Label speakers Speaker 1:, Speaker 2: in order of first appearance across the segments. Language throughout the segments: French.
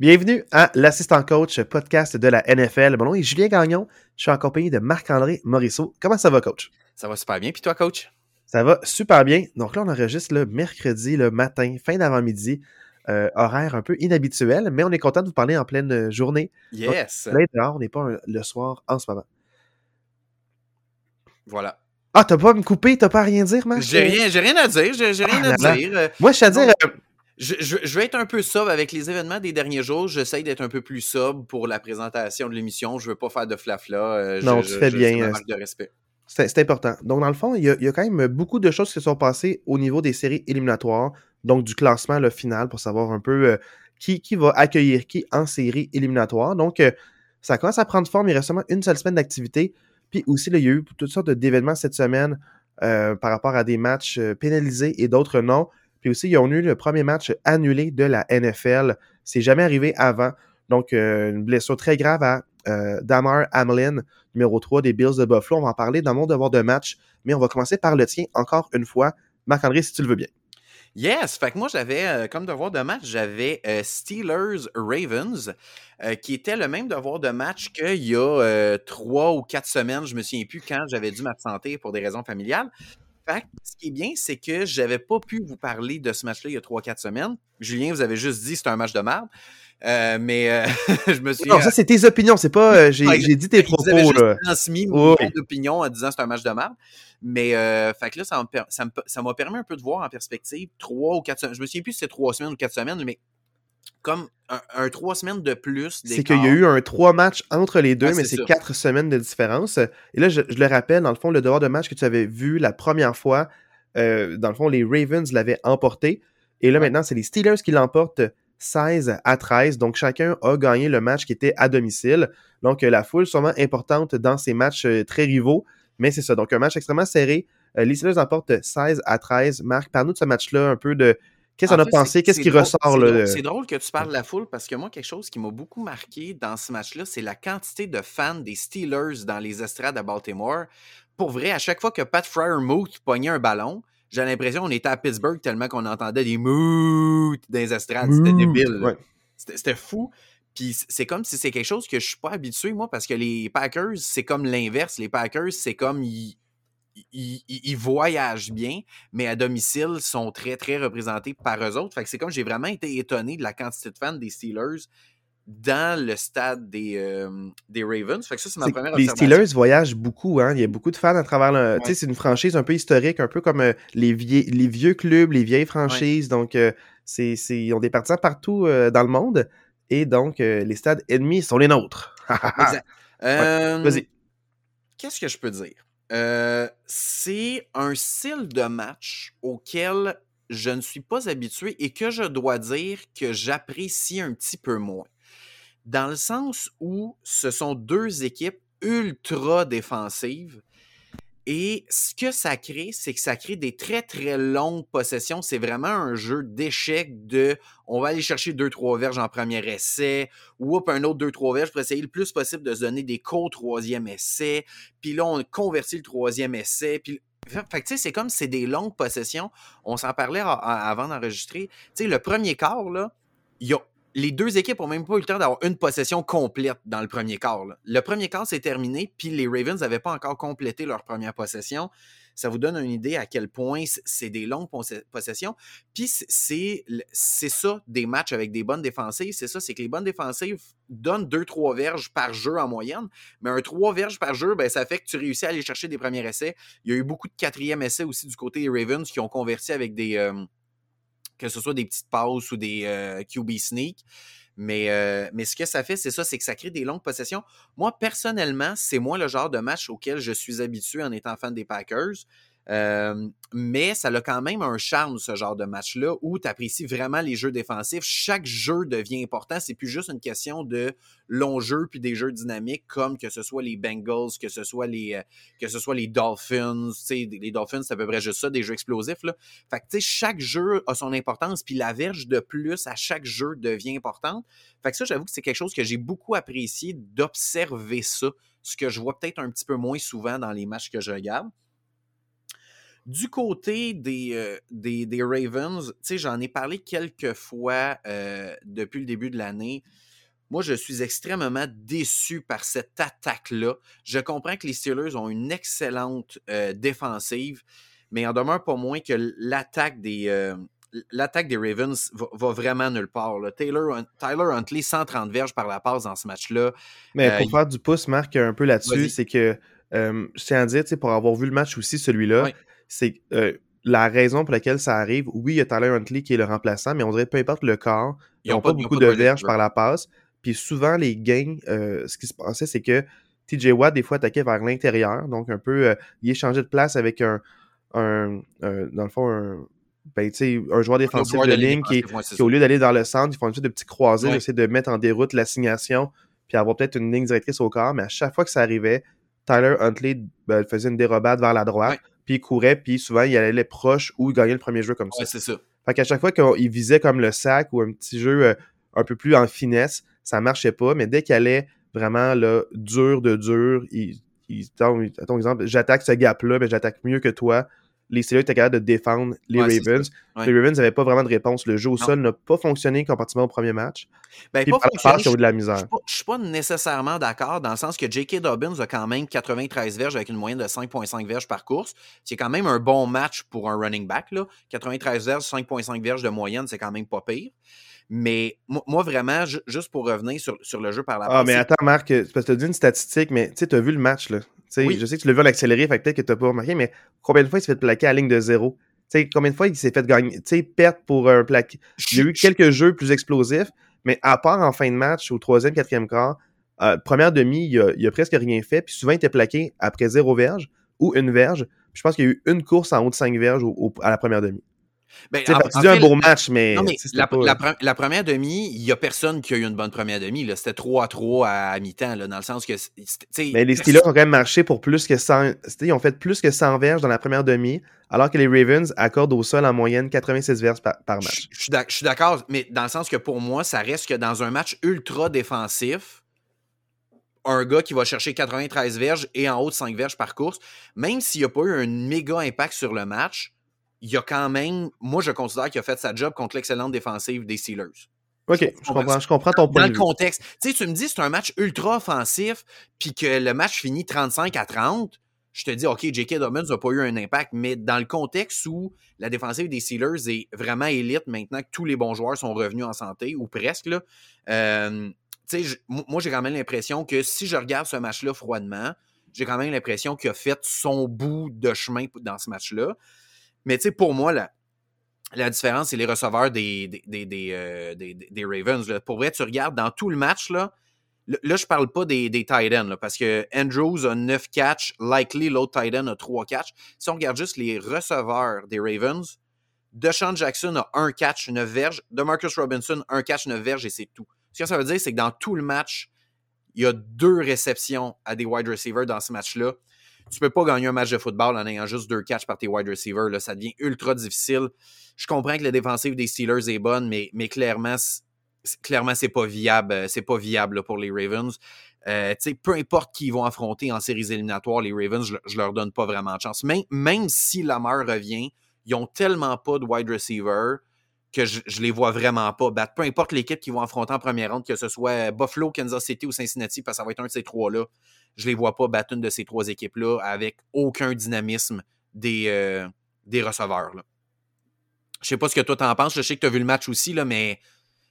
Speaker 1: Bienvenue à l'assistant coach podcast de la NFL. Mon nom est Julien Gagnon. Je suis en compagnie de Marc-André Morisseau. Comment ça va, coach?
Speaker 2: Ça va super bien. Puis toi, coach?
Speaker 1: Ça va super bien. Donc là, on enregistre le mercredi, le matin, fin d'avant-midi. Euh, horaire un peu inhabituel, mais on est content de vous parler en pleine journée.
Speaker 2: Yes.
Speaker 1: Donc, dehors, on n'est pas le soir en ce moment.
Speaker 2: Voilà.
Speaker 1: Ah, t'as pas à me couper, t'as pas à rien dire, Marc?
Speaker 2: J'ai rien, j'ai rien à dire, j'ai rien
Speaker 1: Ah,
Speaker 2: à
Speaker 1: là, là.
Speaker 2: dire.
Speaker 1: Moi, je suis à dire, euh,
Speaker 2: Je, je- je vais être un peu sobre avec les événements des derniers jours. J'essaye d'être un peu plus sobre pour la présentation de l'émission. Je veux pas faire de flafla. euh, je-
Speaker 1: Non, tu fais bien,
Speaker 2: C'est ma marque de respect.
Speaker 1: C'est important. Donc, dans le fond, il y, a, il y a quand même beaucoup de choses qui se sont passées au niveau des séries éliminatoires, donc du classement le final pour savoir un peu euh, qui, qui va accueillir qui en série éliminatoire. Donc, euh, ça commence à prendre forme. Il reste seulement une seule semaine d'activité. Puis aussi, là, il y a eu toutes sortes d'événements cette semaine euh, par rapport à des matchs pénalisés et d'autres non. Puis aussi, ils ont eu le premier match annulé de la NFL. C'est jamais arrivé avant. Donc, euh, une blessure très grave à euh, Damar Hamlin, numéro 3 des Bills de Buffalo. On va en parler dans mon devoir de match, mais on va commencer par le tien encore une fois. Marc-André, si tu le veux bien.
Speaker 2: Yes, fait que moi j'avais euh, comme devoir de match, j'avais Steelers Ravens, qui était le même devoir de match qu'il y a trois ou quatre semaines, je me souviens plus quand j'avais dû m'absenter pour des raisons familiales. Fait que ce qui est bien, c'est que j'avais pas pu vous parler de ce match-là il y a trois, quatre semaines. Julien, vous avez juste dit c'est un match de merde. Euh, mais euh, je me suis
Speaker 1: Non, ça, c'est tes opinions. C'est pas. euh, j'ai dit tes propos,
Speaker 2: juste
Speaker 1: là.
Speaker 2: transmis mon
Speaker 1: Oui.
Speaker 2: opinion en disant c'est un match de merde. Mais euh, fait que là, ça m'a permis un peu de voir en perspective trois ou quatre semaines. Je me souviens plus si c'est trois semaines ou quatre semaines, mais comme un, un trois semaines de plus.
Speaker 1: C'est qu'il y a eu un trois matchs entre les deux,
Speaker 2: Ouais,
Speaker 1: mais
Speaker 2: c'est
Speaker 1: quatre semaines de différence. Et là, je, je le rappelle, dans le fond, le devoir de match que tu avais vu la première fois, euh, dans le fond, les Ravens l'avaient emporté. Et là,
Speaker 2: Ouais.
Speaker 1: maintenant, c'est les Steelers qui l'emportent 16 à 13. Donc, chacun a gagné le match qui était à domicile. Donc, la foule sûrement importante dans ces matchs euh, très rivaux. Mais c'est ça. Donc, un match extrêmement serré. Euh, les Steelers emportent 16 à 13. Marc, parle-nous de ce match-là, un peu de qu'est-ce qu'on a pensé,
Speaker 2: c'est-
Speaker 1: qu'est-ce qui
Speaker 2: drôle-
Speaker 1: ressort là.
Speaker 2: C'est drôle que tu parles de la foule parce que moi, quelque chose qui m'a beaucoup marqué dans ce match-là, c'est la quantité de fans des Steelers dans les estrades à Baltimore. Pour vrai, à chaque fois que Pat Fryermuth pognait un ballon, j'ai l'impression qu'on était à Pittsburgh tellement qu'on entendait des moot dans les estrades. C'était débile.
Speaker 1: ouais.
Speaker 2: C'était fou. Puis c'est comme si c'est quelque chose que je suis pas habitué, moi, parce que les Packers, c'est comme l'inverse. Les Packers, c'est comme ils, ils, voyagent bien, mais à domicile, sont très, très représentés par eux autres. Fait que c'est comme j'ai vraiment été étonné de la quantité de fans des Steelers dans le stade des, euh, des Ravens. Fait que ça, c'est ma première
Speaker 1: les. Steelers voyagent beaucoup, hein. Il y a beaucoup de fans à travers le. Tu sais,
Speaker 2: Ouais.
Speaker 1: c'est une franchise un peu historique, un peu comme euh, les, les vieux clubs, les vieilles franchises. Donc, euh, c'est, ils ont des partisans partout dans le monde. Et donc, les stades ennemis sont les nôtres.
Speaker 2: Exact. Euh,
Speaker 1: Vas-y.
Speaker 2: Qu'est-ce que je peux dire? Euh, c'est un style de match auquel je ne suis pas habitué et que je dois dire que j'apprécie un petit peu moins. Dans le sens où ce sont deux équipes ultra défensives et ce que ça crée, c'est que ça crée des très très longues possessions. C'est vraiment un jeu d'échecs de on va aller chercher deux trois verges en premier essai, ou un autre deux trois verges pour essayer le plus possible de se donner des co-troisième essai. Puis là, on convertit le troisième essai. Puis fait que tu sais, c'est comme c'est des longues possessions. On s'en parlait avant d'enregistrer. Tu sais, le premier quart, là, il a les deux équipes ont même pas eu le temps d'avoir une possession complète dans le premier quart. là. Le premier quart s'est terminé, puis les Ravens n'avaient pas encore complété leur première possession. Ça vous donne une idée à quel point c'est des longues possessions. Puis c'est ça des matchs avec des bonnes défensives. C'est ça, c'est que les bonnes défensives donnent 2-3 verges par jeu en moyenne. Mais un 3 verges par jeu, ben, ça fait que tu réussis à aller chercher des premiers essais. Il y a eu beaucoup de quatrième essais aussi du côté des Ravens qui ont converti avec des. euh, que ce soit des petites passes ou des euh, QB sneak. Mais, euh, mais ce que ça fait, c'est ça, c'est que ça crée des longues possessions. Moi, personnellement, c'est moi le genre de match auquel je suis habitué en étant fan des Packers. Mais ça a quand même un charme, ce genre de match-là, où tu apprécies vraiment les jeux défensifs. Chaque jeu devient important. C'est plus juste une question de long jeu puis des jeux dynamiques, comme que ce soit les Bengals, que ce soit les, euh, que ce soit les Dolphins. Tu sais, Les Dolphins, c'est à peu près juste ça, des jeux explosifs. Là. Fait que, chaque jeu a son importance, puis la verge de plus à chaque jeu devient importante. Fait que ça, j'avoue que c'est quelque chose que j'ai beaucoup apprécié d'observer ça, ce que je vois peut-être un petit peu moins souvent dans les matchs que je regarde. Du côté des, euh, des, des, Ravens, j'en ai parlé quelques fois euh, depuis le début de l'année. Moi, je suis extrêmement déçu par cette attaque-là. Je comprends que les Steelers ont une excellente euh, défensive, mais en demeure pas moins que l'attaque des, l'attaque des Ravens va, vraiment nulle part. Taylor, Tyler Huntley, 130 verges par la passe dans ce match-là.
Speaker 1: Mais pour faire du pouce, Marc, un peu là-dessus, c'est que je tiens à dire, pour avoir vu le match aussi, celui-là, c'est euh, la raison pour laquelle ça arrive. Oui, il y a Tyler Huntley qui est le remplaçant, mais on dirait peu importe le corps, ils n'ont pas, beaucoup de, verges par la passe. Puis souvent, les gains, euh, ce qui se passait, c'est que TJ Watt, des fois, attaquait vers l'intérieur. Donc, un peu, euh, il changé de place avec un, un, dans le fond, un, ben, un joueur défensif de, ligne qui, au lieu d'aller dans le centre, ils font une de petits croisés, ouais. essayer de mettre en déroute l'assignation, puis avoir peut-être une ligne directrice au corps. Mais à chaque fois que ça arrivait, Tyler Huntley ben, faisait une dérobade vers la droite puis il courait, puis souvent, il allait proche ou il gagnait le premier jeu comme
Speaker 2: ça.
Speaker 1: c'est
Speaker 2: ça.
Speaker 1: Fait qu'à chaque fois qu'il visait comme le sac ou un petit jeu euh, un peu plus en finesse, ça marchait pas, mais dès qu'il allait vraiment là, dur de dur, il, il, à ton exemple, j'attaque ce gap-là, mais j'attaque mieux que toi les Steelers étaient capables de défendre les Ravens. Les Ravens n'avaient pas vraiment de réponse. Le jeu au sol n'a pas fonctionné comparativement au premier match.
Speaker 2: Ben, pas de la misère. Je ne suis pas nécessairement d'accord dans le sens que J.K. Dobbins a quand même 93 verges avec une moyenne de 5,5 verges par course. C'est quand même un bon match pour un running back. Là. 93 verges, 5,5 verges de moyenne, c'est quand même pas pire. Mais moi, vraiment, juste pour revenir sur, sur le jeu par la
Speaker 1: Ah, mais attends, Marc, parce que tu as dit une statistique, mais tu as vu le match, là. Je sais que tu l'as vu en accéléré, fait peut-être que tu n'as pas remarqué, mais combien de fois il s'est fait plaquer à la ligne de zéro? combien de fois il s'est fait gagner, tu sais, perdre pour un plaqué. Il y a eu quelques jeux plus explosifs, mais à part en fin de match, au troisième, quatrième quart, euh, première demi, il a, a, presque rien fait, puis souvent il était plaqué après zéro verge ou une verge. je pense qu'il y a eu une course en haut de cinq verges à la première demi. Ben, tu un beau match, mais.
Speaker 2: la, la, première demi, il n'y a personne qui a eu une bonne première demi. C'était 3 à 3 à, mi-temps, dans le sens que.
Speaker 1: Mais les Steelers ont quand même marché pour plus que 100. Ils ont fait plus que 100 verges dans la première demi, alors que les Ravens accordent au sol en moyenne 86 verges par, match.
Speaker 2: Je, je suis d'accord, mais dans le sens que pour moi, ça reste que dans un match ultra défensif, un gars qui va chercher 93 verges et en haut de 5 verges par course, même s'il n'y a pas eu un méga impact sur le match, il y a quand même, moi, je considère qu'il a fait sa job contre l'excellente défensive des Steelers.
Speaker 1: OK, je comprends, je comprends ton point
Speaker 2: Dans le contexte. Tu sais, tu me dis c'est un match ultra offensif, puis que le match finit 35 à 30. Je te dis, OK, J.K. Dobbins n'a pas eu un impact, mais dans le contexte où la défensive des Steelers est vraiment élite maintenant que tous les bons joueurs sont revenus en santé, ou presque, là, euh, moi, j'ai quand même l'impression que si je regarde ce match-là froidement, j'ai quand même l'impression qu'il a fait son bout de chemin dans ce match-là. Mais tu sais, pour moi, la, la différence, c'est les receveurs des, des, des, euh, des Ravens. Là. Pour vrai, tu regardes dans tout le match, là, là je parle pas des, des tight ends, là, parce que Andrews a 9 catchs, likely l'autre tight end a 3 catchs. Si on regarde juste les receveurs des Ravens, DeShaun Jackson a 1 catch, 9 verges. DeMarcus Robinson, 1 catch, 9 verges, et c'est tout. Ce que ça veut dire, c'est que dans tout le match, il y a deux réceptions à des wide receivers dans ce match-là tu peux pas gagner un match de football en ayant juste deux catchs par tes wide receivers. Là, ça devient ultra difficile. Je comprends que la défensive des Steelers est bonne, mais, mais clairement, clairement, c'est pas viable. Euh, c'est pas viable pour les Ravens. Euh, peu importe qui ils vont affronter en séries éliminatoires, les Ravens, je, je leur donne pas vraiment de chance. Même, même si Lamar revient, ils ont tellement pas de wide receiver que je, je les vois vraiment pas battre. Peu importe l'équipe qu'ils vont affronter en première ronde, que ce soit Buffalo, Kansas City ou Cincinnati, parce que ça va être un de ces trois-là je les vois pas battre une de ces trois équipes-là avec aucun dynamisme des, euh, des receveurs. Là. Je sais pas ce que toi t'en penses. Je sais que tu as vu le match aussi, là, mais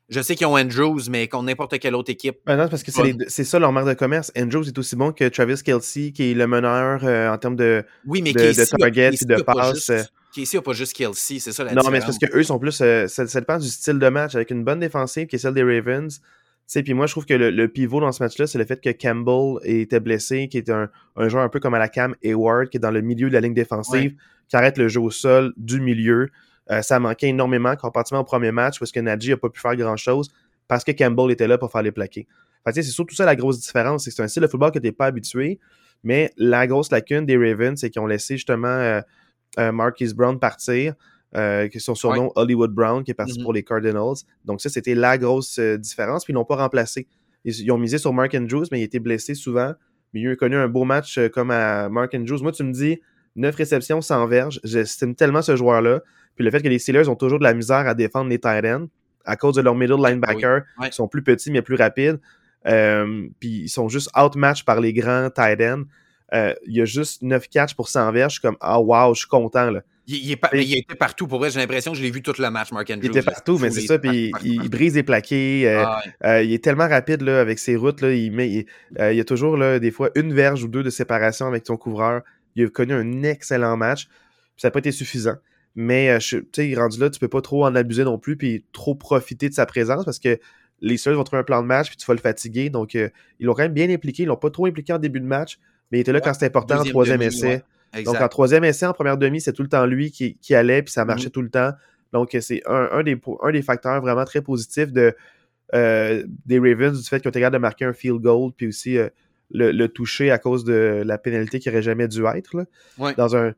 Speaker 2: je sais qu'ils ont Andrews, mais contre n'importe quelle autre équipe.
Speaker 1: Ben non, parce que c'est ça leur marque de commerce. Andrews est aussi bon que Travis Kelsey, qui est le meneur euh, en termes de,
Speaker 2: oui, mais
Speaker 1: de, target et de passe.
Speaker 2: Casey n'a pas juste Kelsey, c'est ça la
Speaker 1: Non, mais c'est parce qu'eux sont plus. Euh, ça, ça, dépend du style de match, avec une bonne défensive qui est celle des Ravens puis moi, je trouve que le, pivot dans ce match-là, c'est le fait que Campbell était blessé, qui est un, joueur un peu comme à la Cam Hayward, qui est dans le milieu de la ligne défensive, qui arrête le jeu au sol du milieu. Euh, ça manquait énormément comparativement au premier match, parce que Nadji n'a pas pu faire grand-chose, parce que Campbell était là pour faire les plaqués. c'est surtout ça la grosse différence, c'est que c'est un style de football que tu n'es pas habitué, mais la grosse lacune des Ravens, c'est qu'ils ont laissé justement euh, euh, Marquis Brown partir. Euh, qui sont son nom Hollywood Brown, qui est parti mm-hmm. pour les Cardinals. Donc ça, c'était la grosse euh, différence. Puis ils l'ont pas remplacé. Ils, ont misé sur Mark Andrews, mais il était blessé souvent. Mais il a connu un beau match euh, comme à Mark Andrews. Moi, tu me dis, 9 réceptions, 100 verges. J'estime tellement ce joueur-là. Puis le fait que les Steelers ont toujours de la misère à défendre les tight ends à cause de leur middle linebacker,
Speaker 2: Oui.
Speaker 1: qui sont plus petits mais plus rapides. Euh, puis ils sont juste outmatched par les grands tight ends. Euh, il y a juste 9 catches pour 100 verges. Je suis comme, ah wow, je suis content. Là.
Speaker 2: Il, il est pas- il était partout. Pour vrai, j'ai l'impression que je l'ai vu tout le match, Mark Andrews.
Speaker 1: Il était partout, mais c'est ça. Puis il, brise des plaqués. euh,
Speaker 2: Ah, ouais.
Speaker 1: euh, il est tellement rapide là, avec ses routes. Là, il, met, il, euh, y a toujours là, des fois une verge ou deux de séparation avec son couvreur. Il a connu un excellent match. Ça n'a pas été suffisant. Mais tu sais, rendu là, tu peux pas trop en abuser non plus puis trop profiter de sa présence parce que les Steelers vont trouver un plan de match puis tu vas le fatiguer. Donc, ils l'ont quand même bien impliqué. Ils l'ont pas trop impliqué en début de match, mais il était là
Speaker 2: Ouais,
Speaker 1: quand c'était important en troisième
Speaker 2: demi,
Speaker 1: essai.
Speaker 2: ouais.
Speaker 1: Donc, en troisième essai, en première demi, c'est tout le temps lui qui, qui allait, puis ça marchait
Speaker 2: Mhm.
Speaker 1: tout le temps. Donc, c'est un, un des, un des facteurs vraiment très positifs de, euh, des Ravens, du fait qu'ils ont été capables de marquer un field goal, puis aussi euh, le, le toucher à cause de la pénalité qui aurait jamais dû être. là.
Speaker 2: Ouais.
Speaker 1: Dans, un,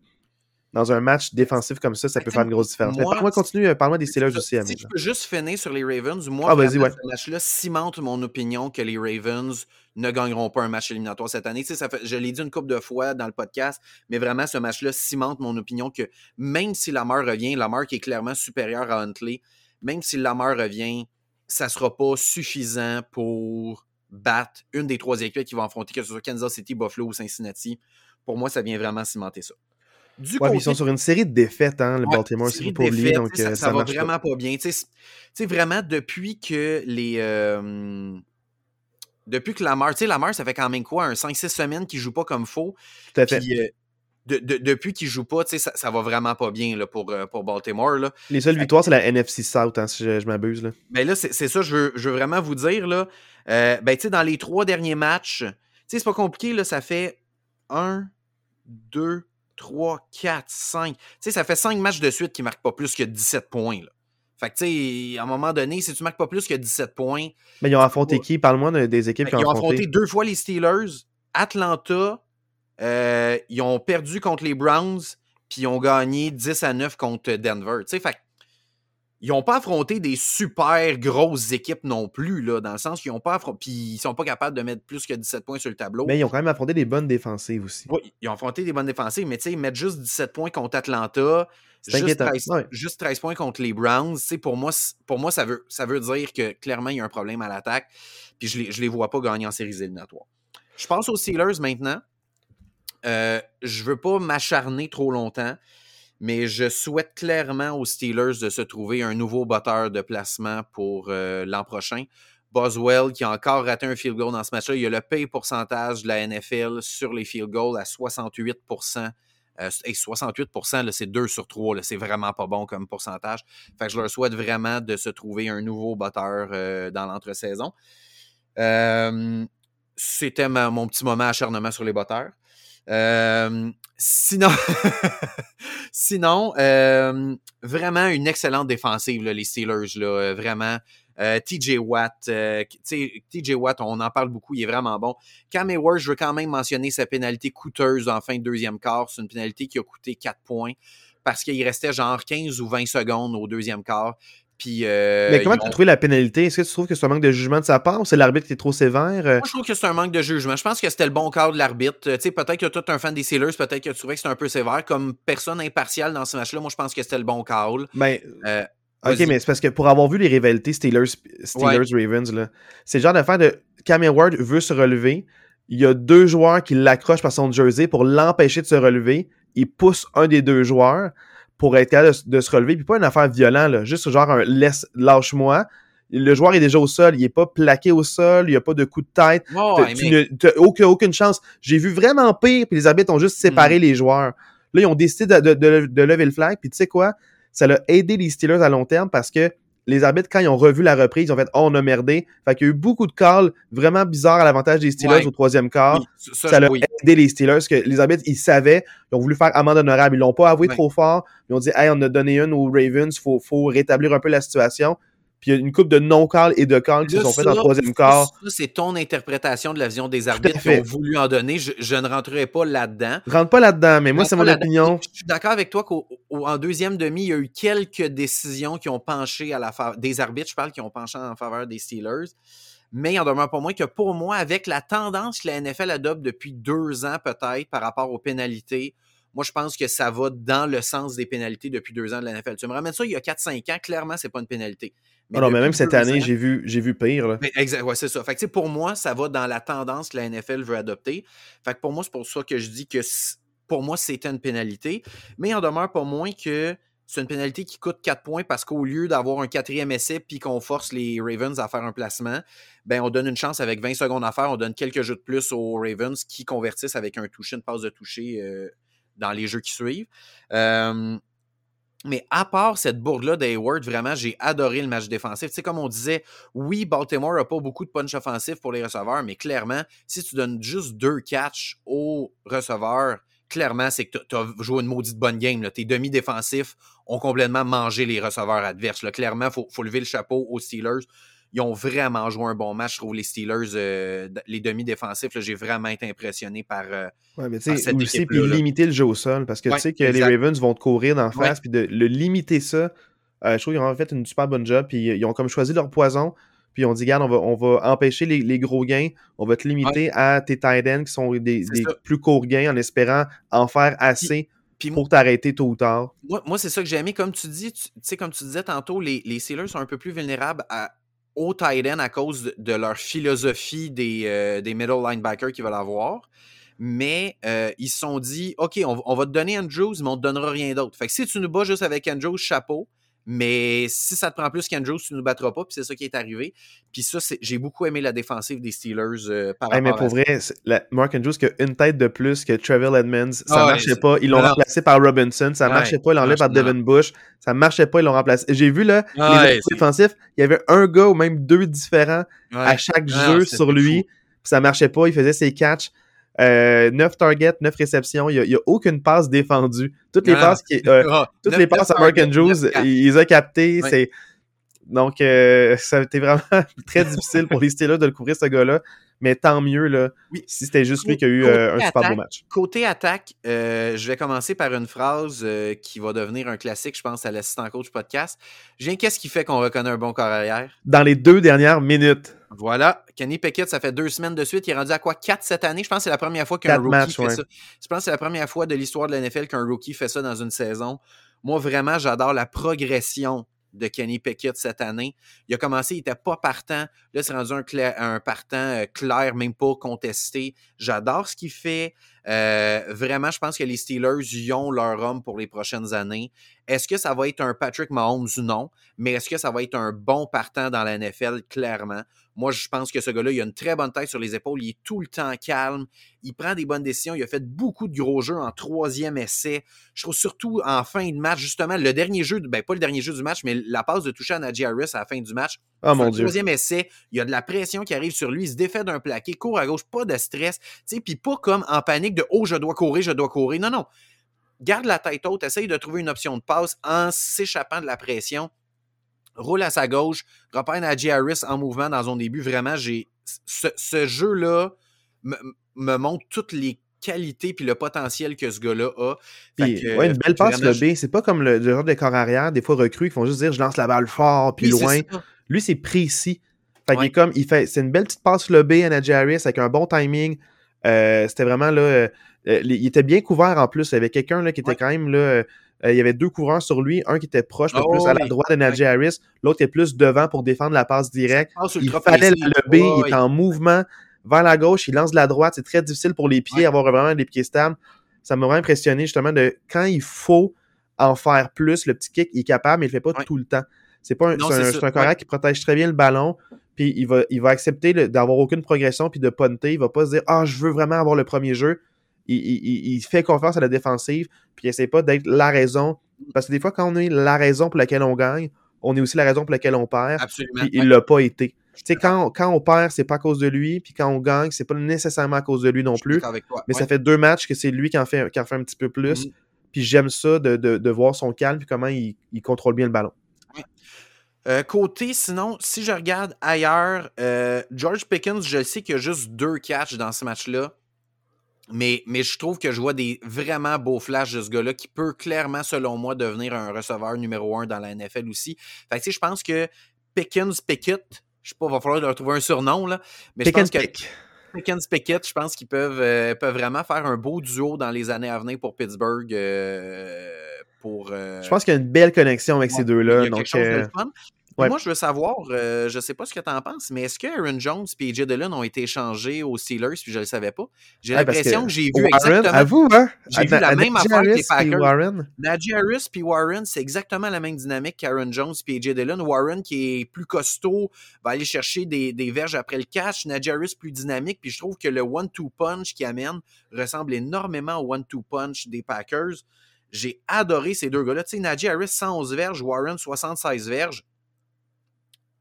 Speaker 1: dans un match défensif comme ça, ça peut faire une grosse différence. Mais
Speaker 2: moi,
Speaker 1: parle-moi, continue, euh, parle-moi des Steelers
Speaker 2: Si
Speaker 1: aussi.
Speaker 2: Si je peux juste finir sur les Ravens, moi,
Speaker 1: Ah, ouais.
Speaker 2: ce match-là cimente mon opinion que les Ravens ne gagneront pas un match éliminatoire cette année. Tu sais, ça fait, je l'ai dit une couple de fois dans le podcast, mais vraiment, ce match-là cimente mon opinion que même si Lamar revient, Lamar qui est clairement supérieur à Huntley, même si Lamar revient, ça sera pas suffisant pour battre une des trois équipes qui vont affronter, que ce soit Kansas City, Buffalo ou Cincinnati. Pour moi, ça vient vraiment cimenter ça. Du
Speaker 1: Ouais, ils sont sur une série de défaites, hein, le
Speaker 2: Ouais,
Speaker 1: Baltimore, c'est oublier,
Speaker 2: défaites,
Speaker 1: donc
Speaker 2: sais,
Speaker 1: euh,
Speaker 2: ça,
Speaker 1: ça,
Speaker 2: ça va
Speaker 1: pas.
Speaker 2: vraiment pas, bien. Tu sais, vraiment, depuis que les. euh, depuis que Lamar, tu sais, Lamar, ça fait quand même quoi, un 5-6 semaines qu'il joue pas comme faux.
Speaker 1: Tout à fait.
Speaker 2: Puis euh, de- de- depuis qu'il joue pas, tu sais, ça, ça va vraiment pas bien là, pour, pour Baltimore. Là.
Speaker 1: Les seules victoires, c'est la NFC South, hein, si je, je m'abuse. là.
Speaker 2: Ben là, c'est c'est ça, je veux, je veux vraiment vous dire. Là, Euh, ben, tu sais, dans les trois derniers matchs, tu sais, c'est pas compliqué, là, ça fait 1, 2, 3, 4, 5. Tu sais, ça fait 5 matchs de suite qui marquent pas plus que 17 points. Là. Fait que, tu sais, à un moment donné, si tu marques pas plus que 17 points,
Speaker 1: Mais ils ont affronté qui? Parle-moi de- des équipes
Speaker 2: ben,
Speaker 1: qui
Speaker 2: ils
Speaker 1: ont
Speaker 2: ont affronté
Speaker 1: affronté.
Speaker 2: deux fois les Steelers, Atlanta, euh, ils ont perdu contre les Browns, puis ils ont gagné 10 à 9 contre Denver. Tu sais, fait ils n'ont pas affronté des super grosses équipes non plus, là, dans le sens qu'ils n'ont pas affronté. Puis ils sont pas capables de mettre plus que 17 points sur le tableau.
Speaker 1: Mais ils ont quand même affronté des bonnes défensives aussi.
Speaker 2: Oui, ils ont affronté des bonnes défensives, mais tu sais, mettre juste 17 points contre Atlanta, juste
Speaker 1: inquiétant.
Speaker 2: 13,
Speaker 1: Ouais.
Speaker 2: juste 13 points contre les Browns, pour moi, pour moi ça, veut, ça veut dire que clairement, il y a un problème à l'attaque, puis je ne les, je les vois pas gagner en séries éliminatoires. Je pense aux Steelers maintenant. Euh, je veux pas m'acharner trop longtemps, mais je souhaite clairement aux Steelers de se trouver un nouveau batteur de placement pour euh, l'an prochain. Boswell, qui a encore raté un field goal dans ce match-là, il a le pay pourcentage de la NFL sur les field goals à 68% euh, hey, 68% là, c'est 2 sur 3. là, C'est vraiment pas bon comme pourcentage. Fait que je leur souhaite vraiment de se trouver un nouveau batteur euh, dans l'entre-saison. Euh, C'était mon petit moment acharnement sur les batteurs. Euh, sinon, sinon euh, vraiment une excellente défensive, les Steelers. Euh, vraiment. Euh, TJ Watt, TJ Watt, on en parle beaucoup, il est vraiment bon. Cam Hayward, je veux quand même mentionner sa pénalité coûteuse en fin de deuxième quart. C'est une pénalité qui a coûté 4 points parce qu'il restait genre 15 ou 20 secondes au deuxième quart. Puis, euh,
Speaker 1: Mais comment tu as trouvé la pénalité? Est-ce que tu trouves que c'est un manque de jugement de sa part ou c'est l'arbitre qui est trop sévère?
Speaker 2: Moi, je trouve que c'est un manque de jugement. Je pense que c'était le bon quart de l'arbitre. Euh, Tu sais, peut-être que toi, tu es un fan des Steelers, peut-être que tu trouvais que c'était un peu sévère. Comme personne impartiale dans ce match-là, moi, je pense que c'était le bon call.
Speaker 1: Ben,
Speaker 2: Euh,
Speaker 1: ok, mais c'est parce que pour avoir vu les rivalités Steelers-Ravens, là, c'est le genre d'affaire de Cam Hayward veut se relever. Il y a deux joueurs qui l'accrochent par son jersey pour l'empêcher de se relever. Il pousse un des deux joueurs pour être capable de, de se relever. Puis pas une affaire violente, là, juste genre un laisse, lâche-moi. Le joueur est déjà au sol, il est pas plaqué au sol, il n'y a pas de coup de tête. Tu aucune, aucune chance. J'ai vu vraiment pire, puis les arbitres ont juste
Speaker 2: Mm.
Speaker 1: séparé les joueurs. Là, ils ont décidé de, de- de- de lever le flag, puis tu sais quoi? Ça a aidé les Steelers à long terme parce que les arbitres, quand ils ont revu la reprise, ils ont fait Oh, on a merdé. Fait qu'il y a eu beaucoup de calls vraiment bizarres à l'avantage des Steelers
Speaker 2: Ouais.
Speaker 1: au troisième quart.
Speaker 2: oui, ça,
Speaker 1: a aidé les Steelers, que les arbitres, ils savaient, ils ont voulu faire amende honorable. Ils l'ont pas avoué
Speaker 2: Ouais.
Speaker 1: trop fort. Ils ont dit Hey, on a donné une aux Ravens, faut, faut rétablir un peu la situation. Puis il y a une coupe de non-calls et de calls qui se sont fait
Speaker 2: ça,
Speaker 1: dans le troisième quart.
Speaker 2: ça, c'est ton interprétation de la vision des arbitres qui ont voulu en donner. Je, je ne rentrerai pas là-dedans.
Speaker 1: Rentre pas là-dedans, mais moi, c'est mon opinion.
Speaker 2: Je suis d'accord avec toi qu'en deuxième demi, il y a eu quelques décisions qui ont penché à la faveur des arbitres, je parle, qui ont penché en faveur des Steelers. Mais il en demeure pas moins que pour moi, avec la tendance que la NFL adopte depuis deux ans peut-être par rapport aux pénalités, moi, je pense que ça va dans le sens des pénalités depuis deux ans de la NFL. Tu me ramènes ça il y a 4-5 ans, clairement, c'est pas une pénalité.
Speaker 1: Mais, non, mais même cette année, j'ai vu, j'ai vu pire. Là.
Speaker 2: exact, ouais, c'est ça. Fait que, pour moi, ça va dans la tendance que la NFL veut adopter. Fait que pour moi, c'est pour ça que je dis que pour moi, c'était une pénalité. Mais il en demeure pas moins que c'est une pénalité qui coûte 4 points parce qu'au lieu d'avoir un quatrième essai puis qu'on force les Ravens à faire un placement, ben on donne une chance avec 20 secondes à faire, on donne quelques jeux de plus aux Ravens qui convertissent avec un toucher, une passe de toucher euh, dans les jeux qui suivent. Mais à part cette bourde-là d'Hayward, vraiment, j'ai adoré le match défensif. Tu sais, comme on disait, oui, Baltimore n'a pas beaucoup de punch offensif pour les receveurs, mais clairement, si tu donnes juste deux catchs aux receveurs, clairement, c'est que tu as joué une maudite bonne game. Tes demi-défensifs ont complètement mangé les receveurs adverses. Là. Clairement, il faut, lever le chapeau aux Steelers ils ont vraiment joué un bon match. Je trouve les Steelers, euh, les demi-défensifs, j'ai vraiment été impressionné par. Euh,
Speaker 1: ouais, mais tu sais, aussi, puis limiter le jeu au sol, parce que tu sais que les Ravens vont te courir d'en face, puis de le limiter ça, euh, je trouve qu'ils ont fait une super bonne job, puis ils ont comme choisi leur poison, puis ils ont dit, regarde, on va, on va empêcher les, gros gains, on va te limiter à tes tight ends qui sont des, plus courts gains en espérant en faire assez. pour t'arrêter tôt ou tard.
Speaker 2: Moi, moi c'est ça que j'ai aimé. Comme tu dis, tu sais, comme tu disais tantôt, les, les Steelers sont un peu plus vulnérables à, au tight end à cause de, leur philosophie des, euh, middle linebackers qu'ils veulent avoir. Mais euh, ils se sont dit, OK, on, va te donner Andrews, mais on te donnera rien d'autre. Fait que si tu nous bats juste avec Andrews, chapeau. Mais si ça te prend plus qu'Andrews, tu ne nous battras pas. Puis c'est ça qui est arrivé. Puis ça, j'ai beaucoup aimé la défensive des Steelers euh, par
Speaker 1: rapport
Speaker 2: mais
Speaker 1: pour vrai, Mark Andrews qui a une tête de plus que Trevor Edmonds, ça ne marchait pas. Ils l'ont remplacé par Robinson, ça ne marchait pas. Ils l'ont enlevé par Devin Bush, ça ne marchait pas. Ils l'ont remplacé. J'ai vu là, les défensifs, il y avait un gars ou même deux différents à chaque jeu sur lui. Puis ça marchait pas. Il faisait ses catchs. Euh, 9 targets, 9 réceptions. Il n'y a, aucune passe défendue. Toutes les ah. passes, qui, euh, ah, toutes les passes à Mark Andrews, il les a captées. C'est... Donc, euh, ça a été vraiment très difficile pour les Steelers de le couvrir, ce gars-là. Mais tant mieux, là, si c'était juste lui qui a eu euh, un super beau match.
Speaker 2: Côté attaque, je vais commencer par une phrase qui va devenir un classique, je pense, à l'assistant coach podcast. Viens, qu'est-ce qui fait qu'on reconnaît un bon corps arrière?
Speaker 1: Dans les deux dernières minutes.
Speaker 2: Voilà. Kenny Pickett, ça fait deux semaines de suite. Il est rendu à quoi? Quatre cette année? Je pense que c'est la première fois qu'un rookie fait ça. Je pense que c'est la première fois de l'histoire de la NFL qu'un rookie fait ça dans une saison. Moi, vraiment, j'adore la progression de Kenny Pickett cette année. Il a commencé, il n'était pas partant. Là, c'est rendu un, un partant euh, clair, même pas contesté. J'adore ce qu'il fait. Euh, vraiment, je pense que les Steelers y ont leur homme pour les prochaines années. Est-ce que ça va être un Patrick Mahomes? Non? Mais est-ce que ça va être un bon partant dans la NFL? Clairement. Moi, je pense que ce gars-là, il a une très bonne tête sur les épaules. Il est tout le temps calme. Il prend des bonnes décisions. Il a fait beaucoup de gros jeux en troisième essai. Je trouve surtout en fin de match, justement, le dernier jeu, ben pas le dernier jeu du match, mais la passe de toucher à Najee Harris à la fin du match.
Speaker 1: Oh mon Dieu.
Speaker 2: troisième essai, il y a de la pression qui arrive sur lui. Il se défait d'un plaqué, court à gauche, pas de stress. Puis pas comme en panique de Oh, je dois courir, je dois courir. Non, non. Garde la tête haute, essaye de trouver une option de passe en s'échappant de la pression roule à sa gauche, repère Najee Harris en mouvement dans son début. Vraiment, j'ai ce, jeu-là me, montre toutes les qualités puis le potentiel que ce gars-là a.
Speaker 1: ouais, une belle passe le B. C'est pas comme le, genre de corps arrière, des fois recrues, qui font juste dire je lance la balle fort puis loin. Lui, c'est précis. Fait comme, il fait, c'est une belle petite passe le B à Najee Harris avec un bon timing. Euh, c'était vraiment là. Euh, euh, il était bien couvert en plus. Il y avait quelqu'un là, qui était quand même là. Euh, il y avait deux coureurs sur lui, un qui était proche, oh, plus à la droite de Najee Harris, l'autre est plus devant pour défendre la passe directe. Il fallait le lever, il est en mouvement vers la gauche, il lance de la droite, c'est très difficile pour les pieds, avoir vraiment des pieds stables. Ça m'a vraiment impressionné justement de quand il faut en faire plus, le petit kick, il est capable, mais il ne le fait pas tout le temps. C'est pas un, c'est un, un qui protège très bien le ballon, puis il va, il va accepter d'avoir aucune progression puis de punter. Il va pas se dire Ah, je veux vraiment avoir le premier jeu il, fait confiance à la défensive, puis il essaie pas d'être la raison. Parce que des fois, quand on est la raison pour laquelle on gagne, on est aussi la raison pour laquelle on perd.
Speaker 2: Absolument.
Speaker 1: Puis il l'a pas été. Tu sais, quand, quand on perd, c'est pas à cause de lui, puis quand on gagne, c'est pas nécessairement à cause de lui non plus. Mais ça fait deux matchs que c'est lui qui en fait, qui en fait un petit peu plus. Mm-hmm. Puis j'aime ça de, de, voir son calme, puis comment il, contrôle bien le ballon.
Speaker 2: Euh, côté, sinon, si je regarde ailleurs, euh, George Pickens, je sais qu'il y a juste deux catchs dans ce match-là. Mais, mais je trouve que je vois des vraiment beaux flashs de ce gars-là qui peut clairement, selon moi, devenir un receveur numéro un dans la NFL aussi. Fait que, je pense que Pickens Pickett, je sais pas, il va falloir leur trouver un surnom, là. Mais je pense que. Pickens Pickett, je pense qu'ils peuvent, euh, peuvent vraiment faire un beau duo dans les années à venir pour Pittsburgh. Euh, pour, euh,
Speaker 1: je pense qu'il y a une belle connexion avec ces deux-là. Donc,
Speaker 2: Ouais. Moi, je veux savoir, euh, je sais pas ce que tu en penses, mais est-ce que Aaron Jones et AJ Dillon ont été échangés aux Steelers? Puis je le savais pas? J'ai l'impression que, que j'ai vu
Speaker 1: Warren,
Speaker 2: exactement.
Speaker 1: À vous, hein?
Speaker 2: J'ai vu la même affaire que les Packers. Warren. Najee Harris puis Warren, c'est exactement la même dynamique qu'Aaron Jones et AJ Dillon. Warren, qui est plus costaud, va aller chercher des, des verges après le catch. Najee Harris, plus dynamique. Puis je trouve que le one-two punch qu'il amène ressemble énormément au one-two punch des Packers. J'ai adoré ces deux gars-là. Tu sais, Najee Harris, 111 verges, Warren, 76 verges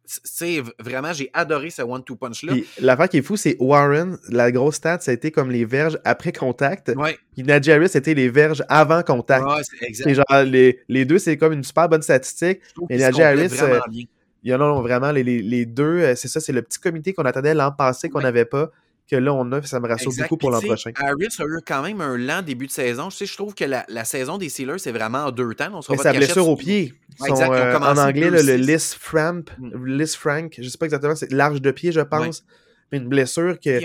Speaker 2: c'est vraiment, j'ai adoré ce one-two punch-là.
Speaker 1: L'affaire qui est fou, c'est Warren, la grosse stat, ça a été comme les verges après contact.
Speaker 2: Ouais.
Speaker 1: Puis Najee Harris, c'était les verges avant contact.
Speaker 2: Ouais, c'est
Speaker 1: genre, les, les deux, c'est comme une super bonne statistique.
Speaker 2: Et Najee Harris, euh,
Speaker 1: il y en a vraiment, les, les, les deux, euh, c'est ça, c'est le petit comité qu'on attendait l'an passé qu'on n'avait pas que là, on a, ça me rassure beaucoup pour l'an prochain.
Speaker 2: Harris a eu quand même un lent début de saison. Je, sais, je trouve que la, la saison des Steelers, c'est vraiment en deux temps. On
Speaker 1: Mais sa blessure au pied. Euh, en anglais, le, le Liz Frank, mm. Frank, je sais pas exactement, c'est large de pied, je pense. Mais une blessure que,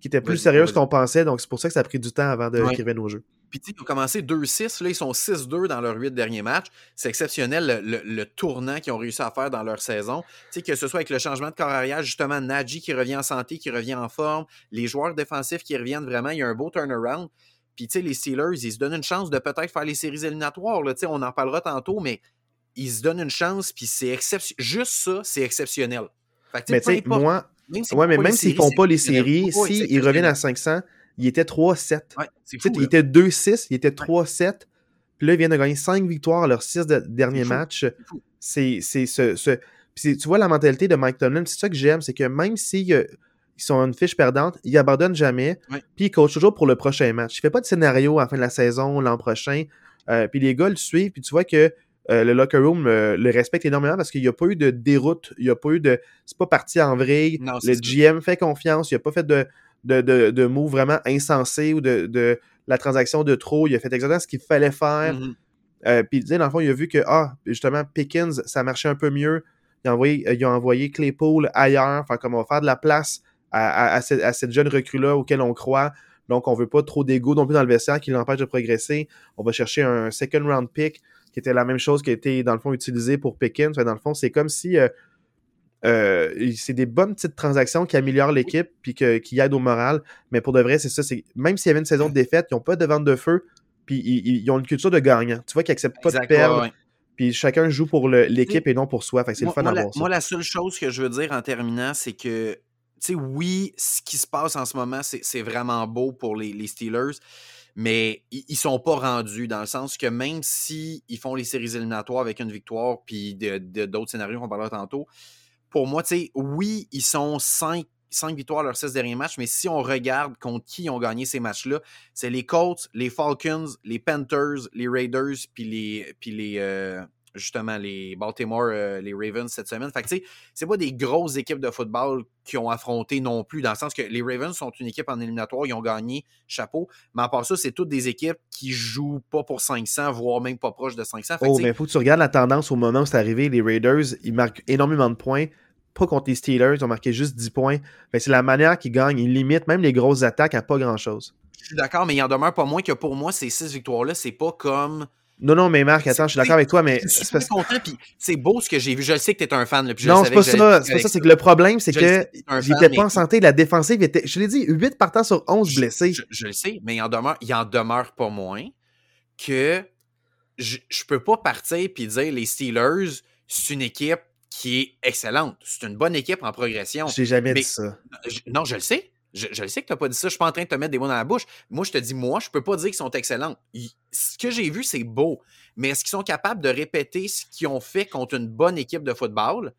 Speaker 1: qui était plus sérieuse qu'on pensait. Donc, c'est pour ça que ça a pris du temps avant de ouais. revienne au jeu.
Speaker 2: Puis, ils ont commencé 2-6. Là, ils sont 6-2 dans leurs 8 derniers matchs. C'est exceptionnel le, le, tournant qu'ils ont réussi à faire dans leur saison. Tu sais, que ce soit avec le changement de corps arrière, justement, Najee qui revient en santé, qui revient en forme, les joueurs défensifs qui reviennent vraiment. Il y a un beau turnaround. Puis, tu sais, les Steelers, ils se donnent une chance de peut-être faire les séries éliminatoires. Là. Tu sais, on en parlera tantôt, mais ils se donnent une chance. Puis, c'est exceptionnel. Juste ça, c'est exceptionnel.
Speaker 1: Fait que, mais tu sais, moi. Même ouais, mais même s'ils font pas les séries, s'ils reviennent à 500, il était 3-7.
Speaker 2: Ouais,
Speaker 1: il était 2-6, il était 3-7. Puis là, ils viennent de gagner 5 victoires à leurs 6 derniers matchs. C'est ce, ce... Puis tu vois la mentalité de Mike Tomlin, c'est ça que j'aime, c'est que même s'ils euh, ils sont une fiche perdante, ils abandonnent jamais. Puis ils coachent toujours pour le prochain match. Il fait pas de scénario à la fin de la saison, l'an prochain. Euh, puis les gars le suivent, puis tu vois que euh, le locker room le respecte énormément parce qu'il n'y a pas eu de déroute, il n'y a pas eu de. C'est pas parti en vrille. le GM fait confiance, il n'a pas fait de, de, de, de mots vraiment insensés ou de, de, la transaction de trop. Il a fait exactement ce qu'il fallait faire.
Speaker 2: Mm-hmm.
Speaker 1: euh, puis, dans le fond, il a vu que, ah, justement, Pickens, ça marchait un peu mieux. Il a envoyé, il a envoyé Claypool ailleurs. Enfin, comme on va faire de la place à, à, à, cette, à cette, jeune recrue-là auquel on croit. Donc, on veut pas trop d'ego non plus dans le vestiaire qui l'empêche de progresser. On va chercher un second round pick qui était la même chose qui a été, dans le fond, utilisé pour Pickens. Enfin, dans le fond, c'est comme si euh, euh, c'est des bonnes petites transactions qui améliorent l'équipe puis qui aident au moral. Mais pour de vrai, c'est ça. C'est même s'il y avait une saison de défaite, ils n'ont pas de vente de feu, puis ils, ont une culture de gagnant. Tu vois qu'ils n'acceptent pas de perdre. Puis chacun joue pour l'équipe et non pour soi. c'est le fun
Speaker 2: moi,
Speaker 1: la,
Speaker 2: moi, la seule chose que je veux dire en terminant, c'est que, tu sais, oui, ce qui se passe en ce moment, c'est vraiment beau pour les, les Steelers mais ils, ne sont pas rendus dans le sens que même si ils font les séries éliminatoires avec une victoire puis d'autres scénarios qu'on parlera tantôt, pour moi, tu sais, oui, ils sont 5 cinq victoires leurs six derniers matchs, mais si on regarde contre qui ont gagné ces matchs-là, c'est les Colts, les Falcons, les Panthers, les Raiders, puis les, puis les euh, justement les Baltimore, euh, les Ravens cette semaine. Fait que tu sais, c'est pas des grosses équipes de football qui ont affronté non plus, dans le sens que les Ravens sont une équipe en éliminatoire, ils ont gagné, chapeau, mais à part ça, c'est toutes des équipes qui jouent pas pour 500, voire même pas proche de 500.
Speaker 1: Fait oh, mais faut que tu regardes la tendance au moment où c'est arrivé, les Raiders, ils marquent énormément de points, pas contre les Steelers, ils ont marqué juste 10 points. C'est la manière qu'ils gagnent. Ils limitent même les grosses attaques à pas grand-chose.
Speaker 2: Je suis d'accord, mais il en demeure pas moins que pour moi, ces six victoires-là, c'est pas comme.
Speaker 1: Non, non, mais Marc, attends, je suis d'accord avec toi, mais.
Speaker 2: Je suis content, puis c'est beau ce que j'ai vu. Je sais que tu es un fan. Puis
Speaker 1: non, c'est pas, ça. C'est pas ça. C'est que le problème, c'est que n'était pas en santé. La défensive était. Je l'ai dit, 8 partants sur 11 blessés.
Speaker 2: Je, le sais, mais il en demeure, il en demeure pas moins que je, je peux pas partir puis dire les Steelers, c'est une équipe qui est excellente. C'est une bonne équipe en progression.
Speaker 1: Je n'ai jamais dit ça.
Speaker 2: non, je le sais. Je, le sais que tu n'as pas dit ça. Je suis pas en train de te mettre des mots dans la bouche. Moi, je te dis, moi, je peux pas dire qu'ils sont excellents. ce que j'ai vu, c'est beau. Mais est-ce qu'ils sont capables de répéter ce qu'ils ont fait contre une bonne équipe de football?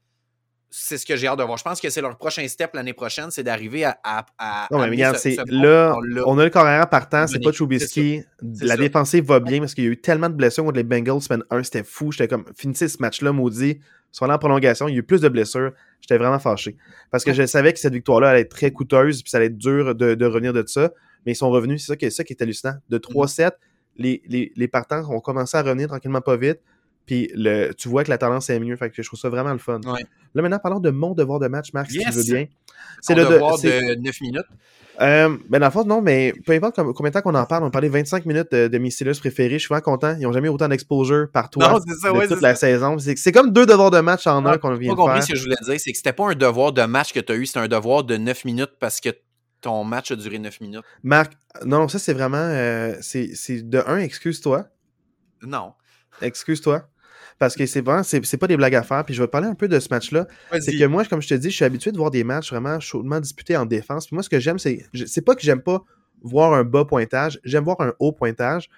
Speaker 2: c'est ce que j'ai hâte de voir. Je pense que c'est leur prochain step l'année prochaine, c'est d'arriver à, à,
Speaker 1: Non, mais regarde, c'est là, on a le carrière partant, c'est pas Trubisky. La défensive va bien parce qu'il y a eu tellement de blessures contre les Bengals semaine 1, c'était fou. J'étais comme, finissez ce match-là, maudit. Soit en prolongation, il y a eu plus de blessures. J'étais vraiment fâché. Parce que je savais que cette victoire-là allait être très coûteuse, puis ça allait être dur de, de revenir de ça. Mais ils sont revenus, c'est ça qui, ça qui est hallucinant. De 3-7, les, les, les partants ont commencé à revenir tranquillement pas vite. Puis le, tu vois que la tendance est mieux. Fait que je trouve ça vraiment le fun.
Speaker 2: Ouais.
Speaker 1: Là, maintenant, parlons de mon devoir de match, Marc, si tu veux bien.
Speaker 2: C'est le devoir de 9 minutes.
Speaker 1: Euh, ben dans le fond, non, mais peu importe combien de temps qu'on en parle, on parlait 25 minutes de, de mes Steelers préférés. Je suis vraiment content. Ils n'ont jamais eu autant d'exposure par toi de
Speaker 2: ouais,
Speaker 1: toute la
Speaker 2: ça.
Speaker 1: saison. C'est comme deux devoirs de match en un qu'on vient
Speaker 2: Pas
Speaker 1: de
Speaker 2: compris
Speaker 1: faire.
Speaker 2: ce que je voulais dire, c'est que c'était pas un devoir de match que tu as eu, c'était un devoir de 9 minutes parce que ton match a duré 9 minutes.
Speaker 1: Marc, non, ça c'est vraiment. euh, c'est c'est de un, excuse-toi.
Speaker 2: Non.
Speaker 1: Excuse-toi. Parce que c'est vraiment, c'est pas des blagues à faire. Puis je vais te parler un peu de ce match-là. C'est que moi, comme je te dis, je suis habitué de voir des matchs vraiment chaudement disputés en défense. Puis moi, ce que j'aime, c'est. C'est pas que j'aime pas voir un bas pointage, j'aime voir un haut pointage.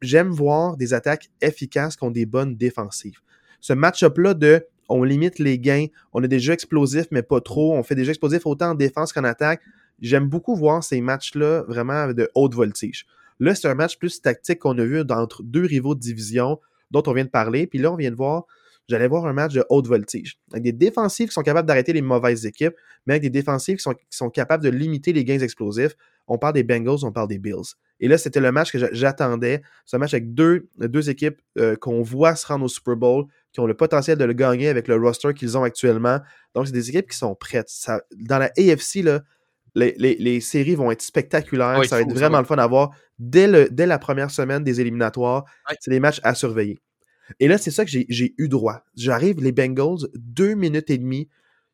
Speaker 1: J'aime voir des attaques efficaces qui ont des bonnes défensives. Ce match-up-là de on limite les gains, on a des jeux explosifs, mais pas trop. On fait des jeux explosifs autant en défense qu'en attaque. J'aime beaucoup voir ces matchs-là vraiment de haute voltige. Là, c'est un match plus tactique qu'on a vu entre deux rivaux de division dont on vient de parler. Puis là, on vient de voir, j'allais voir un match de haute voltige. Avec des défensives qui sont capables d'arrêter les mauvaises équipes, mais avec des défensives qui sont, capables de limiter les gains explosifs. On parle des Bengals, on parle des Bills. Et là, c'était le match que j'a- j'attendais. C'est un match avec deux, équipes euh, qu'on voit se rendre au Super Bowl, qui ont le potentiel de le gagner avec le roster qu'ils ont actuellement. Donc, c'est des équipes qui sont prêtes. Dans la AFC, là, les, les- les séries vont être spectaculaires. Ça va être
Speaker 2: ça
Speaker 1: vraiment le fun à voir dès, le, dès la première semaine des éliminatoires. C'est des matchs à surveiller. Et là, c'est ça que j'ai j'ai eu droit. J'arrive, les Bengals, deux minutes et demie,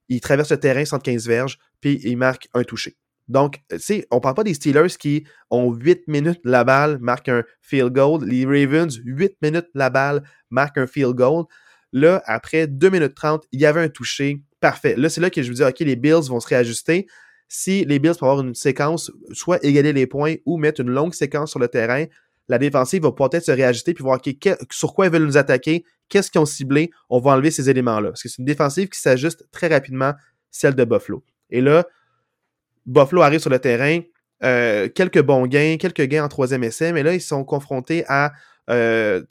Speaker 1: ils traversent le terrain 115 verges, puis ils marquent un touché. Donc, tu sais, on parle pas des Steelers qui ont 8 minutes la balle, marquent un field goal. Les Ravens, 8 minutes la balle, marquent un field goal. Là, après 2 minutes 30, il y avait un touché. Parfait. Là, c'est là que je me dis, OK, les Bills vont se réajuster. Si les Bills peuvent avoir une séquence, soit égaler les points ou mettre une longue séquence sur le terrain, la défensive va peut-être se réajuster puis voir sur quoi ils veulent nous attaquer, qu'est-ce qu'ils ont ciblé, on va enlever ces éléments-là. Parce que c'est une défensive qui s'ajuste très rapidement, celle de Buffalo. Et là, Buffalo arrive sur le terrain, euh, quelques bons gains, quelques gains en troisième essai, mais là, ils sont confrontés à euh,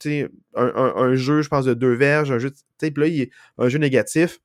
Speaker 1: un, jeu, je pense, de deux verges, un jeu, là, un jeu négatif.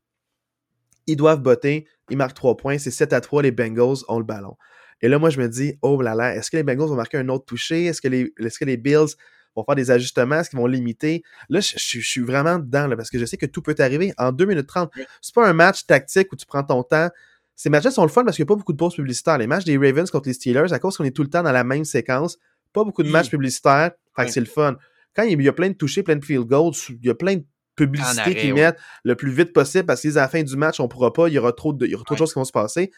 Speaker 1: Ils doivent botter, ils marquent trois points, c'est 7 à 3, les Bengals ont le ballon. Et là, moi, je me dis, oh là là, est-ce que les Bengals vont marquer un autre touché? Est-ce que les, est-ce que les Bills vont faire des ajustements? Est-ce qu'ils vont limiter? Là, je, je- je suis vraiment dedans, là, parce que je sais que tout peut arriver en 2 minutes 30.
Speaker 2: Oui.
Speaker 1: C'est pas un match tactique où tu prends ton temps. Ces matchs-là sont le fun parce qu'il n'y a pas beaucoup de pauses publicitaires. Les matchs des Ravens contre les Steelers, à cause qu'on est tout le temps dans la même séquence, pas beaucoup de
Speaker 2: Oui.
Speaker 1: matchs publicitaires, fait que c'est le fun. Quand il y a plein de touchés, plein de field goals, il y a plein de publicités
Speaker 2: arrêt,
Speaker 1: qui
Speaker 2: ouais.
Speaker 1: mettent le plus vite possible parce qu'à la fin du match, on pourra pas, il y aura trop de, il y aura trop de choses qui vont se passer.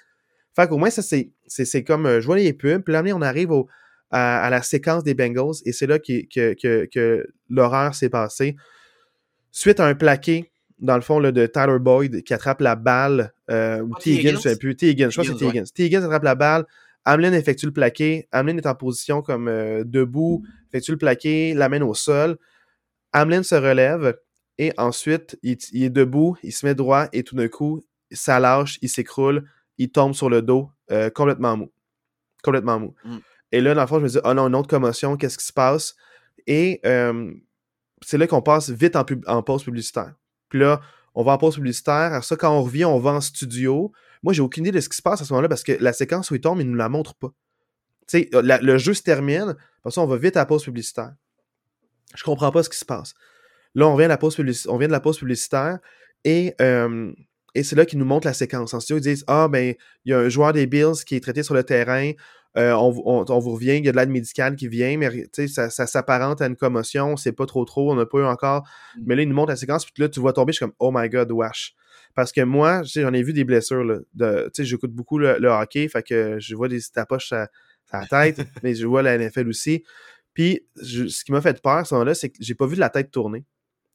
Speaker 1: Fait qu'au moins, ça, c'est, comme, euh, je vois les pubs, puis là, on arrive au, à, à la séquence des Bengals, et c'est là qui- que, que, que l'horreur s'est passée. Suite à un plaqué, dans le fond, là, de Tyler Boyd, qui attrape la balle, euh, ou
Speaker 2: Ah,
Speaker 1: T. Higgins, je
Speaker 2: Higgins?
Speaker 1: sais plus, T. Higgins, je crois que c'est T.
Speaker 2: Higgins,
Speaker 1: Higgins. T. Higgins attrape la balle, Hamlin effectue le plaqué, Hamlin est en position comme euh, debout, effectue le plaqué, l'amène au sol, Hamlin se relève, et ensuite, il, il est debout, il se met droit, et tout d'un coup, ça lâche, il s'écroule, il tombe sur le dos, euh, complètement mou. Complètement mou.
Speaker 2: Mm.
Speaker 1: Et là, dans le fond, je me dis, oh non, une autre commotion, qu'est-ce qui se passe? Et euh, c'est là qu'on passe vite en, pub- en pause publicitaire. Puis là, on va en pause publicitaire. Alors ça, quand on revient, on va en studio. Moi, j'ai aucune idée de ce qui se passe à ce moment-là parce que la séquence où il tombe, il ne nous la montre pas. Tu sais, le jeu se termine. Après ça, on va vite à la pause publicitaire. Je comprends pas ce qui se passe. Là, on vient de la pause, publici- on vient de la pause publicitaire et, euh, et c'est là qu'ils nous montrent la séquence. En studio, ils disent Ah, ben, il y a un joueur des Bills qui est traité sur le terrain. Euh, on, vous- on- on vous revient, il y a de l'aide médicale qui vient, mais ça, ça s'apparente à une commotion, on sait pas trop trop, on n'a pas eu encore.
Speaker 2: Mm.
Speaker 1: Mais là, ils nous montrent la séquence, puis là, tu vois tomber, je suis comme Oh my god, wesh. Parce que moi, j'en ai vu des blessures. Là, de, j'écoute beaucoup le, le hockey, fait que je vois des tapoches à, à la tête, mais je vois la NFL aussi. Puis, je- ce qui m'a fait peur à ce moment-là, c'est que j'ai pas vu de la tête tourner.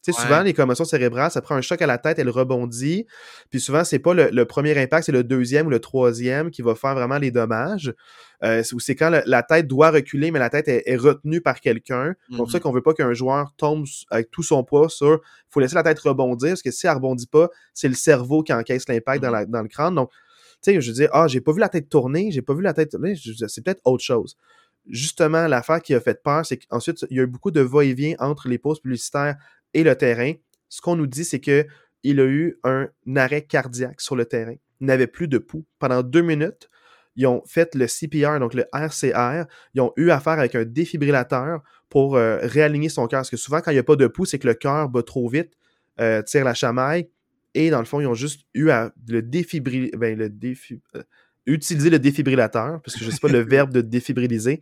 Speaker 1: Tu sais,
Speaker 2: Ouais.
Speaker 1: souvent, les commotions cérébrales, ça prend un choc à la tête, elle rebondit. Puis souvent, c'est pas le, le premier impact, c'est le deuxième ou le troisième qui va faire vraiment les dommages. Euh, c'est- ou c'est quand le- la tête doit reculer, mais la tête est, est retenue par quelqu'un. C'est pour ça
Speaker 2: Mhm.
Speaker 1: qu'on veut pas qu'un joueur tombe avec tout son poids sur. Il faut laisser la tête rebondir, parce que si elle rebondit pas, c'est le cerveau qui encaisse l'impact dans,
Speaker 2: Mhm.
Speaker 1: dans le crâne. Donc, tu sais, je dis, ah, j'ai pas vu la tête tourner, j'ai pas vu la tête tourner, c'est peut-être autre chose. Justement, l'affaire qui a fait peur, c'est qu'ensuite, il y a eu beaucoup de va-et-vient entre les pauses publicitaires et le terrain. Ce qu'on nous dit, c'est que il a eu un arrêt cardiaque sur le terrain. Il n'avait plus de pouls. Pendant deux minutes, ils ont fait le CPR, donc le RCR. Ils ont eu affaire avec un défibrillateur pour euh, réaligner son cœur. Parce que souvent, quand il n'y a pas de pouls, c'est que le cœur bat trop vite, euh, tire la chamaille. Et dans le fond, ils ont juste eu à le ben, le défi- euh, utilisé le défibrillateur, parce que je ne sais pas le verbe de défibriliser,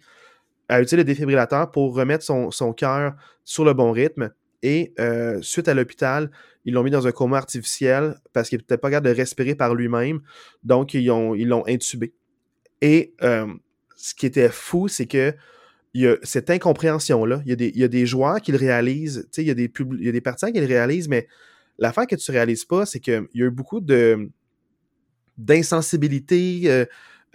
Speaker 1: a utilisé le défibrillateur pour remettre son, son cœur sur le bon rythme. Et euh, suite à l'hôpital, ils l'ont mis dans un coma artificiel parce qu'il n'était pas capable de respirer par lui-même. Donc, ils l'ont ils intubé. Et euh, ce qui était fou, c'est que il y a cette incompréhension-là. Il, il, y a des joueurs qui le réalisent, il y, a des il y a des partisans qui le réalisent, mais l'affaire que tu ne réalises pas, c'est qu'il y a eu beaucoup de d'insensibilité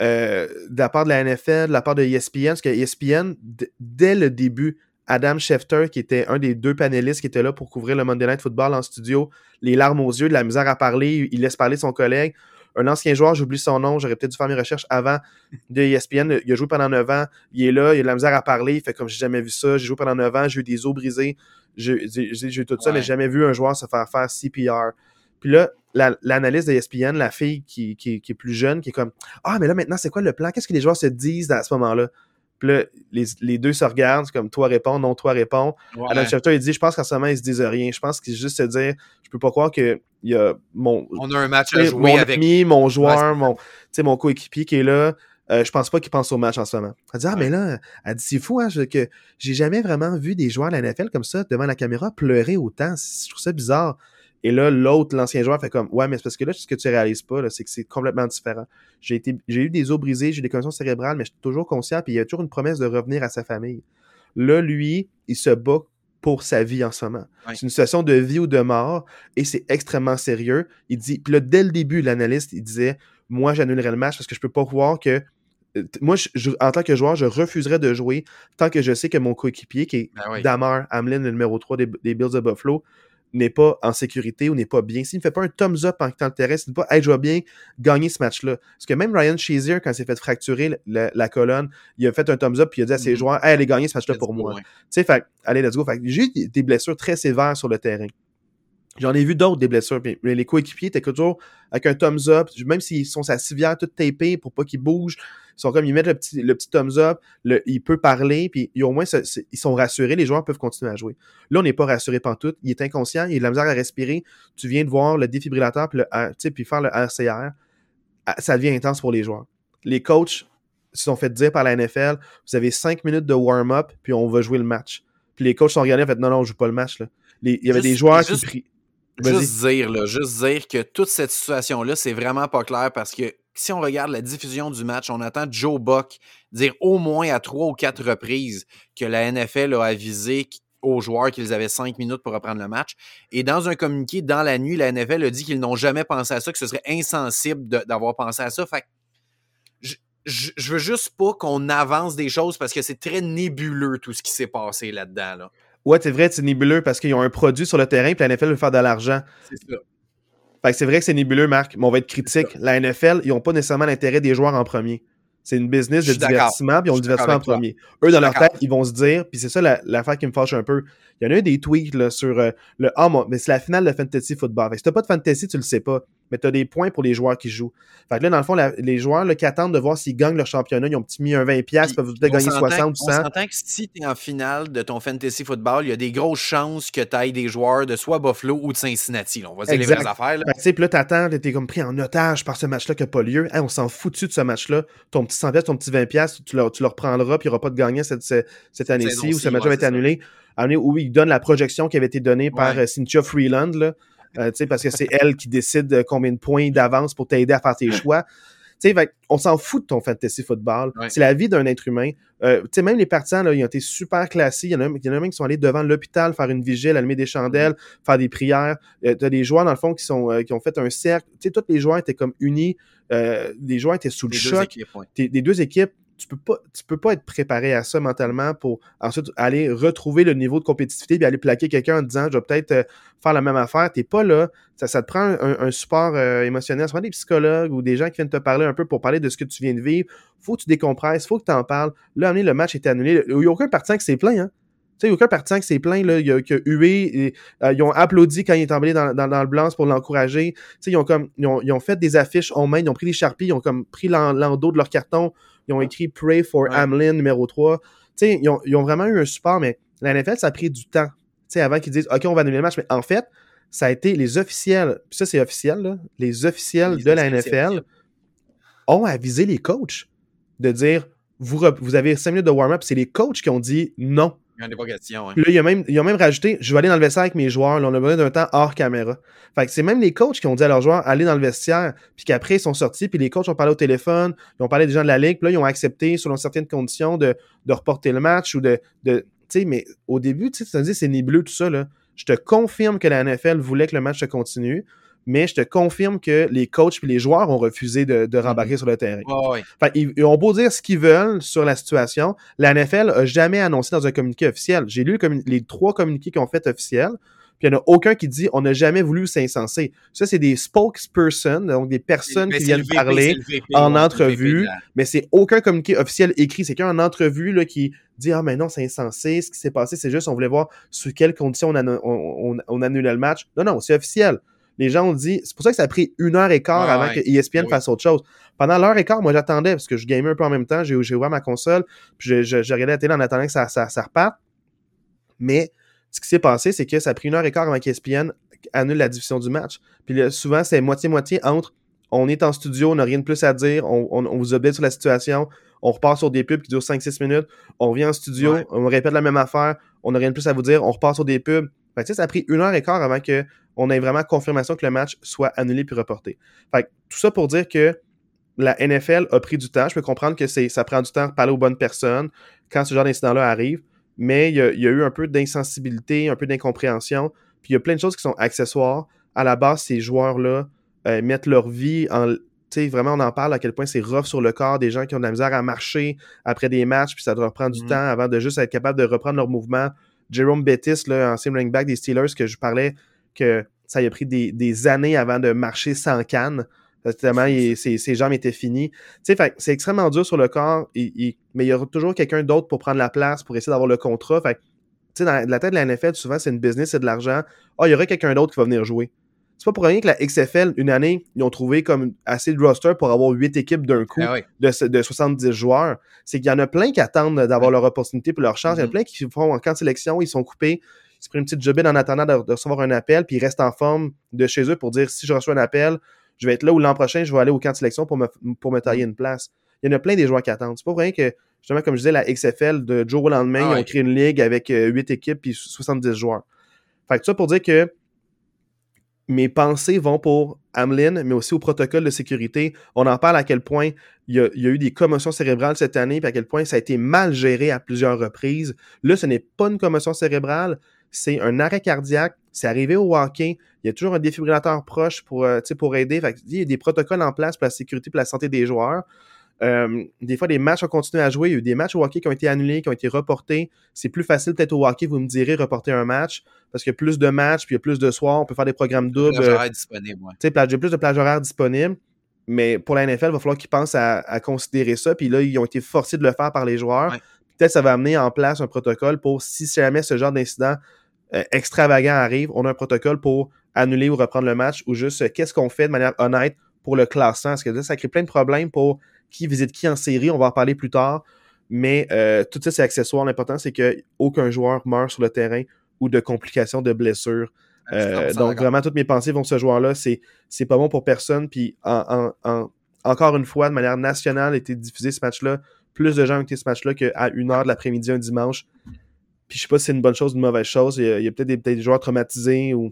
Speaker 1: euh, de la part de la NFL, de la part de ESPN, parce que ESPN, dès le début, Adam Schefter, qui était un des deux panélistes qui était là pour couvrir le Monday Night Football en studio, les larmes aux yeux, de la misère à parler, il laisse parler son collègue. Un ancien joueur, j'oublie son nom, j'aurais peut-être dû faire mes recherches avant de ESPN. Il a joué pendant 9 ans, il est là, il a de la misère à parler, il fait comme j'ai jamais vu ça. J'ai joué pendant 9 ans, j'ai eu des os brisés, j'ai eu tout ça, mais j'ai jamais vu un joueur se faire faire CPR. Puis là, l'analyse de ESPN, la fille qui, qui, est plus jeune, qui est comme Ah, mais là maintenant, c'est quoi le plan? Qu'est-ce que les joueurs se disent à ce moment-là? Puis là, les, les deux se regardent, comme toi réponds, non, toi réponds. Adam Schefter, il dit Je pense qu'en ce moment, ils se disent rien. Je pense qu'il juste se dire Je peux pas croire qu'il y a mon.
Speaker 2: On a un match à jouer mon avec.
Speaker 1: Ami, mon joueur, mon, mon coéquipier qui est là. Euh, je pense pas qu'il pense au match en ce moment. Elle dit Ah, mais là, elle dit C'est fou, hein, que j'ai jamais vraiment vu des joueurs de la NFL comme ça devant la caméra pleurer autant. Je trouve ça bizarre. Et là, l'autre, l'ancien joueur, fait comme Ouais, mais c'est parce que là, ce que tu réalises pas, c'est que c'est complètement différent. J'ai été, j'ai eu des os brisés, j'ai eu des conditions cérébrales, mais je suis toujours conscient, puis il y a toujours une promesse de revenir à sa famille. Là, lui, il se bat pour sa vie en ce moment. C'est une situation de vie ou de mort, et c'est extrêmement sérieux. Il dit, puis là, dès le début, l'analyste, il disait Moi, j'annulerai le match parce que je peux pas voir que euh, moi, en tant que joueur, je refuserais de jouer tant que je sais que mon coéquipier, qui est ben Damar Hamlin, le numéro 3 des, des Bills de Buffalo, n'est pas en sécurité ou n'est pas bien, s'il ne fait pas un thumbs up en quittant le terrain, s'il ne dit pas, hey, je vais bien gagner ce match-là. Parce que même Ryan Shazier, quand il s'est fait fracturer la, colonne, il a fait un thumbs up puis il a dit à ses mm-hmm. joueurs, hey, allez gagner ce match-là pour moi. Tu sais, fait, allez, let's go. Fait, j'ai eu des blessures très sévères sur le terrain. J'en ai vu d'autres des blessures, mais les coéquipiers étaient toujours avec un thumbs up, même s'ils sont sa civière toute tapée pour pas qu'ils bougent, ils sont comme ils mettent le petit, le petit thumbs up, le, il peut parler, puis au moins ils sont rassurés, les joueurs peuvent continuer à jouer. Là, on n'est pas rassuré tout, il est inconscient, il a de la misère à respirer, tu viens de voir le défibrillateur puis, le, puis faire le RCR, ah, ça devient intense pour les joueurs. Les coachs se sont fait dire par la NFL, vous avez cinq minutes de warm-up, puis on va jouer le match. Puis les coachs sont regardés en fait non, non, on joue pas le match. Là. il y avait des joueurs qui prient
Speaker 2: Juste dire, juste dire que toute cette situation-là, c'est vraiment pas clair parce que si on regarde la diffusion du match, on attend Joe Buck dire au moins à trois ou quatre reprises que la NFL a avisé aux joueurs qu'ils avaient cinq minutes pour reprendre le match. Et dans un communiqué dans la nuit, la NFL a dit qu'ils n'ont jamais pensé à ça, que ce serait insensible d'avoir pensé à ça. Fait je, je, veux juste pas qu'on avance des choses parce que c'est très nébuleux tout ce qui s'est passé là-dedans. Là.
Speaker 1: Ouais, c'est vrai, c'est nébuleux parce qu'ils ont un produit sur le terrain puis la NFL veut faire de l'argent. C'est ça. Fait que c'est vrai que c'est nébuleux, Marc, mais on va être critique. La NFL, ils n'ont pas nécessairement l'intérêt des joueurs en premier. C'est une business de divertissement, puis ils ont le divertissement en premier. Eux, dans leur tête, ils vont se dire, puis c'est ça l'affaire qui me fâche un peu. Il y en a eu des tweets là, sur euh, le Ah, mais c'est la finale de fantasy football. Fait que si t'as pas de fantasy, tu le sais pas. Mais tu as des points pour les joueurs qui jouent. Fait que là, dans le fond, les joueurs là, qui attendent de voir s'ils gagnent leur championnat, ils ont petit mis un 20$, ils peuvent peut-être gagner 60 ou 100. On
Speaker 2: s'entend que si tu es en finale de ton fantasy football, il y a des grosses chances que tu ailles des joueurs de soit Buffalo ou de Cincinnati. Là. On va dire les vraies affaires. Là.
Speaker 1: Fait que, là, t'attends, t'es comme pris en otage par ce match-là qui n'a pas lieu. on s'en foutu de ce match-là. Ton petit 100$, ton petit 20$, tu le, tu le reprendras, puis il n'y aura pas de gagnant cette, cette, année-ci, ou ce match-là va être annulé où il donne la projection qui avait été donnée par euh, Cynthia Freeland, là, euh, parce que c'est elle qui décide combien de points d'avance pour t'aider à faire tes choix. Fait, on s'en fout de ton fantasy football. C'est la vie d'un être humain. Euh, même les partisans, là, ils ont été super classés. Il y en a, il y en a même qui sont allés devant l'hôpital faire une vigile, allumer des chandelles, faire des prières. Euh, tu as des joueurs, dans le fond, qui, sont, qui ont fait un cercle. tous les joueurs étaient comme unis. les joueurs étaient sous le choc. des deux équipes tu peux pas, tu peux pas être préparé à ça mentalement pour ensuite aller retrouver le niveau de compétitivité et aller plaquer quelqu'un en disant je vais peut-être euh, faire la même affaire. T'es pas là. Ça, ça te prend un, support euh, émotionnel. Ce des psychologues ou des gens qui viennent te parler un peu pour parler de ce que tu viens de vivre. Faut que tu décompresses, faut que tu en parles. Là, le match était annulé. Il n'y a aucun partisan qui s'est plaint, hein. Tu sais, aucun partisan qui s'est plaint, là, il a, qui a hué, et, euh, ils ont applaudi quand il est tombé dans, dans, le blanc pour l'encourager. Tu sais, ils ont comme, ils ont, ils ont, fait des affiches en main, ils ont pris des charpies, ils ont comme pris l'endos de leur carton, ils ont écrit Pray for Hamlin numéro 3. Tu sais, ils ont, ils ont, vraiment eu un support, mais la NFL, ça a pris du temps. Tu sais, avant qu'ils disent, OK, on va annuler le match. Mais en fait, ça a été les officiels, puis ça, c'est officiel, là, les officiels de la NFL ont avisé les coachs de dire vous, vous avez 5 minutes de warm-up. C'est les coachs qui ont dit non.
Speaker 2: Il y a pas question.
Speaker 1: Puis là, il a, même, ils ont même rajouté je vais aller dans le vestiaire avec mes joueurs. On a besoin d'un temps hors caméra. Fait que c'est même les coachs qui ont dit à leurs joueurs aller dans le vestiaire. Puis qu'après, ils sont sortis. Puis les coachs ont parlé au téléphone. Ils ont parlé des gens de la ligue. Puis là, ils ont accepté, selon certaines conditions, de, reporter le match ou de. tu sais, mais au début, tu sais, dis c'est nébuleux tout ça. Là. Je te confirme que la NFL voulait que le match se continue mais je te confirme que les coachs et les joueurs ont refusé de, de rembarquer sur le terrain.
Speaker 2: Oh, oui.
Speaker 1: Fait, ils, ils, ont beau dire ce qu'ils veulent sur la situation, la NFL a jamais annoncé dans un communiqué officiel. J'ai lu les trois communiqués qu'ils ont fait officiels, puis il n'y en a aucun qui dit on n'a jamais voulu s'incenser. Ça, c'est des spokespersons, donc des personnes qui viennent
Speaker 2: VP,
Speaker 1: parler
Speaker 2: VP,
Speaker 1: en
Speaker 2: ouais,
Speaker 1: entrevue,
Speaker 2: la-
Speaker 1: mais c'est aucun communiqué officiel écrit. C'est qu'un en entrevue là, qui dit Ah, mais non, c'est insensé. Ce qui s'est passé, c'est juste on voulait voir sous quelles conditions on, on- on annulait le match. Non, non, c'est officiel. Les gens ont dit. C'est pour ça que ça a pris une heure et quart
Speaker 2: Ah
Speaker 1: avant
Speaker 2: ouais.
Speaker 1: que ESPN
Speaker 2: Oui.
Speaker 1: fasse autre chose. Pendant l'heure et quart, moi, j'attendais parce que je gamais un peu en même temps. J'ai ouvert ma console, puis je, je, je regardais la télé en attendant que ça, ça, ça reparte. Mais ce qui s'est passé, c'est que ça a pris une heure et quart avant qu'ESPN annule la diffusion du match. Puis là, souvent, c'est moitié-moitié entre on est en studio, on n'a rien de plus à dire, on, on, on vous update sur la situation, on repart sur des pubs qui durent 5-6 minutes, on revient en studio,
Speaker 2: Ouais.
Speaker 1: on répète la même affaire, on n'a rien de plus à vous dire, on repart sur des pubs. Fait que, tu sais, ça a pris une heure et quart avant que on ait vraiment confirmation que le match soit annulé puis reporté. Fait que, tout ça pour dire que la NFL a pris du temps. Je peux comprendre que ça prend du temps de parler aux bonnes personnes quand ce genre d'incident-là arrive, mais il y, a, il y a eu un peu d'insensibilité, un peu d'incompréhension, puis il y a plein de choses qui sont accessoires. À la base, ces joueurs-là euh, mettent leur vie en. Tu sais, vraiment, on en parle à quel point c'est rough sur le corps, des gens qui ont de la misère à marcher après des matchs, puis ça doit prendre du
Speaker 2: Mhm.
Speaker 1: temps avant de juste être capable de reprendre leur mouvement. Jerome Bettis, là, ancien running back des Steelers, que je parlais que ça y a pris des, des années avant de marcher sans canne. Tellement il- ses, ses jambes étaient finies. Tu sais, c'est extrêmement dur sur le corps, il- il- mais il y aura toujours quelqu'un d'autre pour prendre la place, pour essayer d'avoir le contrat. Fait tu sais, dans la- tête de la NFL, souvent, c'est une business, c'est de l'argent. Ah, il y aura quelqu'un d'autre qui va venir jouer. C'est pas pour rien que la XFL, une année, ils ont trouvé comme assez de roster pour avoir huit équipes d'un coup
Speaker 2: Ah oui.
Speaker 1: de, ce- de 70 joueurs. C'est qu'il y en a plein qui attendent d'avoir leur opportunité puis leur chance. Il y en a
Speaker 2: Mhm.
Speaker 1: plein qui font en camp de sélection, ils sont coupés, ils se prennent une petite jobine en attendant de, de recevoir un appel, puis ils restent en forme de chez eux pour dire si je reçois un appel, je vais être là ou l'an prochain, je vais aller au camp de sélection pour me, pour me tailler une place. Il y en a plein des joueurs qui attendent. C'est pas pour rien que, justement, comme je disais, la XFL, de jour au lendemain,
Speaker 2: Ah
Speaker 1: ils ont créé une ligue avec euh, 8 équipes puis 70 joueurs. Fait que ça pour dire que mes pensées vont pour Hamlin, mais aussi au protocole de sécurité. On en parle à quel point il y a, il y a eu des commotions cérébrales cette année, puis à quel point ça a été mal géré à plusieurs reprises. Là, ce n'est pas une commotion cérébrale, c'est un arrêt cardiaque. C'est arrivé au hockey. Il y a toujours un défibrillateur proche pour, euh, pour aider. Fait il y a des protocoles en place pour la sécurité et la santé des joueurs. Euh, des fois, des matchs ont continué à jouer. Il y a eu des matchs au hockey qui ont été annulés, qui ont été reportés. C'est plus facile peut-être au hockey, vous me direz, reporter un match, parce qu'il y a plus de matchs, puis il y a plus de soirs, on peut faire des programmes doubles.
Speaker 2: Le
Speaker 1: euh,
Speaker 2: horaire disponible, ouais.
Speaker 1: plage- plus de plages horaires disponibles. Mais pour la NFL, il va falloir qu'ils pensent à, à considérer ça. Puis là, ils ont été forcés de le faire par les joueurs.
Speaker 2: Ouais.
Speaker 1: Peut-être ça va amener en place un protocole pour si jamais ce genre d'incident euh, extravagant arrive, on a un protocole pour annuler ou reprendre le match ou juste euh, qu'est-ce qu'on fait de manière honnête pour le classement? Parce que là, ça crée plein de problèmes pour qui visite qui en série. On va en parler plus tard. Mais euh, tout ça, c'est accessoire. L'important, c'est qu'aucun joueur meurt sur le terrain ou de complications de blessures.
Speaker 2: 100%
Speaker 1: donc vraiment toutes mes pensées vont ce joueur-là. C'est c'est pas bon pour personne. Puis en, en- en- encore une fois, de manière nationale, a été diffusé ce match-là. Plus de gens ont été ce match-là qu'à une heure de l'après-midi un dimanche. Puis je sais pas si c'est une bonne chose ou une mauvaise chose. Il y a, peut-être des, joueurs traumatisés ou.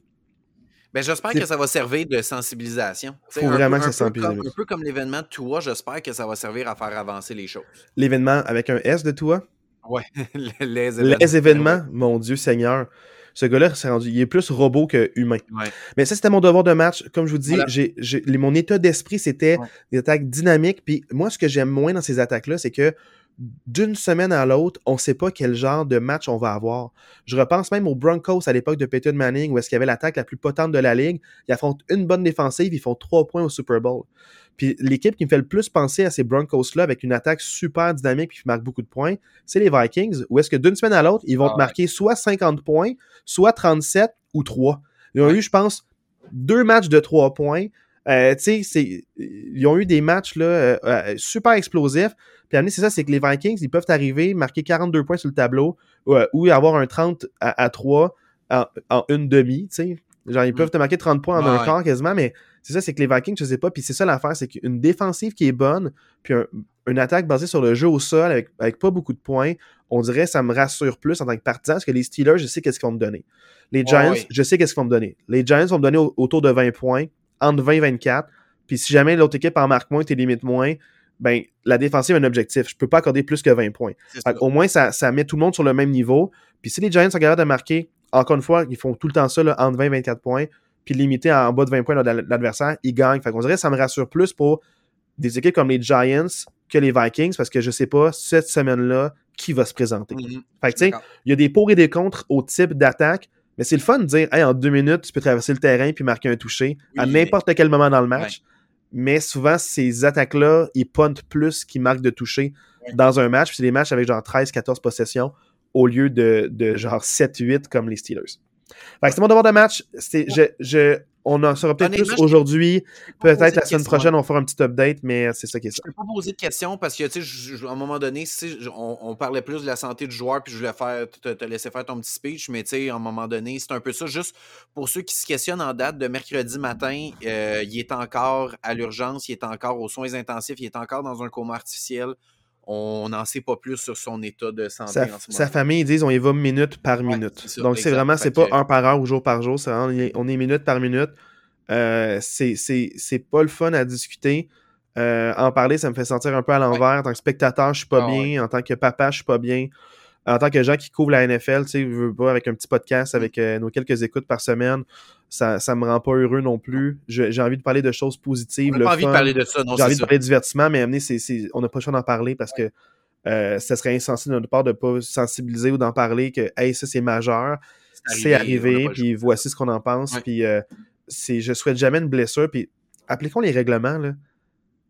Speaker 2: Ben, j'espère que ça va servir de sensibilisation.
Speaker 1: Faut
Speaker 2: un
Speaker 1: vraiment
Speaker 2: peu-
Speaker 1: que
Speaker 2: un
Speaker 1: ça
Speaker 2: peu comme- Un peu comme l'événement de Tua, j'espère que ça va servir à faire avancer les choses.
Speaker 1: L'événement avec un S de toi.
Speaker 2: Ouais, les événements.
Speaker 1: Les événements, mon Dieu Seigneur. Ce gars-là, s'est rendu, il est plus robot que humain.
Speaker 2: Ouais.
Speaker 1: Mais ça, c'était mon devoir de match. Comme je vous dis,
Speaker 2: Voilà.
Speaker 1: mon état d'esprit, c'était
Speaker 2: Ouais.
Speaker 1: des attaques dynamiques. Puis moi, ce que j'aime moins dans ces attaques-là, c'est que d'une semaine à l'autre, on ne sait pas quel genre de match on va avoir. Je repense même aux Broncos à l'époque de Peyton Manning, où est-ce qu'il y avait l'attaque la plus potente de la ligue. Ils affrontent une bonne défensive, ils font trois points au Super Bowl. Puis l'équipe qui me fait le plus penser à ces Broncos-là, avec une attaque super dynamique qui marque beaucoup de points, c'est les Vikings, où est-ce que d'une semaine à l'autre, ils vont
Speaker 2: Ah
Speaker 1: te
Speaker 2: ouais.
Speaker 1: marquer soit 50 points, soit 37 ou 3. Ils ont eu, je pense, deux matchs de 3 points. Euh, tu sais, ils ont eu des matchs là, euh, euh, super explosifs. Puis c'est ça, c'est que les Vikings, ils peuvent arriver, marquer 42 points sur le tableau ou avoir un 30 à, à 3 en, en une demi, tu sais. Genre, ils
Speaker 2: Mm.
Speaker 1: peuvent te marquer 30 points en un
Speaker 2: ouais.
Speaker 1: quart quasiment, mais C'est ça, c'est que les Vikings, je sais pas, puis c'est ça l'affaire, c'est qu'une défensive qui est bonne, puis une attaque basée sur le jeu au sol avec, avec pas beaucoup de points, on dirait ça me rassure plus en tant que partisan, parce que les Steelers, je sais qu'est-ce qu'ils vont me donner. Les Giants, je sais qu'est-ce qu'ils vont me donner. Les Giants vont me donner autour de 20 points, entre 20 et 24, puis si jamais l'autre équipe en marque moins, t'es limite moins, ben, la défensive a un objectif. Je peux pas accorder plus que 20 points. Au moins, ça, ça, met tout le monde sur le même niveau. Puis si les Giants sont capables de marquer, encore une fois, ils font tout le temps ça, là, entre 20 et 24 points, puis limiter en bas de 20 points l'adversaire, ils gagnent. Fait qu'on dirait que ça me rassure plus pour des équipes comme les Giants que les Vikings, parce que je sais pas, cette semaine-là, qui va se présenter. Mm-hmm. Fait que, tu sais, il y a des pour et des contre au type d'attaque, mais c'est le fun de dire, hey, en deux minutes, tu peux traverser le terrain puis marquer un toucher à n'importe quel moment dans le match. Mais souvent, ces attaques-là, ils puntent plus qu'ils marquent de toucher dans un match. c'est des matchs avec genre 13-14 possessions au lieu de, de genre 7-8 comme les Steelers. C'est mon devoir de match. Je, je, on en saura peut-être plus aujourd'hui. Peut-être la semaine prochaine, on fera un petit update, mais c'est ça qui est ça.
Speaker 2: Je ne peux pas poser de questions parce que, tu sais, à un moment donné, on, on, parlait plus de la santé du joueur, puis je voulais faire, te, laisser faire ton petit speech, mais tu sais, à un moment donné, c'est un peu ça. Juste pour ceux qui se questionnent en date de mercredi matin, euh, il est encore à l'urgence, il est encore aux soins intensifs, il est encore dans un coma artificiel on n'en sait pas plus sur son état de santé
Speaker 1: sa, en ce moment. Sa famille, ils disent on y va minute par minute. Donc, c'est vraiment, c'est pas un par heure ou jour par jour, c'est on est minute par minute. Euh, c'est pas le fun à discuter. Euh, en parler, ça me fait sentir un peu à l'envers. En tant que spectateur, je suis pas ah bien. En tant que papa, je suis pas bien. En tant que gens qui couvrent la NFL, tu sais, veux pas, avec un petit podcast, avec euh, nos quelques écoutes par semaine, ça, ça me rend pas heureux non plus. J'ai envie de parler de choses positives.
Speaker 2: J'ai envie de parler de ça,
Speaker 1: J'ai envie de parler de divertissement, mais amener, on n'a pas le choix d'en parler parce que euh, ça serait insensé de notre part de pas sensibiliser ou d'en parler que, hey, ça c'est majeur, c'est arrivé, puis voici ce qu'on en pense, puis euh, je souhaite jamais une blessure, puis appliquons les règlements, là.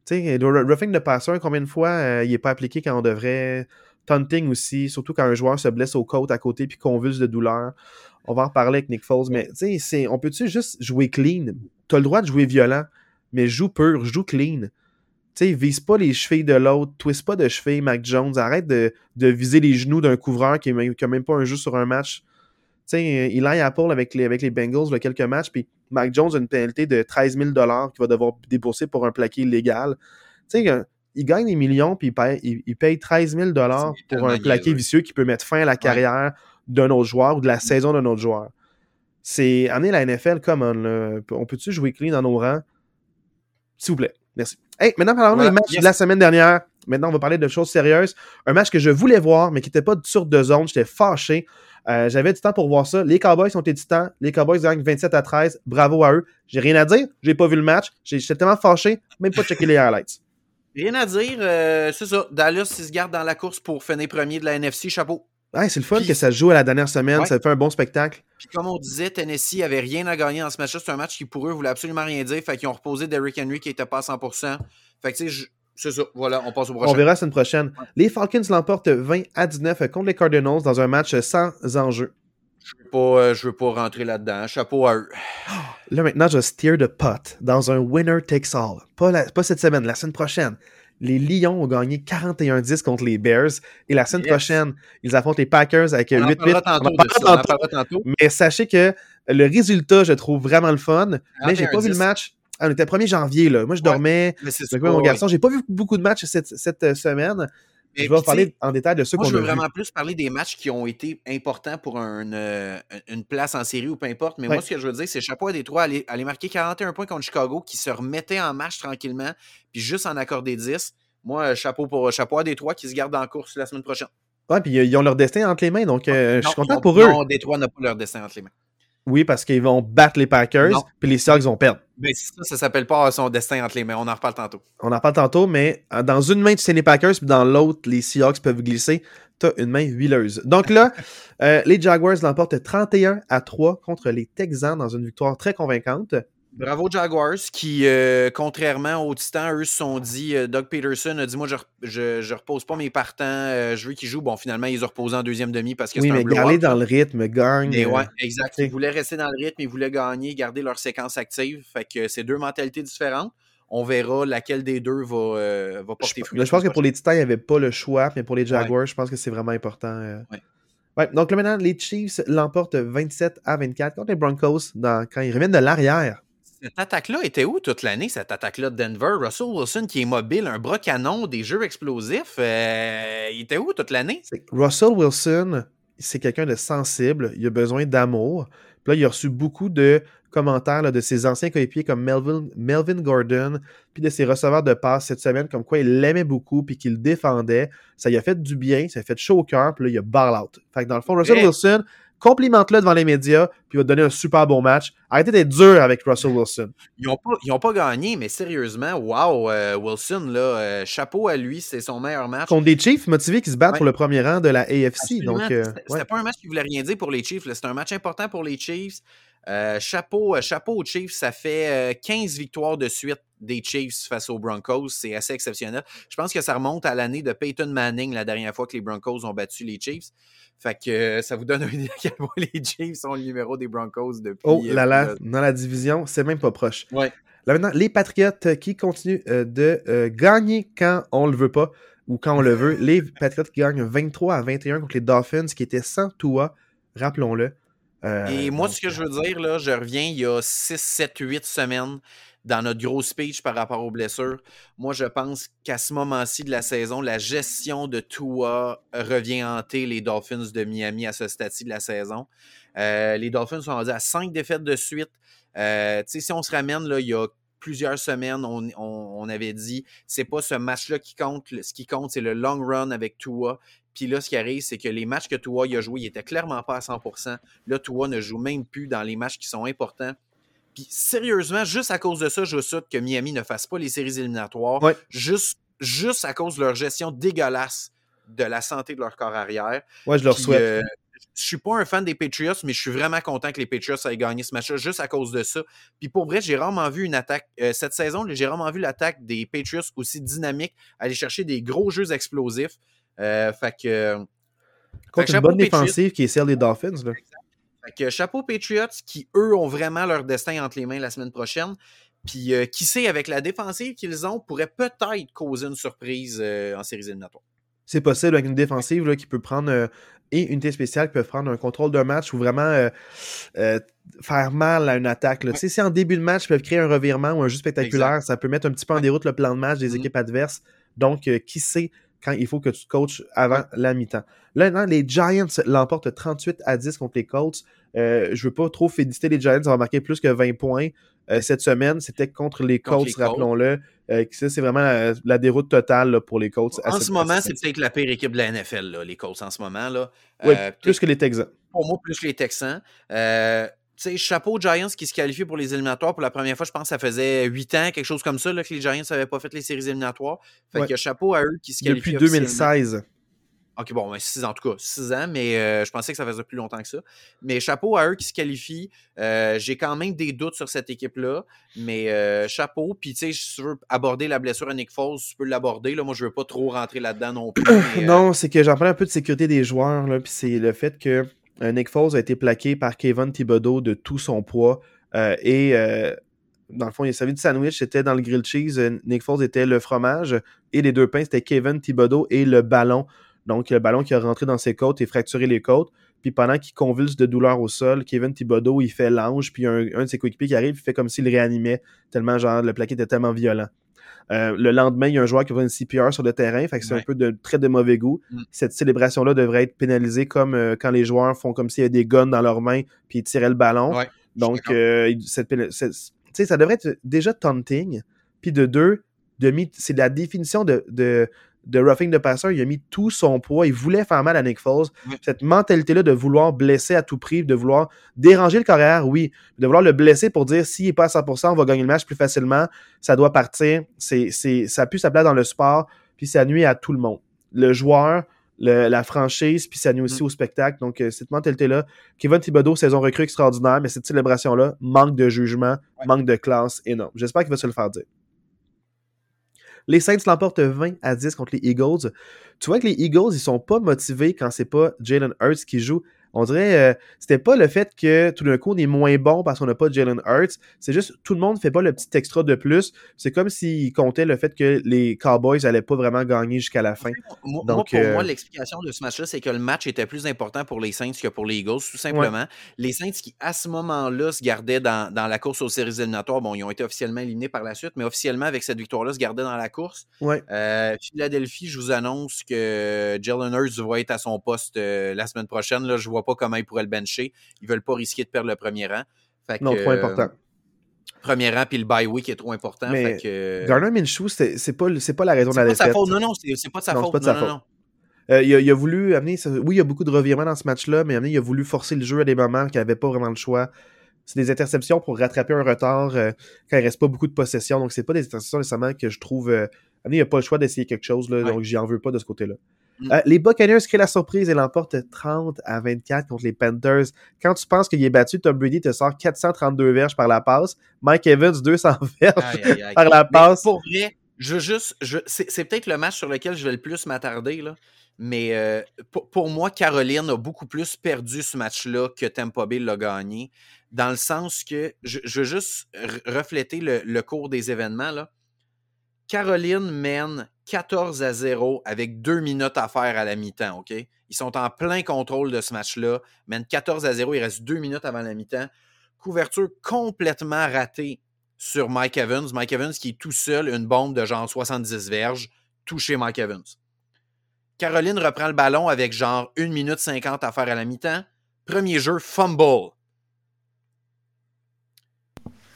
Speaker 1: Tu sais, le roughing de passeur, combien de fois euh, il n'est pas appliqué quand on devrait. Taunting aussi, surtout quand un joueur se blesse aux côtes à côté puis convulse de douleur. On va en parler avec Nick Foles, mais tu sais, on peut-tu juste jouer clean? Tu as le droit de jouer violent, mais joue pur, joue clean. Tu sais, vise pas les chevilles de l'autre, twist pas de cheville, Mac Jones. Arrête de, viser les genoux d'un couvreur qui n'a même pas un jeu sur un match. Tu sais, à Paul avec les, avec les Bengals, il quelques matchs, puis Mac Jones a une pénalité de 13 000 qu'il va devoir débourser pour un plaqué illégal. Tu sais, il gagne des millions, puis il paye, 13 000 pour un plaqué vicieux qui peut mettre fin à la carrière d'un autre joueur ou de la mm. saison d'un autre joueur. C'est amener la NFL comme on, on peut-tu jouer clean dans nos rangs? S'il vous plaît. Merci. Hey, maintenant, parlons des matchs de la semaine dernière. Maintenant, on va parler de choses sérieuses. Un match que je voulais voir, mais qui n'était pas sur deux zones. J'étais fâché. Euh, j'avais du temps pour voir ça. Les Cowboys ont été du temps. Les Cowboys gagnent 27 à 13. Bravo à eux. J'ai rien à dire. J'ai pas vu le match. J'étais tellement fâché, même pas checker les highlights.
Speaker 2: Rien à dire. Euh, c'est ça. Dallas, il se garde dans la course pour finir premier de la NFC. Chapeau.
Speaker 1: Ouais, c'est le fun que ça joue à la dernière semaine. Ça fait un bon spectacle.
Speaker 2: Puis comme on disait, Tennessee avait rien à gagner dans ce match-là. C'est un match qui pour eux voulait absolument rien dire. Fait qu'ils ont reposé Derrick Henry qui était pas à 100%. Fait que tu sais, c'est ça. Voilà, on passe au prochain.
Speaker 1: On verra la semaine prochaine. Les Falcons l'emportent 20 à 19 contre les Cardinals dans un match sans enjeu.
Speaker 2: Je veux pas, euh, veux pas rentrer là-dedans. Chapeau à eux.
Speaker 1: Là maintenant, je steer de pot dans un winner takes all. Pas, pas cette semaine, la semaine prochaine les Lions ont gagné 41-10 contre les Bears. Et la semaine prochaine, ils affrontent les Packers avec 8-8. Mais sachez que le résultat, je trouve vraiment le fun. mais j'ai pas vu le match. Ah, on était 1er janvier, là. Moi, je dormais. Mais mon garçon. J'ai pas vu beaucoup de matchs cette, cette euh, je vais parler en détail de qu'on
Speaker 2: a
Speaker 1: Je veux
Speaker 2: vraiment plus parler des matchs qui ont été importants pour euh, une place en série ou peu importe. Mais moi, ce que je veux dire, c'est chapeau à Détroit, aller, aller marquer 41 points contre Chicago, qui se remettait en marche tranquillement, puis juste en accorder 10. Moi, chapeau, pour, chapeau à Détroit qui se garde en course la semaine prochaine.
Speaker 1: Ouais, puis ils ont leur destin entre les mains, donc euh, je suis content pour eux.
Speaker 2: Non, Détroit n'a pas leur destin entre les mains.
Speaker 1: Oui, parce qu'ils vont battre les Packers, puis les Seahawks vont perdre.
Speaker 2: Mais ça, ça s'appelle pas son destin entre les mains. On en reparle tantôt.
Speaker 1: On en reparle tantôt, mais euh, dans une main, tu sais les Packers, puis dans l'autre, les Seahawks peuvent glisser. Tu as une main huileuse. Donc là, euh, les Jaguars l'emportent 31 à 3 contre les Texans dans une victoire très convaincante.
Speaker 2: Bravo Jaguars qui, euh, contrairement aux Titans, eux se sont dit, euh, Doug Peterson a dit Moi, je, je, repose pas mes partants, euh, je veux qu'ils jouent. Bon, finalement, ils ont reposé en deuxième demi parce que
Speaker 1: oui, mais garder dans le rythme, gagne.
Speaker 2: ouais, exact. Ils voulaient rester dans le rythme, ils voulaient gagner, garder leur séquence active. Fait que c'est deux mentalités différentes. On verra laquelle des deux va, va porter fruit.
Speaker 1: Je, pense que pour les Titans, il n'y avait pas le choix, mais pour les Jaguars, je pense que c'est vraiment important. Ouais. donc là maintenant, les Chiefs l'emportent 27 à 24 contre les Broncos dans, quand ils reviennent de l'arrière.
Speaker 2: Cette attaque-là était où toute l'année, cette attaque-là de Denver? Russell Wilson qui est mobile, un bras canon, des jeux explosifs, euh, il était où toute l'année?
Speaker 1: Russell Wilson, c'est quelqu'un de sensible, il a besoin d'amour. Puis là, il a reçu beaucoup de commentaires de ses anciens coéquipiers comme Melvin, Melvin Gordon, puis de ses receveurs de passe cette semaine, comme quoi il l'aimait beaucoup, puis qu'il le défendait. Ça lui a fait du bien, ça a fait chaud au cœur, puis là, il a ball out. Fait que dans le fond, Russell Wilson, complimente-le devant les médias, puis il va te donner un super bon match. Arrêtez d'être dur avec Russell Wilson.
Speaker 2: Ils n'ont pas, pas, gagné, mais sérieusement, wow, euh, Wilson, là, euh, chapeau à lui, c'est son meilleur match.
Speaker 1: Contre des Chiefs motivés qui se battent pour le premier rang de la AFC. Euh,
Speaker 2: c'était pas un match qui voulait rien dire pour les Chiefs, c'était un match important pour les Chiefs. chapeau, chapeau aux Chiefs, ça fait 15 victoires de suite des Chiefs face aux Broncos. C'est assez exceptionnel. Je pense que ça remonte à l'année de Peyton Manning, la dernière fois que les Broncos ont battu les Chiefs. Fait que euh, ça vous donne une idée à quel point les Chiefs sont le numéro des Broncos depuis.
Speaker 1: Oh là là, dans la division, c'est même pas proche.
Speaker 2: Ouais.
Speaker 1: Là maintenant, les Patriots qui continuent euh, de euh, gagner quand on le veut pas ou quand on le veut. Les Patriots qui gagnent 23 à 21 contre les Dolphins qui étaient sans toi, rappelons-le.
Speaker 2: Et moi, ce que je veux dire, là, je reviens il y a 6, 7, 8 semaines dans notre gros speech par rapport aux blessures. Moi, je pense qu'à ce moment-ci de la saison, la gestion de Tua revient hanter les Dolphins de Miami à ce stade-ci de la saison. Euh, les Dolphins sont rendus à cinq défaites de suite. Euh, si on se ramène, là, il y a plusieurs semaines, on, avait dit c'est pas ce match-là qui compte. Ce qui compte, c'est le long run avec Tua. Puis là, ce qui arrive, c'est que les matchs que Tua a joué, il était clairement pas à 100%. Là, Tua ne joue même plus dans les matchs qui sont importants. Puis sérieusement, juste à cause de ça, je souhaite que Miami ne fasse pas les séries éliminatoires. Juste, juste à cause de leur gestion dégueulasse de la santé de leur corps arrière.
Speaker 1: Ouais, je leur souhaite. Euh,
Speaker 2: je suis pas un fan des Patriots, mais je suis vraiment content que les Patriots aient gagné ce match-là juste à cause de ça. Puis pour vrai, j'ai rarement vu une attaque. Euh, cette saison, j'ai rarement vu l'attaque des Patriots aussi dynamique, aller chercher des gros jeux explosifs. Euh, fait que.
Speaker 1: Contre une bonne défensive qui est celle des Dolphins. Là.
Speaker 2: Fait que chapeau Patriots qui, eux, ont vraiment leur destin entre les mains la semaine prochaine. Puis euh, qui sait, avec la défensive qu'ils ont, pourrait peut-être causer une surprise euh, en séries éliminatoires. C'est
Speaker 1: possible avec une défensive là, qui peut prendre euh, et une unité spéciale qui peut prendre un contrôle d'un match ou vraiment faire mal à une attaque. Là. Si en début de match, ils peuvent créer un revirement ou un jeu spectaculaire, ça peut mettre un petit peu en déroute le plan de match des mm-hmm. équipes adverses. Donc, qui sait quand il faut que tu coaches avant la mi-temps. Là, les Giants l'emportent 38 à 10 contre les Colts. Euh, je veux pas trop féliciter les Giants, ça va marquer plus que 20 points euh, cette semaine. C'était contre les Colts, rappelons-le. Euh, c'est vraiment la, déroute totale pour les Colts.
Speaker 2: En ce moment, c'est peut-être la pire équipe de la NFL, les Colts, en ce moment. Là.
Speaker 1: Oui, plus que les Texans.
Speaker 2: Pour moi, plus que les Texans sais, chapeau Giants qui se qualifient pour les éliminatoires pour la première fois, je pense que ça faisait huit ans, quelque chose comme ça, là, que les Giants n'avaient pas fait les séries éliminatoires. Fait que chapeau à eux qui se qualifient.
Speaker 1: Depuis 2016.
Speaker 2: OK, bon, 6 en tout cas, 6 ans, mais euh, je pensais que ça faisait plus longtemps que ça. Mais chapeau à eux qui se qualifient. Euh, j'ai quand même des doutes sur cette équipe-là, mais euh, chapeau. Puis, tu sais, si tu veux aborder la blessure à Nick Foles, tu peux l'aborder. Moi, je veux pas trop rentrer là-dedans non plus.
Speaker 1: non, c'est que j'en parle un peu de sécurité des joueurs, là, puis c'est le fait que Nick Foles a été plaqué par Kevin Thibodeau de tout son poids. Euh, et euh, dans le fond, il a servi sandwich, c'était dans le grilled cheese. Nick Foles était le fromage. Et les deux pains, c'était Kevin Thibodeau et le ballon. Donc, le ballon qui a rentré dans ses côtes et fracturé les côtes. Puis pendant qu'il convulse de douleur au sol, Kevin Thibodeau, il fait l'ange. Puis un, un de ses coéquipiers qui arrive, il fait comme s'il réanimait, tellement genre le plaqué était tellement violent. Euh, le lendemain, il y a un joueur qui a une CPR sur le terrain, fait que c'est un peu de très de mauvais goût. Mm. Cette célébration-là devrait être pénalisée comme euh, quand les joueurs font comme s'il y avait des guns dans leurs mains puis ils tiraient le ballon. Donc, euh, cette, ça devrait être déjà taunting. Puis de deux, c'est la définition de, de de roughing de passeur, il a mis tout son poids. Il voulait faire mal à Nick Foles. Cette mentalité-là de vouloir blesser à tout prix, de vouloir déranger le carrière, oui. De vouloir le blesser pour dire s'il n'est pas à 100%, on va gagner le match plus facilement. Ça doit partir. C'est, c'est, ça pue sa place dans le sport. Puis ça nuit à tout le monde. Le joueur, la franchise, puis ça nuit aussi mm. au spectacle. Donc, euh, cette mentalité-là, Kevin Thibodeau, saison recrue extraordinaire, mais cette célébration-là, manque de jugement, manque de classe énorme. J'espère qu'il va se le faire dire. Les Saints l'emportent 20 à 10 contre les Eagles. Tu vois que les Eagles, ils sont pas motivés quand c'est pas Jalen Hurts qui joue On dirait, euh, c'était pas le fait que tout d'un coup on est moins bon parce qu'on n'a pas Jalen Hurts. C'est juste tout le monde fait pas le petit extra de plus. C'est comme s'il comptait le fait que les Cowboys allaient pas vraiment gagner jusqu'à la fin.
Speaker 2: Moi, Donc, pour moi, l'explication de ce match-là, c'est que le match était plus important pour les Saints que pour les Eagles, tout simplement. Les Saints qui, à ce moment-là, se gardaient dans, dans, la course aux séries éliminatoires. Bon, ils ont été officiellement éliminés par la suite, mais officiellement, avec cette victoire-là, se gardaient dans la course.
Speaker 1: Ouais.
Speaker 2: Philadelphie, je vous annonce que Jalen Hurts va être à son poste la semaine prochaine. Là, je vois pas comment ils pourraient le bencher. Ils veulent pas risquer de perdre le premier rang.
Speaker 1: non, trop important.
Speaker 2: Premier rang, puis le bye week est trop important.
Speaker 1: Mais Garner Minshew, c'est pas, pas la raison de la défaite.
Speaker 2: C'est pas sa faute. Non, non, c'est pas de sa faute. Pas de sa faute.
Speaker 1: il, a, voulu amener. Oui, il y a beaucoup de revirements dans ce match-là, mais il a voulu forcer le jeu à des moments qu'il n'avait pas vraiment le choix. C'est des interceptions pour rattraper un retard euh, quand il reste pas beaucoup de possession. Donc, c'est pas des interceptions nécessairement que je trouve. Euh, il n'a pas le choix d'essayer quelque chose, là, donc j'y en veux pas de ce côté-là. Mm. Euh, les Buccaneers créent la surprise et l'emportent 30 à 24 contre les Panthers. Quand tu penses qu'il est battu, Tom Brady te sort 432 verges par la passe. Mike Evans, 200 verges par la passe.
Speaker 2: pour vrai, je juste, je, c'est, peut-être le match sur lequel je vais le plus m'attarder. Là. Mais euh, pour, moi, Caroline a beaucoup plus perdu ce match-là que Tampa Bay l'a gagné. Dans le sens que je, veux juste refléter le, le cours des événements. Là. Caroline mène 14 à 0 avec deux minutes à faire à la mi-temps, OK? Ils sont en plein contrôle de ce match-là, mènent 14 à 0, il reste deux minutes avant la mi-temps. Couverture complètement ratée sur Mike Evans. Mike Evans qui est tout seul, une bombe de genre 70 verges, touché Mike Evans. Caroline reprend le ballon avec genre 1 minute 50 à faire à la mi-temps. Premier jeu, fumble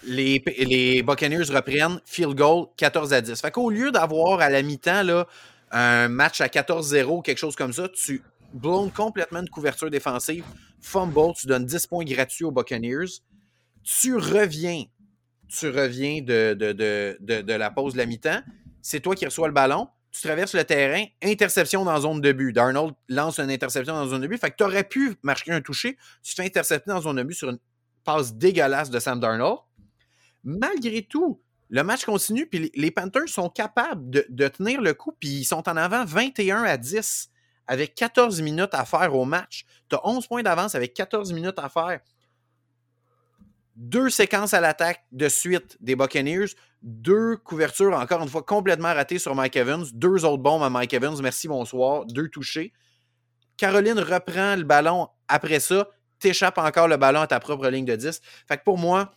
Speaker 2: les, Buccaneers reprennent field goal 14 à 10. Fait qu'au lieu d'avoir à la mi-temps un match à 14-0, quelque chose comme ça, tu blondes complètement de couverture défensive, fumble, tu donnes 10 points gratuits aux Buccaneers. Tu reviens, tu reviens de, de, de, de la pause de la mi-temps. C'est toi qui reçois le ballon. Tu traverses le terrain, interception dans zone de but. Darnold lance une interception dans zone de but. Fait que tu aurais pu marquer un toucher. Tu te fais intercepter dans zone de but sur une passe dégueulasse de Sam Darnold malgré tout, le match continue, puis les Panthers sont capables de, tenir le coup, puis ils sont en avant 21 à 10 avec 14 minutes à faire au match. Tu as 11 points d'avance avec 14 minutes à faire. Deux séquences à l'attaque de suite des Buccaneers, deux couvertures, encore une fois, complètement ratées sur Mike Evans, deux autres bombes à Mike Evans, merci, bonsoir, deux touchés. Caroline reprend le ballon après ça, t'échappes encore le ballon à ta propre ligne de 10. Fait que pour moi,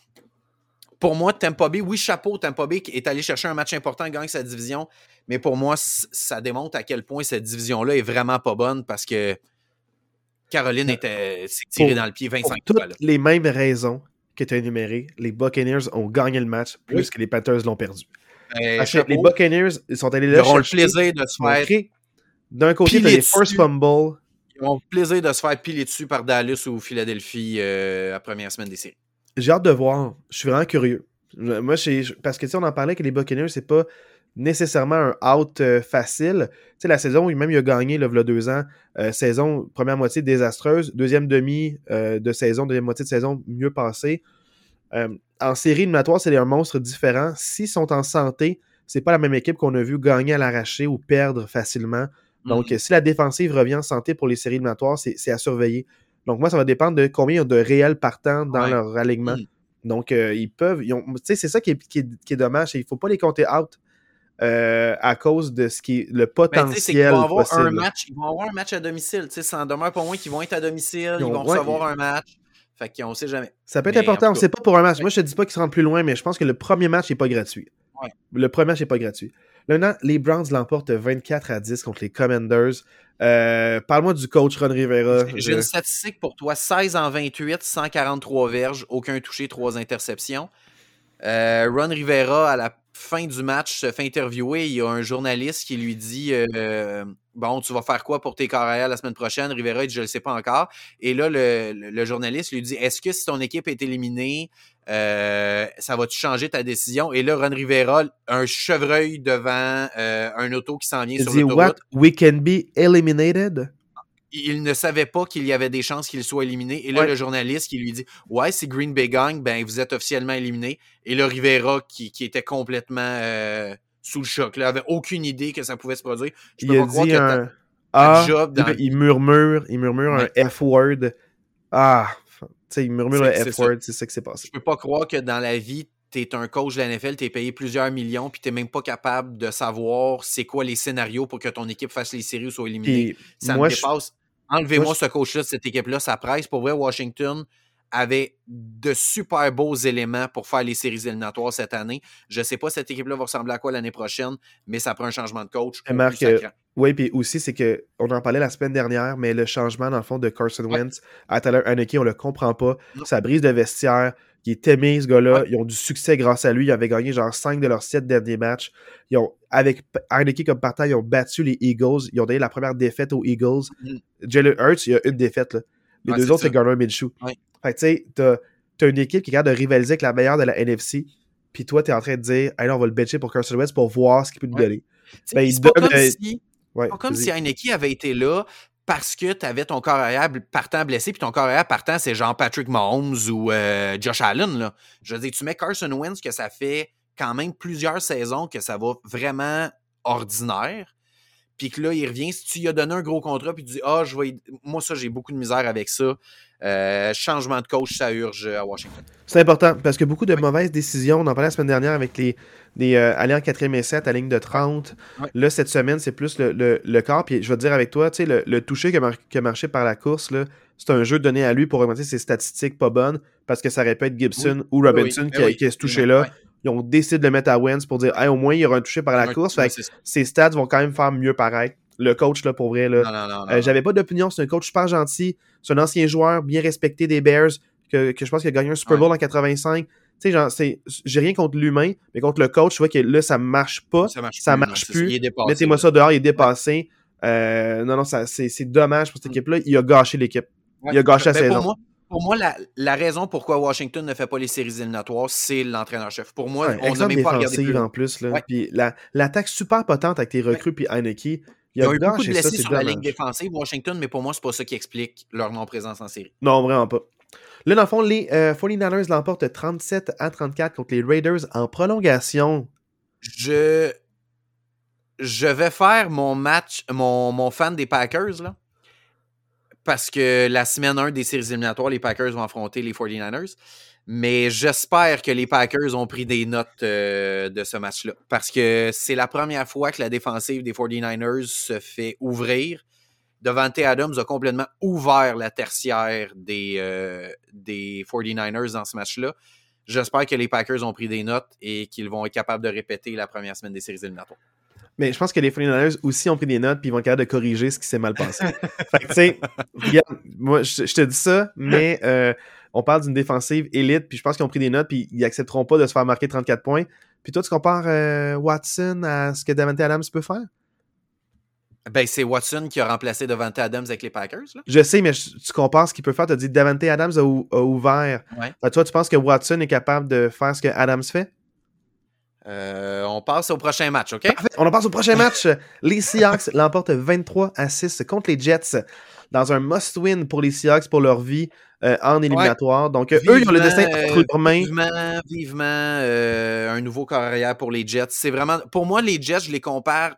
Speaker 2: pour moi, Tampa Bay, oui, chapeau, Tampa Bay est allé chercher un match important, gagne sa division, mais pour moi, ça démontre à quel point cette division-là est vraiment pas bonne parce que Caroline était tirée dans le pied 25
Speaker 1: pour toutes les mêmes raisons que tu as énumérées, les Buccaneers ont gagné le match plus que les Panthers l'ont perdu. Ben, les Buccaneers ils sont allés là.
Speaker 2: Ils auront le plaisir de se faire.
Speaker 1: D'un côté, les first fumble.
Speaker 2: Ils auront le plaisir de se faire piler dessus par Dallas ou Philadelphie euh, la première semaine des séries.
Speaker 1: J'ai hâte de voir. Je suis vraiment curieux. Moi, parce que si on en parlait que les Buccaneers, c'est pas nécessairement un out euh, facile. Tu sais, la saison, même il a gagné là, il y a deux ans, euh, saison, première moitié désastreuse, deuxième demi euh, de saison, deuxième moitié de saison mieux passée. en série éliminatoire, c'est un monstre différent. S'ils sont en santé, c'est pas la même équipe qu'on a vu gagner à l'arraché ou perdre facilement. Donc, mm. si la défensive revient en santé pour les séries éliminatoires, c'est à surveiller. Donc, moi, ça va dépendre de combien il y a de réels partants dans leur alignement. Mm. Donc, euh, ils peuvent. Tu sais, c'est ça qui est, qui, est, dommage. Il ne faut pas les compter out euh, à cause de ce qui est le potentiel. ils, vont avoir
Speaker 2: un match, ils vont avoir un match à domicile. Ça en demeure pour moi qu'ils vont être à domicile, ils, vont recevoir un match. Fait qu'on ne sait jamais.
Speaker 1: Ça peut être important, on ne sait pas pour un match. Moi, je ne te dis pas qu'ils se rendent plus loin, mais je pense que le premier match n'est pas gratuit. Le premier match n'est pas gratuit. Les Browns l'emportent 24 à 10 contre les Commanders. Euh, parle-moi du coach Ron Rivera.
Speaker 2: J'ai une statistique pour toi 16 en 28, 143 verges, aucun touché, 3 interceptions. Euh, Ron Rivera, à la fin du match, se fait interviewer. Il y a un journaliste qui lui dit euh, Bon, tu vas faire quoi pour tes carrières la semaine prochaine? Rivera dit Je ne le sais pas encore. Et là, le, journaliste lui dit Est-ce que si ton équipe est éliminée, ça va-tu changer ta décision? Et là, Ron Rivera, un chevreuil devant un auto qui s'en vient sur l'autoroute. What?
Speaker 1: We can be eliminated?
Speaker 2: Il ne savait pas qu'il y avait des chances qu'il soit éliminé. Et là, le journaliste qui lui dit Ouais, c'est Green Bay Gang, ben vous êtes officiellement éliminé. Et là, Rivera, qui, était complètement euh, sous le choc, là, avait aucune idée que ça pouvait se produire.
Speaker 1: Je il a dit un... Ah, il murmure, il murmure un F-word Ah, tu sais, il murmure le
Speaker 2: c'est
Speaker 1: F-word, c'est ça qui s'est passé.
Speaker 2: Je peux pas croire que dans la vie, tu es un coach de la NFL, tu es payé plusieurs millions, puis tu même pas capable de savoir c'est quoi les scénarios pour que ton équipe fasse les séries ou soit éliminée.
Speaker 1: Puis
Speaker 2: Ça
Speaker 1: moi,
Speaker 2: me
Speaker 1: je-
Speaker 2: dépasse. Enlevez-moi
Speaker 1: je-
Speaker 2: ce coach-là de cette équipe-là, ça presse. Pour vrai, Washington avait de super beaux éléments pour faire les séries éliminatoires cette année. Je sais pas cette équipe-là va ressembler à quoi l'année prochaine, mais ça prend un changement de coach.
Speaker 1: Et Marc,
Speaker 2: sacrant.
Speaker 1: Oui, puis aussi, c'est que on en parlait la semaine dernière, mais le changement, dans le fond, de Carson
Speaker 2: Ouais.
Speaker 1: Wentz à Tyler Haneke, on le comprend pas.
Speaker 2: Non.
Speaker 1: Ça brise de vestiaire. Il est aimé, ce gars-là.
Speaker 2: Ouais.
Speaker 1: Ils ont du succès grâce à lui. Ils avaient gagné genre 5 de leurs 7 derniers matchs. Ils ont, avec Haneke comme partant, ils ont battu les Eagles. Ils ont donné la première défaite aux Eagles.
Speaker 2: Mhm.
Speaker 1: Jalen Hurts, il y a une défaite. Là. Les
Speaker 2: Ouais,
Speaker 1: deux autres, c'est Garner Minshew.
Speaker 2: Ouais.
Speaker 1: Fait que tu sais, t'as t'as une équipe qui est capable de rivaliser avec la meilleure de la NFC. Puis toi, t'es en train de dire, hey, là, on va le bencher pour Carson Wentz pour voir ce qu'il peut nous donner. Ben, il
Speaker 2: c'est pas
Speaker 1: donne,
Speaker 2: comme
Speaker 1: euh,
Speaker 2: si
Speaker 1: Ouais,
Speaker 2: Pas comme si Heineke avait été là parce que tu avais ton corps arrière partant blessé, puis ton corps arrière partant, c'est genre Patrick Mahomes ou euh, Josh Allen. Là. Je veux dire, tu mets Carson Wentz, que ça fait quand même plusieurs saisons que ça va vraiment ordinaire, puis que là, il revient, si tu lui as donné un gros contrat, puis tu dis, ah, je vais. Moi, ça, j'ai beaucoup de misère avec ça. Euh, changement de coach, ça urge à Washington.
Speaker 1: C'est important parce que beaucoup de mauvaises décisions, on en parlait la semaine dernière avec les, les euh, aller en 4 et 7 à ligne de 30.
Speaker 2: Ouais.
Speaker 1: Là, cette semaine, c'est plus le, le, le corps. Puis je vais te dire avec toi, tu sais, le, le toucher qui a, mar- qui a marché par la course, là, c'est un jeu donné à lui pour augmenter ses statistiques pas bonnes parce que ça être Gibson ou Robinson qui,
Speaker 2: ben
Speaker 1: a-
Speaker 2: oui,
Speaker 1: qui a ce toucher-là.
Speaker 2: ouais.
Speaker 1: Ils ont décidé de le mettre à Wentz pour dire, hey, au moins, il y aura un touché par la course. Fait que ses stats vont quand même faire mieux paraître. Le coach, là, pour vrai, là,
Speaker 2: Non, non, non. non,
Speaker 1: euh. J'avais pas d'opinion. C'est un coach super gentil. C'est un ancien joueur bien respecté des Bears que, que je pense qu'il a gagné un Super Bowl en 85. Tu sais, genre, c'est, j'ai rien contre l'humain, mais contre le coach, je vois que là, ça marche pas.
Speaker 2: ça marche
Speaker 1: ça
Speaker 2: plus.
Speaker 1: marche plus.
Speaker 2: Il est dépassé,
Speaker 1: Mettez-moi ça dehors, il est dépassé. Euh, non, non, ça, c'est, c'est dommage pour cette
Speaker 2: Mm.
Speaker 1: équipe-là. Il a gâché l'équipe.
Speaker 2: Ouais.
Speaker 1: Il a gâché la
Speaker 2: Ben,
Speaker 1: saison.
Speaker 2: Pour moi, pour moi la, la raison pourquoi Washington ne fait pas les séries éliminatoires, c'est l'entraîneur-chef. Pour moi, on n'a
Speaker 1: excellente
Speaker 2: même pas regardé plus
Speaker 1: en plus. Puis la, l'attaque super potente avec tes recrues puis Heineke. Il
Speaker 2: y
Speaker 1: a
Speaker 2: eu beaucoup de
Speaker 1: ça,
Speaker 2: blessés sur la ligne défensive, Washington, mais pour moi, c'est pas ça qui explique leur non-présence en série.
Speaker 1: Non, vraiment pas. Là, dans le fond, les euh, 49ers l'emportent 37 à 34 contre les Raiders en prolongation.
Speaker 2: Je, je vais faire mon match, mon, mon fan des Packers, là. Parce que la semaine 1 des séries éliminatoires, les Packers vont affronter les 49ers. Mais j'espère que les Packers ont pris des notes euh, de ce match-là. Parce que c'est la première fois que la défensive des 49ers se fait ouvrir. Devante Adams a complètement ouvert la tertiaire des, euh, des 49ers dans ce match-là. J'espère que les Packers ont pris des notes et qu'ils vont être capables de répéter la première semaine des séries éliminatoires.
Speaker 1: Mais je pense que les 49ers aussi ont pris des notes puis ils vont être capables de corriger ce qui s'est mal passé. fait que, tu sais, regarde, moi, je, je te dis ça, mais euh, on parle d'une défensive élite puis je pense qu'ils ont pris des notes puis ils accepteront pas de se faire marquer 34 points. Puis toi, tu compares euh, Watson à ce que Davante Adams peut faire?
Speaker 2: Ben, c'est Watson qui a remplacé Devante Adams avec les Packers. Là.
Speaker 1: Je sais, mais je- tu compares ce qu'il peut faire. Tu as dit Davante Adams a, ou- a ouvert.
Speaker 2: Ouais.
Speaker 1: Toi, tu penses que Watson est capable de faire ce que Adams fait?
Speaker 2: Euh, on passe au prochain match, OK?
Speaker 1: Parfait. On en passe au prochain match. Les Seahawks l'emportent 23 à 6 contre les Jets dans un must-win pour les Seahawks pour leur vie euh, en éliminatoire. Donc, eux, ils ont le destin entre leurs mains.
Speaker 2: Vivement, vivement euh, un nouveau carrière pour les Jets. C'est vraiment. Pour moi, les Jets, je les compare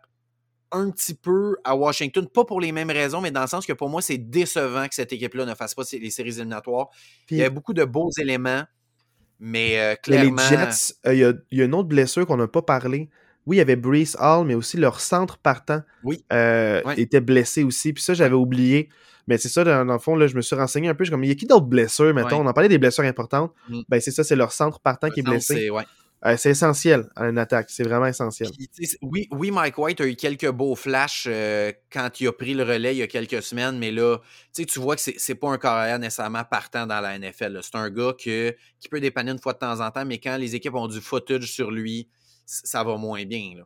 Speaker 2: un petit peu à Washington. Pas pour les mêmes raisons, mais dans le sens que pour moi, c'est décevant que cette équipe-là ne fasse pas les séries éliminatoires.
Speaker 1: Puis-
Speaker 2: Il y a beaucoup de beaux éléments, mais euh,
Speaker 1: Mais les
Speaker 2: clairement.
Speaker 1: Jets, euh, il y, a, y a une autre blessure qu'on n'a pas parlé. Oui, il y avait Brees Hall, mais aussi leur centre partant
Speaker 2: Oui.
Speaker 1: euh,
Speaker 2: Ouais.
Speaker 1: était blessé aussi. Puis ça, j'avais oublié. Mais c'est ça, dans, dans le fond, là, je me suis renseigné un peu. Je suis comme, il y a qui d'autres blessures, mettons?
Speaker 2: Ouais.
Speaker 1: On en parlait des blessures importantes.
Speaker 2: Mm.
Speaker 1: Ben, c'est ça, c'est leur centre partant qui est blessé.
Speaker 2: c'est- ouais.
Speaker 1: Euh, c'est essentiel à une attaque. C'est vraiment essentiel.
Speaker 2: Puis, oui, oui, Mike White a eu quelques beaux flashs euh, quand il a pris le relais il y a quelques semaines, mais là, tu vois que c'est pas un carrière nécessairement partant dans la NFL. C'est un gars que, qui peut dépanner une fois de temps en temps, mais quand les équipes ont du footage sur lui, ça va moins bien. Là.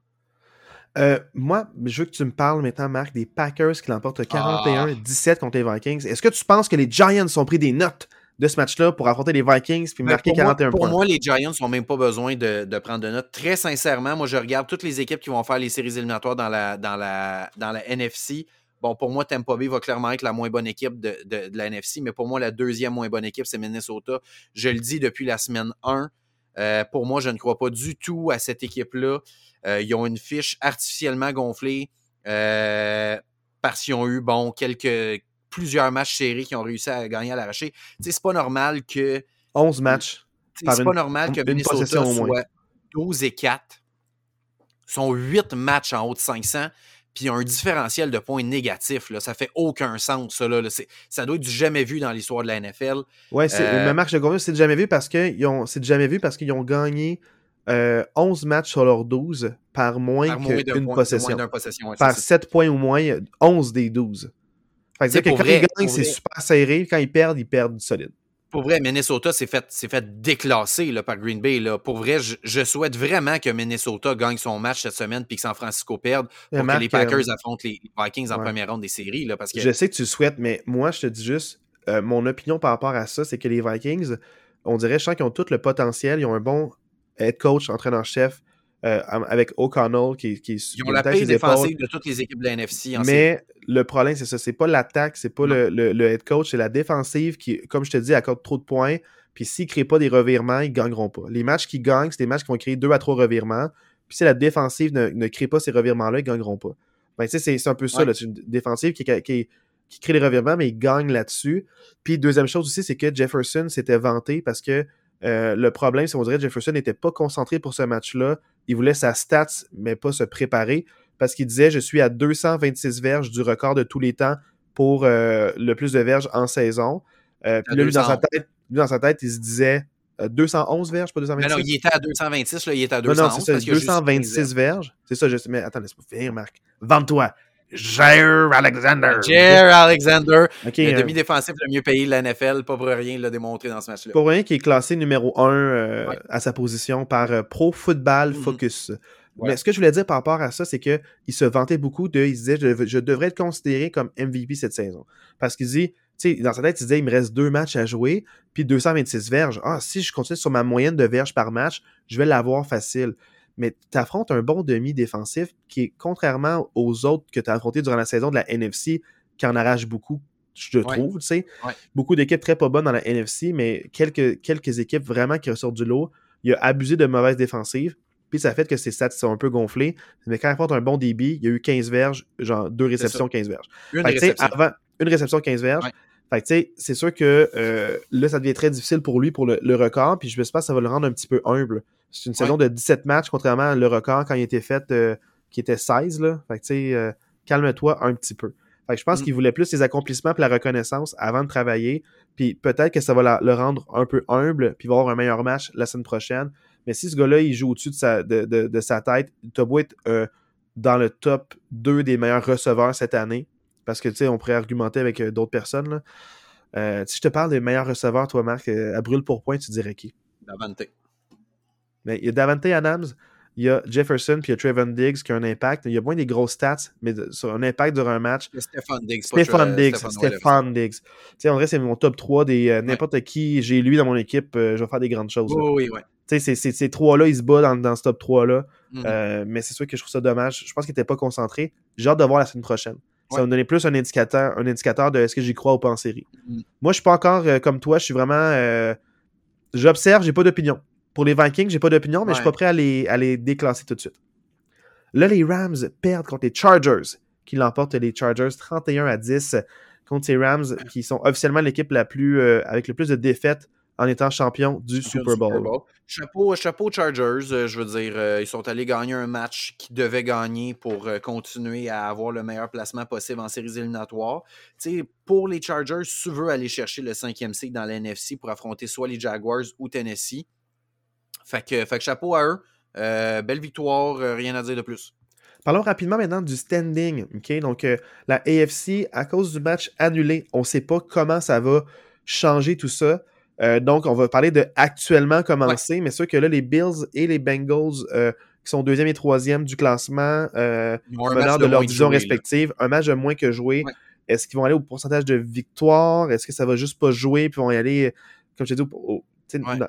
Speaker 1: Euh, moi, je veux que tu me parles maintenant, Marc, des Packers qui l'emportent 41-17 contre les Vikings. Est-ce que tu penses que les Giants ont pris des notes? De ce match-là pour affronter les Vikings puis marquer
Speaker 2: pour moi,
Speaker 1: 41
Speaker 2: pour
Speaker 1: points?
Speaker 2: moi, les Giants n'ont même pas besoin de, de prendre de notes. Très sincèrement, moi, je regarde toutes les équipes qui vont faire les séries éliminatoires dans la, dans la, dans la NFC. Bon, pour moi, Tampa Bay va clairement être la moins bonne équipe de, de- de la NFC, mais pour moi, la deuxième moins bonne équipe, c'est Minnesota. Je le dis depuis la semaine 1. Euh, pour moi, je ne crois pas du tout à cette équipe-là. Euh, ils ont une fiche artificiellement gonflée euh, parce qu'ils ont eu, bon, quelques plusieurs matchs serrés qui ont réussi à gagner à l'arraché. C'est pas normal que.
Speaker 1: 11 matchs.
Speaker 2: C'est pas normal que Minnesota soit 12 et 4. sont 8 matchs en haut de 500 puis un différentiel de points négatifs. Là. Ça fait aucun sens, ça. Là. Ça doit être du jamais vu dans l'histoire de la NFL.
Speaker 1: C'est euh... marche de combien? C'est jamais vu parce qu'ils ont. C'est jamais vu parce qu'ils ont gagné euh, 11 matchs sur leurs 12 par moins qu'une possession.
Speaker 2: possession
Speaker 1: par 7 points ou moins, 11 des 12. Fait que, que quand ils gagnent, c'est super serré. Quand ils perdent, ils perdent solide.
Speaker 2: Pour vrai, Minnesota s'est fait, fait déclasser là, par Green Bay. Là. Pour vrai, je, souhaite vraiment que Minnesota gagne son match cette semaine puis que San Francisco perde pour que les Packers affrontent les Vikings en première ronde des séries. Là, parce que...
Speaker 1: Je sais que tu le souhaites, mais moi, je te dis juste, euh, mon opinion par rapport à ça, c'est que les Vikings, on dirait, je sens qu'ils ont tout le potentiel, ils ont un bon head coach, entraîneur-chef, euh, avec O'Connell qui, qui
Speaker 2: Ils ont la paix défensive de toutes les équipes de la NFC.
Speaker 1: mais le problème, c'est ça. C'est pas l'attaque, c'est pas le, le, head coach, c'est la défensive qui, comme je te dis, accorde trop de points. Puis s'ils ne créent pas des revirements, ils ne gagneront pas. Les matchs qui gagnent, c'est des matchs qui vont créer deux à trois revirements. Puis si la défensive ne, ne crée pas ces revirements-là, ils ne gagneront pas. Ben, c'est un peu ça. C'est une défensive qui, qui, qui crée des revirements, mais ils gagnent là-dessus. Puis deuxième chose aussi, c'est que Jefferson s'était vanté parce que euh, le problème, c'est qu'on dirait que Jefferson n'était pas concentré pour ce match-là. Il voulait sa stats, mais pas se préparer parce qu'il disait Je suis à 226 verges du record de tous les temps pour euh, le plus de verges en saison. Euh, puis là, lui dans, sa tête, dans sa tête, il se disait 211 verges, pas 226.
Speaker 2: Mais non, il était à 226, là, il était à 211. Non, non,
Speaker 1: c'est ça, 226 verges. C'est ça, je. Mais attends, laisse-moi finir, Marc. Vente-toi. Jair Alexander.
Speaker 2: Jair Alexander, le euh, demi-défensif le mieux payé de la NFL, pas pour rien, il l'a démontré dans ce match-là.
Speaker 1: Pour rien qui est classé numéro 1 euh, à sa position par euh, Pro Football mm-hmm. Mais ce que je voulais dire par rapport à ça, c'est qu'il se vantait beaucoup de. Il disait je, devrais être considéré comme MVP cette saison. Parce qu'il dit, tu sais, dans sa tête, il disait il me reste deux matchs à jouer, puis 226 verges. Ah, si je continue sur ma moyenne de verges par match, je vais l'avoir facile mais tu affrontes un bon demi-défensif qui est, contrairement aux autres que tu as affrontés durant la saison de la NFC, qui en arrache beaucoup, je trouve, tu sais. Beaucoup d'équipes très pas bonnes dans la NFC, mais quelques, quelques équipes vraiment qui ressortent du lot. Il a abusé de mauvaises défensives, puis ça fait que ses stats sont un peu gonflés. Mais quand il affronte un bon débit, il y a eu 15 verges, genre deux réceptions, 15 verges.
Speaker 2: Une réception.
Speaker 1: Avant, une réception, 15 verges. Fait que, tu sais, c'est sûr que euh, là, ça devient très difficile pour lui pour le, le record, puis je me que ça va le rendre un petit peu humble. C'est une saison de 17 matchs, contrairement à le record quand il était fait, euh, qui était 16. Là. Fait que, tu sais, euh, calme-toi un petit peu. Fait que je pense mm. qu'il voulait plus ses accomplissements et la reconnaissance avant de travailler. Puis peut-être que ça va le rendre un peu humble, puis il va avoir un meilleur match la semaine prochaine. Mais si ce gars-là, il joue au-dessus de sa, de, de, sa tête, il beau être euh, dans le top 2 des meilleurs receveurs cette année. Parce que, tu sais, on pourrait argumenter avec d'autres personnes. Là. si je te parle des meilleurs receveurs, toi, Marc, à brûle pour point, tu dirais qui?
Speaker 2: Davante.
Speaker 1: Mais il y a Davante Adams, il y a Jefferson, puis il y a Trevon Diggs qui a un impact. Il y a moins des grosses stats, mais sur un impact durant un match.
Speaker 2: Stéphane Diggs.
Speaker 1: Stéphane Diggs. Stéphane Diggs. Tu sais, en vrai, c'est mon top 3 des euh, n'importe qui. J'ai lui dans mon équipe, euh, je vais faire des grandes choses.
Speaker 2: oui, oui.
Speaker 1: Tu sais, ces trois-là, ils se battent dans, dans ce top 3-là. Mm-hmm. Euh, mais c'est sûr que je trouve ça dommage. Je pense qu'il n'était pas concentré. J'ai hâte de voir la semaine prochaine. Ça va me donner plus un indicateur, un indicateur de est-ce que j'y crois ou pas en série. Mm. Moi, je suis pas encore comme toi. Je suis vraiment. J'observe, j'ai pas d'opinion. Pour les Vikings, j'ai pas d'opinion, mais je suis pas prêt à les, à les déclasser tout de suite. Là, les Rams perdent contre les Chargers, qui l'emportent les Chargers 31 à 10 contre ces Rams, qui sont officiellement l'équipe la plus euh, avec le plus de défaites en étant champion du Super Bowl.
Speaker 2: Chapeau, chapeau Chargers, euh, je veux dire, euh, ils sont allés gagner un match qu'ils devaient gagner pour continuer à avoir le meilleur placement possible en séries éliminatoires. sais, pour les Chargers, si tu veux aller chercher le cinquième seed dans la NFC pour affronter soit les Jaguars ou Tennessee, fait que, fait que chapeau à eux. Euh, belle victoire, euh, rien à dire de plus.
Speaker 1: Parlons rapidement maintenant du standing. Donc, euh, la AFC, à cause du match annulé, on ne sait pas comment ça va changer tout ça. Donc, on va parler de actuellement commencer, mais sûr que là, les Bills et les Bengals, qui sont deuxième et troisième du classement, menant de, leur division respective, un match de moins que joué. Est-ce qu'ils vont aller au pourcentage de victoire? Est-ce que ça va juste pas jouer puis vont y aller, comme je t'ai dit, au,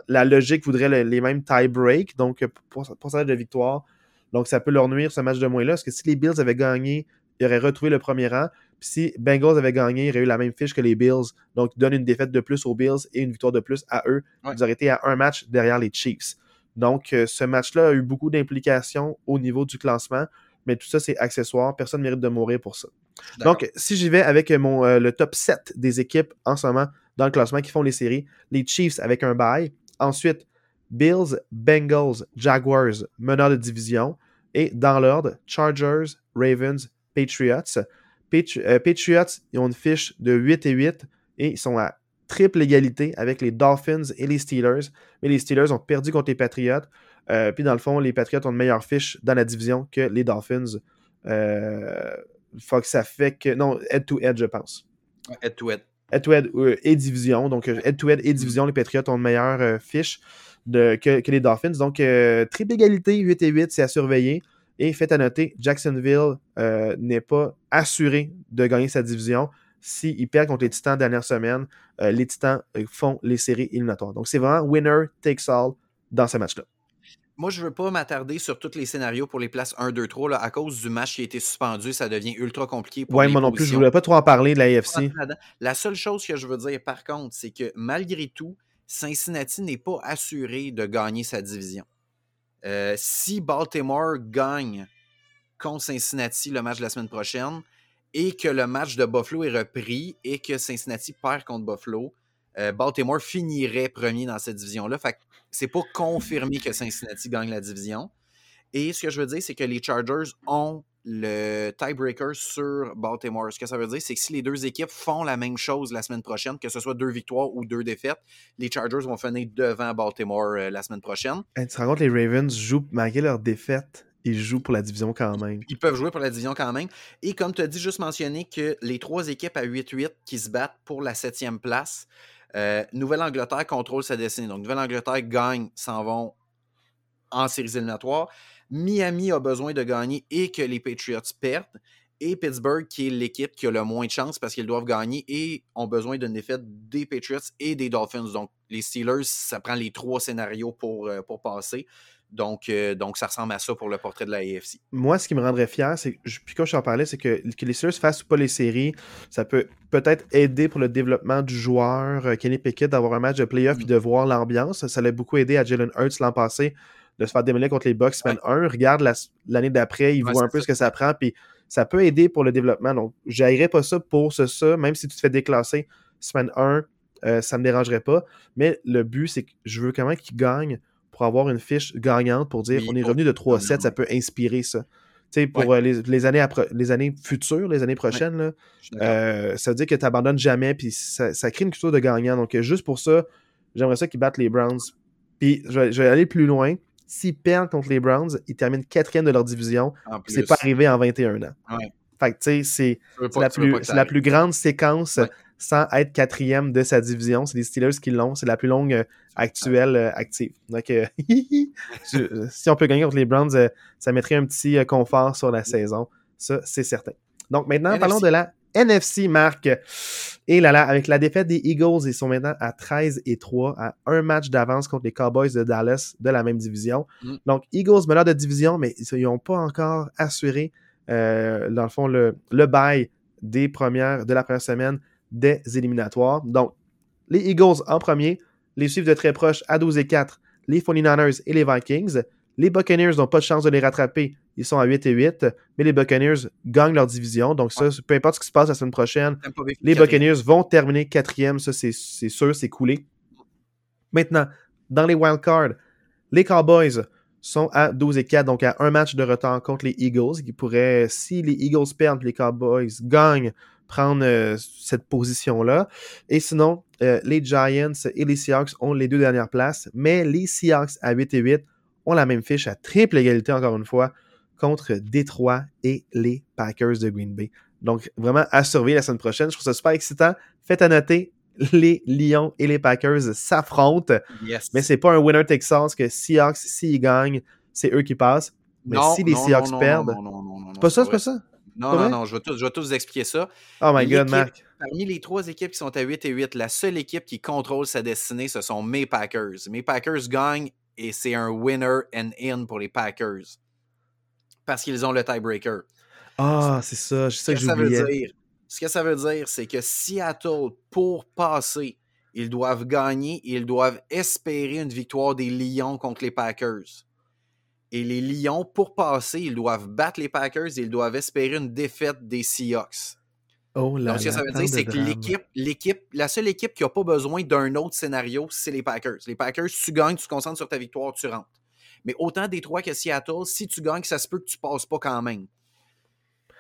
Speaker 1: la logique voudrait les mêmes tie-break, donc euh, pourcentage de victoire. Donc, ça peut leur nuire ce match de moins-là. Parce que si les Bills avaient gagné, ils auraient retrouvé le premier rang? Puis si Bengals avaient gagné, ils auraient eu la même fiche que les Bills. Donc, ils donnent une défaite de plus aux Bills et une victoire de plus à eux. Ils auraient été à un match derrière les Chiefs. Donc, euh, ce match-là a eu beaucoup d'implications au niveau du classement. Mais tout ça, c'est accessoire. Personne ne mérite de mourir pour ça. Donc, si j'y vais avec mon, le top 7 des équipes en ce moment dans le classement qui font les séries, les Chiefs avec un bye. Ensuite, Bills, Bengals, Jaguars, meneurs de division. Et dans l'ordre, Chargers, Ravens, Patriots. Patriots, ils ont une fiche de 8 et 8 et ils sont à triple égalité avec les Dolphins et les Steelers. Mais les Steelers ont perdu contre les Patriots. Euh, puis dans le fond, les Patriots ont une meilleure fiche dans la division que les Dolphins. Euh, faut que ça fait que. Non, head-to-head, je pense.
Speaker 2: Head-to-head.
Speaker 1: Head-to-head euh, et division. Donc, head-to-head et division, les Patriots ont une meilleure fiche de, que, que, les Dolphins. Donc, triple égalité, 8 et 8, c'est à surveiller. Et faites à noter, Jacksonville n'est pas assuré de gagner sa division s'ils perdent contre les Titans dernière semaine, euh, les Titans euh, font les séries éliminatoires. Donc, c'est vraiment winner takes all dans ce match-là.
Speaker 2: Moi, je ne veux pas m'attarder sur tous les scénarios pour les places 1, 2, 3. Là, à cause du match qui a été suspendu, ça devient ultra compliqué.
Speaker 1: Oui, moi non plus, je ne voulais pas trop en parler de la AFC.
Speaker 2: La seule chose que je veux dire, par contre, c'est que malgré tout, Cincinnati n'est pas assuré de gagner sa division. Euh, si Baltimore gagne contre Cincinnati le match de la semaine prochaine, et que le match de Buffalo est repris et que Cincinnati perd contre Buffalo, euh, Baltimore finirait premier dans cette division-là. Fait c'est pas confirmé que Cincinnati gagne la division. Et ce que je veux dire, c'est que les Chargers ont le tiebreaker sur Baltimore. Ce que ça veut dire, c'est que si les deux équipes font la même chose la semaine prochaine, que ce soit deux victoires ou deux défaites, les Chargers vont finir devant Baltimore euh, la semaine prochaine.
Speaker 1: tu te rends compte, les Ravens jouent, malgré leur défaite, ils jouent pour la division quand même.
Speaker 2: Ils peuvent jouer pour la division quand même. Et comme tu as dit, juste mentionné que les trois équipes à 8-8 qui se battent pour la septième place, euh, Nouvelle-Angleterre contrôle sa destinée. Donc, Nouvelle-Angleterre gagne, s'en vont en séries éliminatoires. Miami a besoin de gagner et que les Patriots perdent. Et Pittsburgh, qui est l'équipe qui a le moins de chance parce qu'ils doivent gagner et ont besoin d'une défaite des Patriots et des Dolphins. Donc, les Steelers, ça prend les trois scénarios pour, euh, pour passer. Donc, euh, donc, ça ressemble à ça pour le portrait de la AFC.
Speaker 1: Moi, ce qui me rendrait fier, c'est, puis quand je t'en parlais, c'est que, que les Steelers fassent ou pas les séries, ça peut peut-être aider pour le développement du joueur euh, Kenny Pickett d'avoir un match de playoff et mm. de voir l'ambiance. Ça l'a beaucoup aidé à Jalen Hurts l'an passé de se faire démolir contre les Bucks semaine 1. Regarde l'année d'après, il voit un peu ce que ça prend, puis ça peut aider pour le développement. Donc, j'aillerais pas ça pour ce, ça, même si tu te fais déclasser semaine 1, euh, ça me dérangerait pas. Mais le but, c'est que je veux quand même qu'il gagne pour avoir une fiche gagnante pour dire on est revenu de 3-7, ça peut inspirer ça. sais pour euh, les, années les années futures, les années prochaines, euh, ça veut dire que tu n'abandonnes jamais, puis ça, crée une culture de gagnant. Donc, juste pour ça, j'aimerais ça qu'ils battent les Browns. Puis, je vais, aller plus loin. S'ils perdent contre les Browns, ils terminent quatrième de leur division. C'est pas arrivé en 21 ans. Fait que, tu sais, c'est la, plus, la plus grande séquence sans être quatrième de sa division. C'est les Steelers qui l'ont. C'est la plus longue euh, actuelle euh, active. Donc, euh, si on peut gagner contre les Browns, ça mettrait un petit confort sur la saison. Ça, c'est certain. Donc, maintenant, parlons de la NFC, Marc. Et là, là, avec la défaite des Eagles, ils sont maintenant à 13 et 3, à un match d'avance contre les Cowboys de Dallas de la même division. Mm. Donc, Eagles meneur de division, mais ils n'ont pas encore assuré, dans le fond, le, le bail des premières, de la première semaine des éliminatoires. Donc, les Eagles en premier, les suivent de très proche à 12 et 4, les 49ers et les Vikings. Les Buccaneers n'ont pas de chance de les rattraper. Ils sont à 8 et 8, mais les Buccaneers gagnent leur division. Donc, ça, peu importe ce qui se passe la semaine prochaine, les Buccaneers vont terminer quatrième. Ça, c'est sûr, c'est coulé. Maintenant, dans les wildcards, les Cowboys sont à 12 et 4, donc à un match de retard contre les Eagles, qui pourraient, si les Eagles perdent, les Cowboys gagnent, prendre euh, cette position-là. Et sinon, euh, les Giants et les Seahawks ont les deux dernières places, mais les Seahawks à 8 et 8 ont la même fiche à triple égalité, encore une fois, contre Détroit et les Packers de Green Bay. Donc, vraiment à surveiller la semaine prochaine. Je trouve ça super excitant. Faites à noter, les Lions et les Packers s'affrontent. Yes. Mais c'est pas un winner Texas que Seahawks, s'ils gagnent, c'est eux qui passent. Mais si les Seahawks perdent. C'est pas ça, c'est pas ça?
Speaker 2: Non, non, non, je vais, tout, je vais vous expliquer ça.
Speaker 1: Oh my god, Marc.
Speaker 2: Parmi les trois équipes qui sont à 8 et 8, la seule équipe qui contrôle sa destinée, ce sont mes Packers. Mes Packers gagnent et c'est un winner and in pour les Packers. Parce qu'ils ont le tiebreaker.
Speaker 1: Ah, c'est ça, c'est ça que,
Speaker 2: veut dire. Ce que ça veut dire, c'est que Seattle, pour passer, ils doivent gagner et ils doivent espérer une victoire des Lions contre les Packers. Et les Lions, pour passer, ils doivent battre les Packers et ils doivent espérer une défaite des Seahawks.
Speaker 1: Oh là
Speaker 2: Donc, ce que ça veut dire, c'est que l'équipe, l'équipe, la seule équipe qui n'a pas besoin d'un autre scénario, c'est les Packers. Les Packers, tu gagnes, tu te concentres sur ta victoire, tu rentres. Mais autant Détroit que Seattle, si tu gagnes, ça se peut que tu passes pas quand même.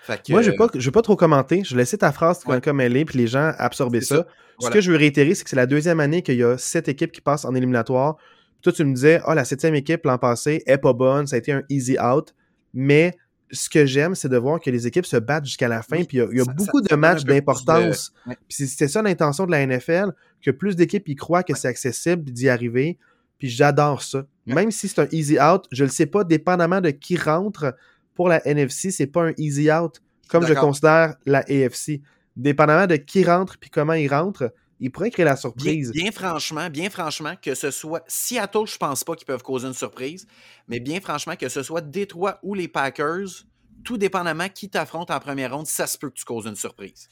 Speaker 1: Fait que, Moi, je ne vais, vais, pas trop commenter. Je vais laisser ta phrase ouais. comme elle est, puis les gens absorber ça. ça. Voilà. Ce que je veux réitérer, c'est que c'est la deuxième année qu'il y a sept équipes qui passent en éliminatoire. Puis toi, tu me disais, ah, oh, la septième équipe l'an passé est pas bonne, ça a été un easy out. Mais ce que j'aime, c'est de voir que les équipes se battent jusqu'à la fin. Oui, puis il y a, il y a ça, beaucoup ça, de matchs d'importance. De... Ouais. Puis c'était ça l'intention de la NFL, que plus d'équipes y croient que ouais. c'est accessible d'y arriver. Puis j'adore ça. Même si c'est un easy out, je le sais pas, dépendamment de qui rentre pour la NFC, c'est pas un easy out, comme je considère la AFC. Dépendamment de qui rentre puis comment il rentre, il pourrait créer la surprise.
Speaker 2: Bien, bien, franchement, bien franchement, que ce soit Seattle, je pense pas qu'ils peuvent causer une surprise, mais bien franchement, que ce soit Détroit ou les Packers, tout dépendamment qui t'affronte en première ronde, ça se peut que tu causes une surprise.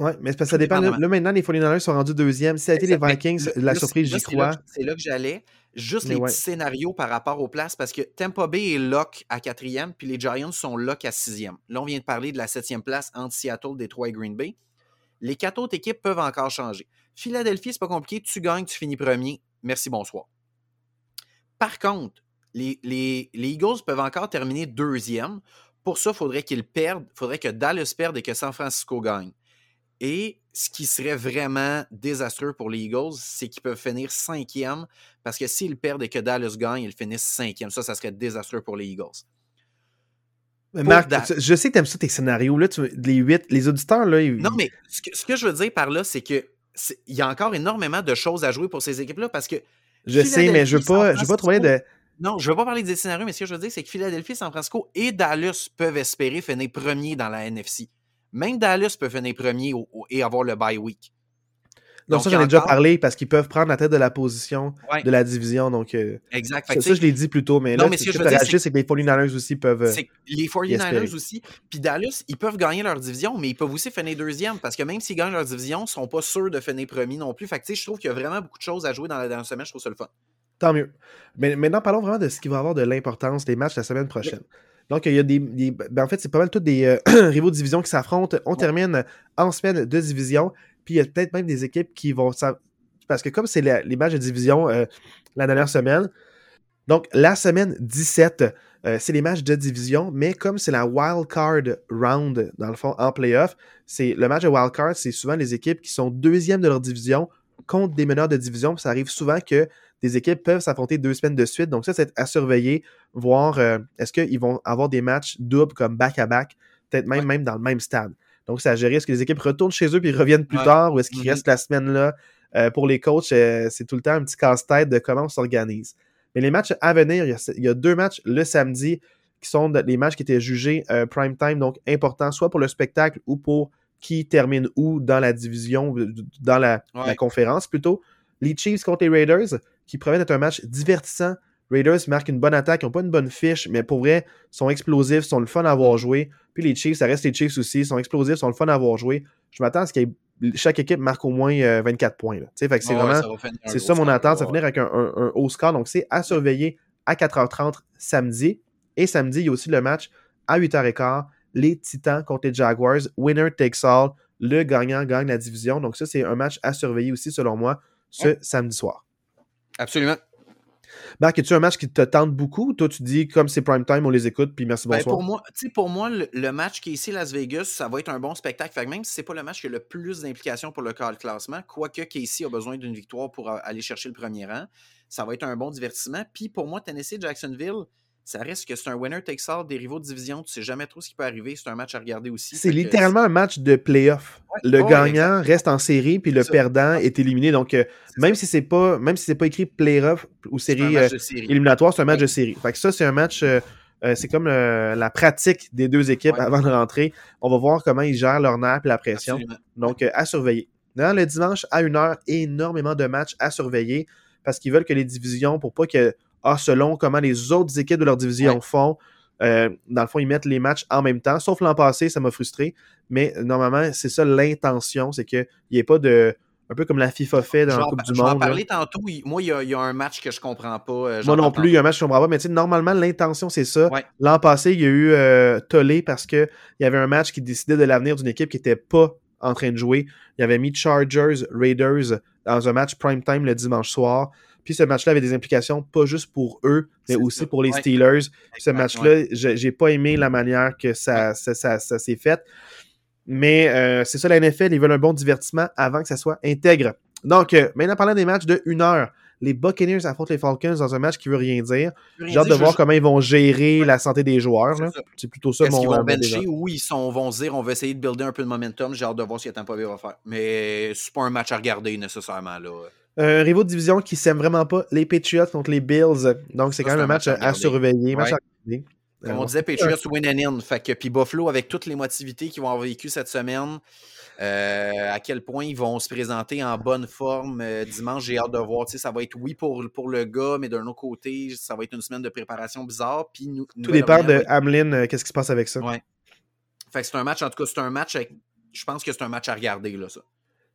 Speaker 1: Oui, mais parce que ça dépend. Là, maintenant, les 49ers sont rendus deuxième. Si ça a été les Vikings, le, la surprise, j'y crois.
Speaker 2: C'est là que j'allais. Juste mais les ouais. petits scénarios par rapport aux places, parce que Tampa Bay est lock à quatrième, puis les Giants sont lock à sixième. Là, on vient de parler de la septième place entre Seattle, Détroit et Green Bay. Les quatre autres équipes peuvent encore changer. Philadelphie, c'est pas compliqué. Tu gagnes, tu finis premier. Merci, bonsoir. Par contre, les, les, les Eagles peuvent encore terminer deuxième. Pour ça, il faudrait qu'ils perdent. Il faudrait que Dallas perde et que San Francisco gagne. Et ce qui serait vraiment désastreux pour les Eagles, c'est qu'ils peuvent finir cinquième. Parce que s'ils perdent et que Dallas gagne, ils finissent cinquième. Ça, ça serait désastreux pour les Eagles.
Speaker 1: Mais Marc, je sais que tu aimes ça tes scénarios. Là, tu, les huit, les auditeurs, là. Ils...
Speaker 2: Non, mais ce que, ce que, je veux dire par là, c'est que il y a encore énormément de choses à jouer pour ces équipes-là parce que.
Speaker 1: Je sais, mais je veux pas, je veux pas trouver de.
Speaker 2: Non, je veux pas parler des scénarios, mais ce que je veux dire, c'est que Philadelphie, San Francisco et Dallas peuvent espérer finir premier dans la NFC. Même Dallas peut finir premier au, au, et avoir le bye week.
Speaker 1: Non, donc, ça, j'en ai encore... déjà parlé parce qu'ils peuvent prendre la tête de la position ouais. de la division. Donc, euh,
Speaker 2: exact.
Speaker 1: Ça, ça je l'ai dit plus tôt, mais non, là, mais ce que je veux dire, c'est que les 49ers aussi peuvent. Euh,
Speaker 2: les 49ers aussi. Puis Dallas, ils peuvent gagner leur division, mais ils peuvent aussi finir deuxième parce que même s'ils gagnent leur division, ils ne sont pas sûrs de finir premier non plus. Fait que, je trouve qu'il y a vraiment beaucoup de choses à jouer dans la dernière semaine. Je trouve ça le fun.
Speaker 1: Tant mieux. Mais maintenant, parlons vraiment de ce qui va avoir de l'importance des matchs la semaine prochaine. Oui. Donc, il y a des. des ben, en fait, c'est pas mal tous des euh, rivaux de division qui s'affrontent. On termine en semaine de division. Puis il y a peut-être même des équipes qui vont. Parce que comme c'est les matchs de division euh, la dernière semaine, donc la semaine 17, euh, c'est les matchs de division, mais comme c'est la wild card round, dans le fond, en playoff, c'est le match de wild card, c'est souvent les équipes qui sont deuxièmes de leur division contre des meneurs de division. Puis ça arrive souvent que des équipes peuvent s'affronter deux semaines de suite. Donc ça, c'est à surveiller, voir euh, est-ce qu'ils vont avoir des matchs doubles comme back-à-back, peut-être même, ouais. même dans le même stade. Donc, c'est à gérer. Est-ce que les équipes retournent chez eux puis reviennent plus ouais. tard ou est-ce qu'ils mm -hmm. restent la semaine là? Euh, pour les coachs, euh, c'est tout le temps un petit casse-tête de comment on s'organise. Mais les matchs à venir, il y, a, il y, a, deux matchs le samedi qui sont les matchs qui étaient jugés prime time, donc importants, soit pour le spectacle ou pour qui termine où dans la division, dans la, ouais. la conférence plutôt. Les Chiefs contre les Raiders, qui promettent d'être un match divertissant. Raiders marquent une bonne attaque, ils n'ont pas une bonne fiche, mais pour vrai, sont explosifs, sont le fun à avoir joué. Puis les Chiefs, ça reste les Chiefs aussi, sont explosifs, sont le fun à avoir joué. Je m'attends à ce que chaque équipe marque au moins euh, 24 points. Là. Fait que c'est oh, vraiment, c'est ça mon attente, ça va finir avec un, un, un, haut score. Donc c'est à surveiller à 4h30 samedi. Et samedi, il y a aussi le match à 8h15, les Titans contre les Jaguars. Winner takes all. Le gagnant gagne la division. Donc ça, c'est un match à surveiller aussi, selon moi, ce ouais. samedi soir.
Speaker 2: Absolument.
Speaker 1: Marc, es-tu un match qui te tente beaucoup? Toi, tu dis comme c'est prime time, on les écoute, puis merci, bonsoir.
Speaker 2: Ben pour moi, pour moi le, le, match qui est ici Las Vegas, ça va être un bon spectacle. Fait que même si c'est pas le match qui a le plus d'implication pour le classement, quoique Casey a besoin d'une victoire pour aller chercher le premier rang, ça va être un bon divertissement. Puis pour moi, Tennessee, Jacksonville, ça reste que c'est un winner takes all des rivaux de division. Tu sais jamais trop ce qui peut arriver. C'est un match à regarder aussi.
Speaker 1: C'est littéralement un match de playoff. Ouais, le oh, gagnant exactement. reste en série, puis le perdant est éliminé. Donc, euh, même, si c'est pas, même si c'est pas écrit playoff ou série, euh, série. éliminatoire, c'est un match ouais. de série. Fait que ça, c'est un match. Euh, c'est comme la pratique des deux équipes ouais. avant de rentrer. On va voir comment ils gèrent leur nerf et la pression. Absolument. Donc, à surveiller. Dans le dimanche, à une heure, énormément de matchs à surveiller parce qu'ils veulent que les divisions, pour pas que ah, selon comment les autres équipes de leur division ouais. font. Euh, dans le fond, ils mettent les matchs en même temps. Sauf l'an passé, ça m'a frustré. Mais normalement, c'est ça l'intention, c'est qu'il n'y ait pas de un peu comme la FIFA fait dans la Coupe du Monde. Je vais en
Speaker 2: parler tantôt. Moi, il y, a, un match que je comprends pas. Euh,
Speaker 1: moi non plus, il y a un match que je comprends pas. Mais tu sais, normalement, l'intention, c'est ça. L'an passé, il y a eu euh, tollé parce qu'il y avait un match qui décidait de l'avenir d'une équipe qui n'était pas en train de jouer. Il y avait mis Chargers, Raiders dans un match prime time le dimanche soir. Puis ce match-là avait des implications pas juste pour eux, mais aussi pour les Steelers. ce match-là, j'ai pas aimé la manière que ça, ça, ça, ça s'est fait. Mais euh, c'est ça, la NFL, ils veulent un bon divertissement avant que ça soit intègre. Donc, euh, maintenant, parlant des matchs de 1 heure, les Buccaneers affrontent les Falcons dans un match qui veut rien dire. J'ai hâte de voir comment ils vont gérer la santé des joueurs. C'est plutôt ça
Speaker 2: Est-ce qu'ils vont bencher? ou ils sont, vont dire on va essayer de builder un peu de momentum. J'ai hâte de voir ce que Tampa Bay va faire. Mais c'est pas un match à regarder nécessairement. Là.
Speaker 1: Un rivaux de division qui s'aime vraiment pas les Patriots contre les Bills. Donc, c'est quand même un match, à, surveiller. Match à regarder.
Speaker 2: Comme on disait, Patriots win and in. Fait que, puis Buffalo, avec toutes les motivités qu'ils vont avoir vécu cette semaine, euh, à quel point ils vont se présenter en bonne forme euh, dimanche, j'ai hâte de voir. Ça va être oui pour, pour le gars, mais d'un autre côté, ça va être une semaine de préparation bizarre. Puis nous,
Speaker 1: Tout dépend de Hamlin, euh, qu'est-ce qui se passe avec ça?
Speaker 2: Ouais. Fait que c'est un match, en tout cas, c'est un match, je pense que c'est un match à regarder, là, ça.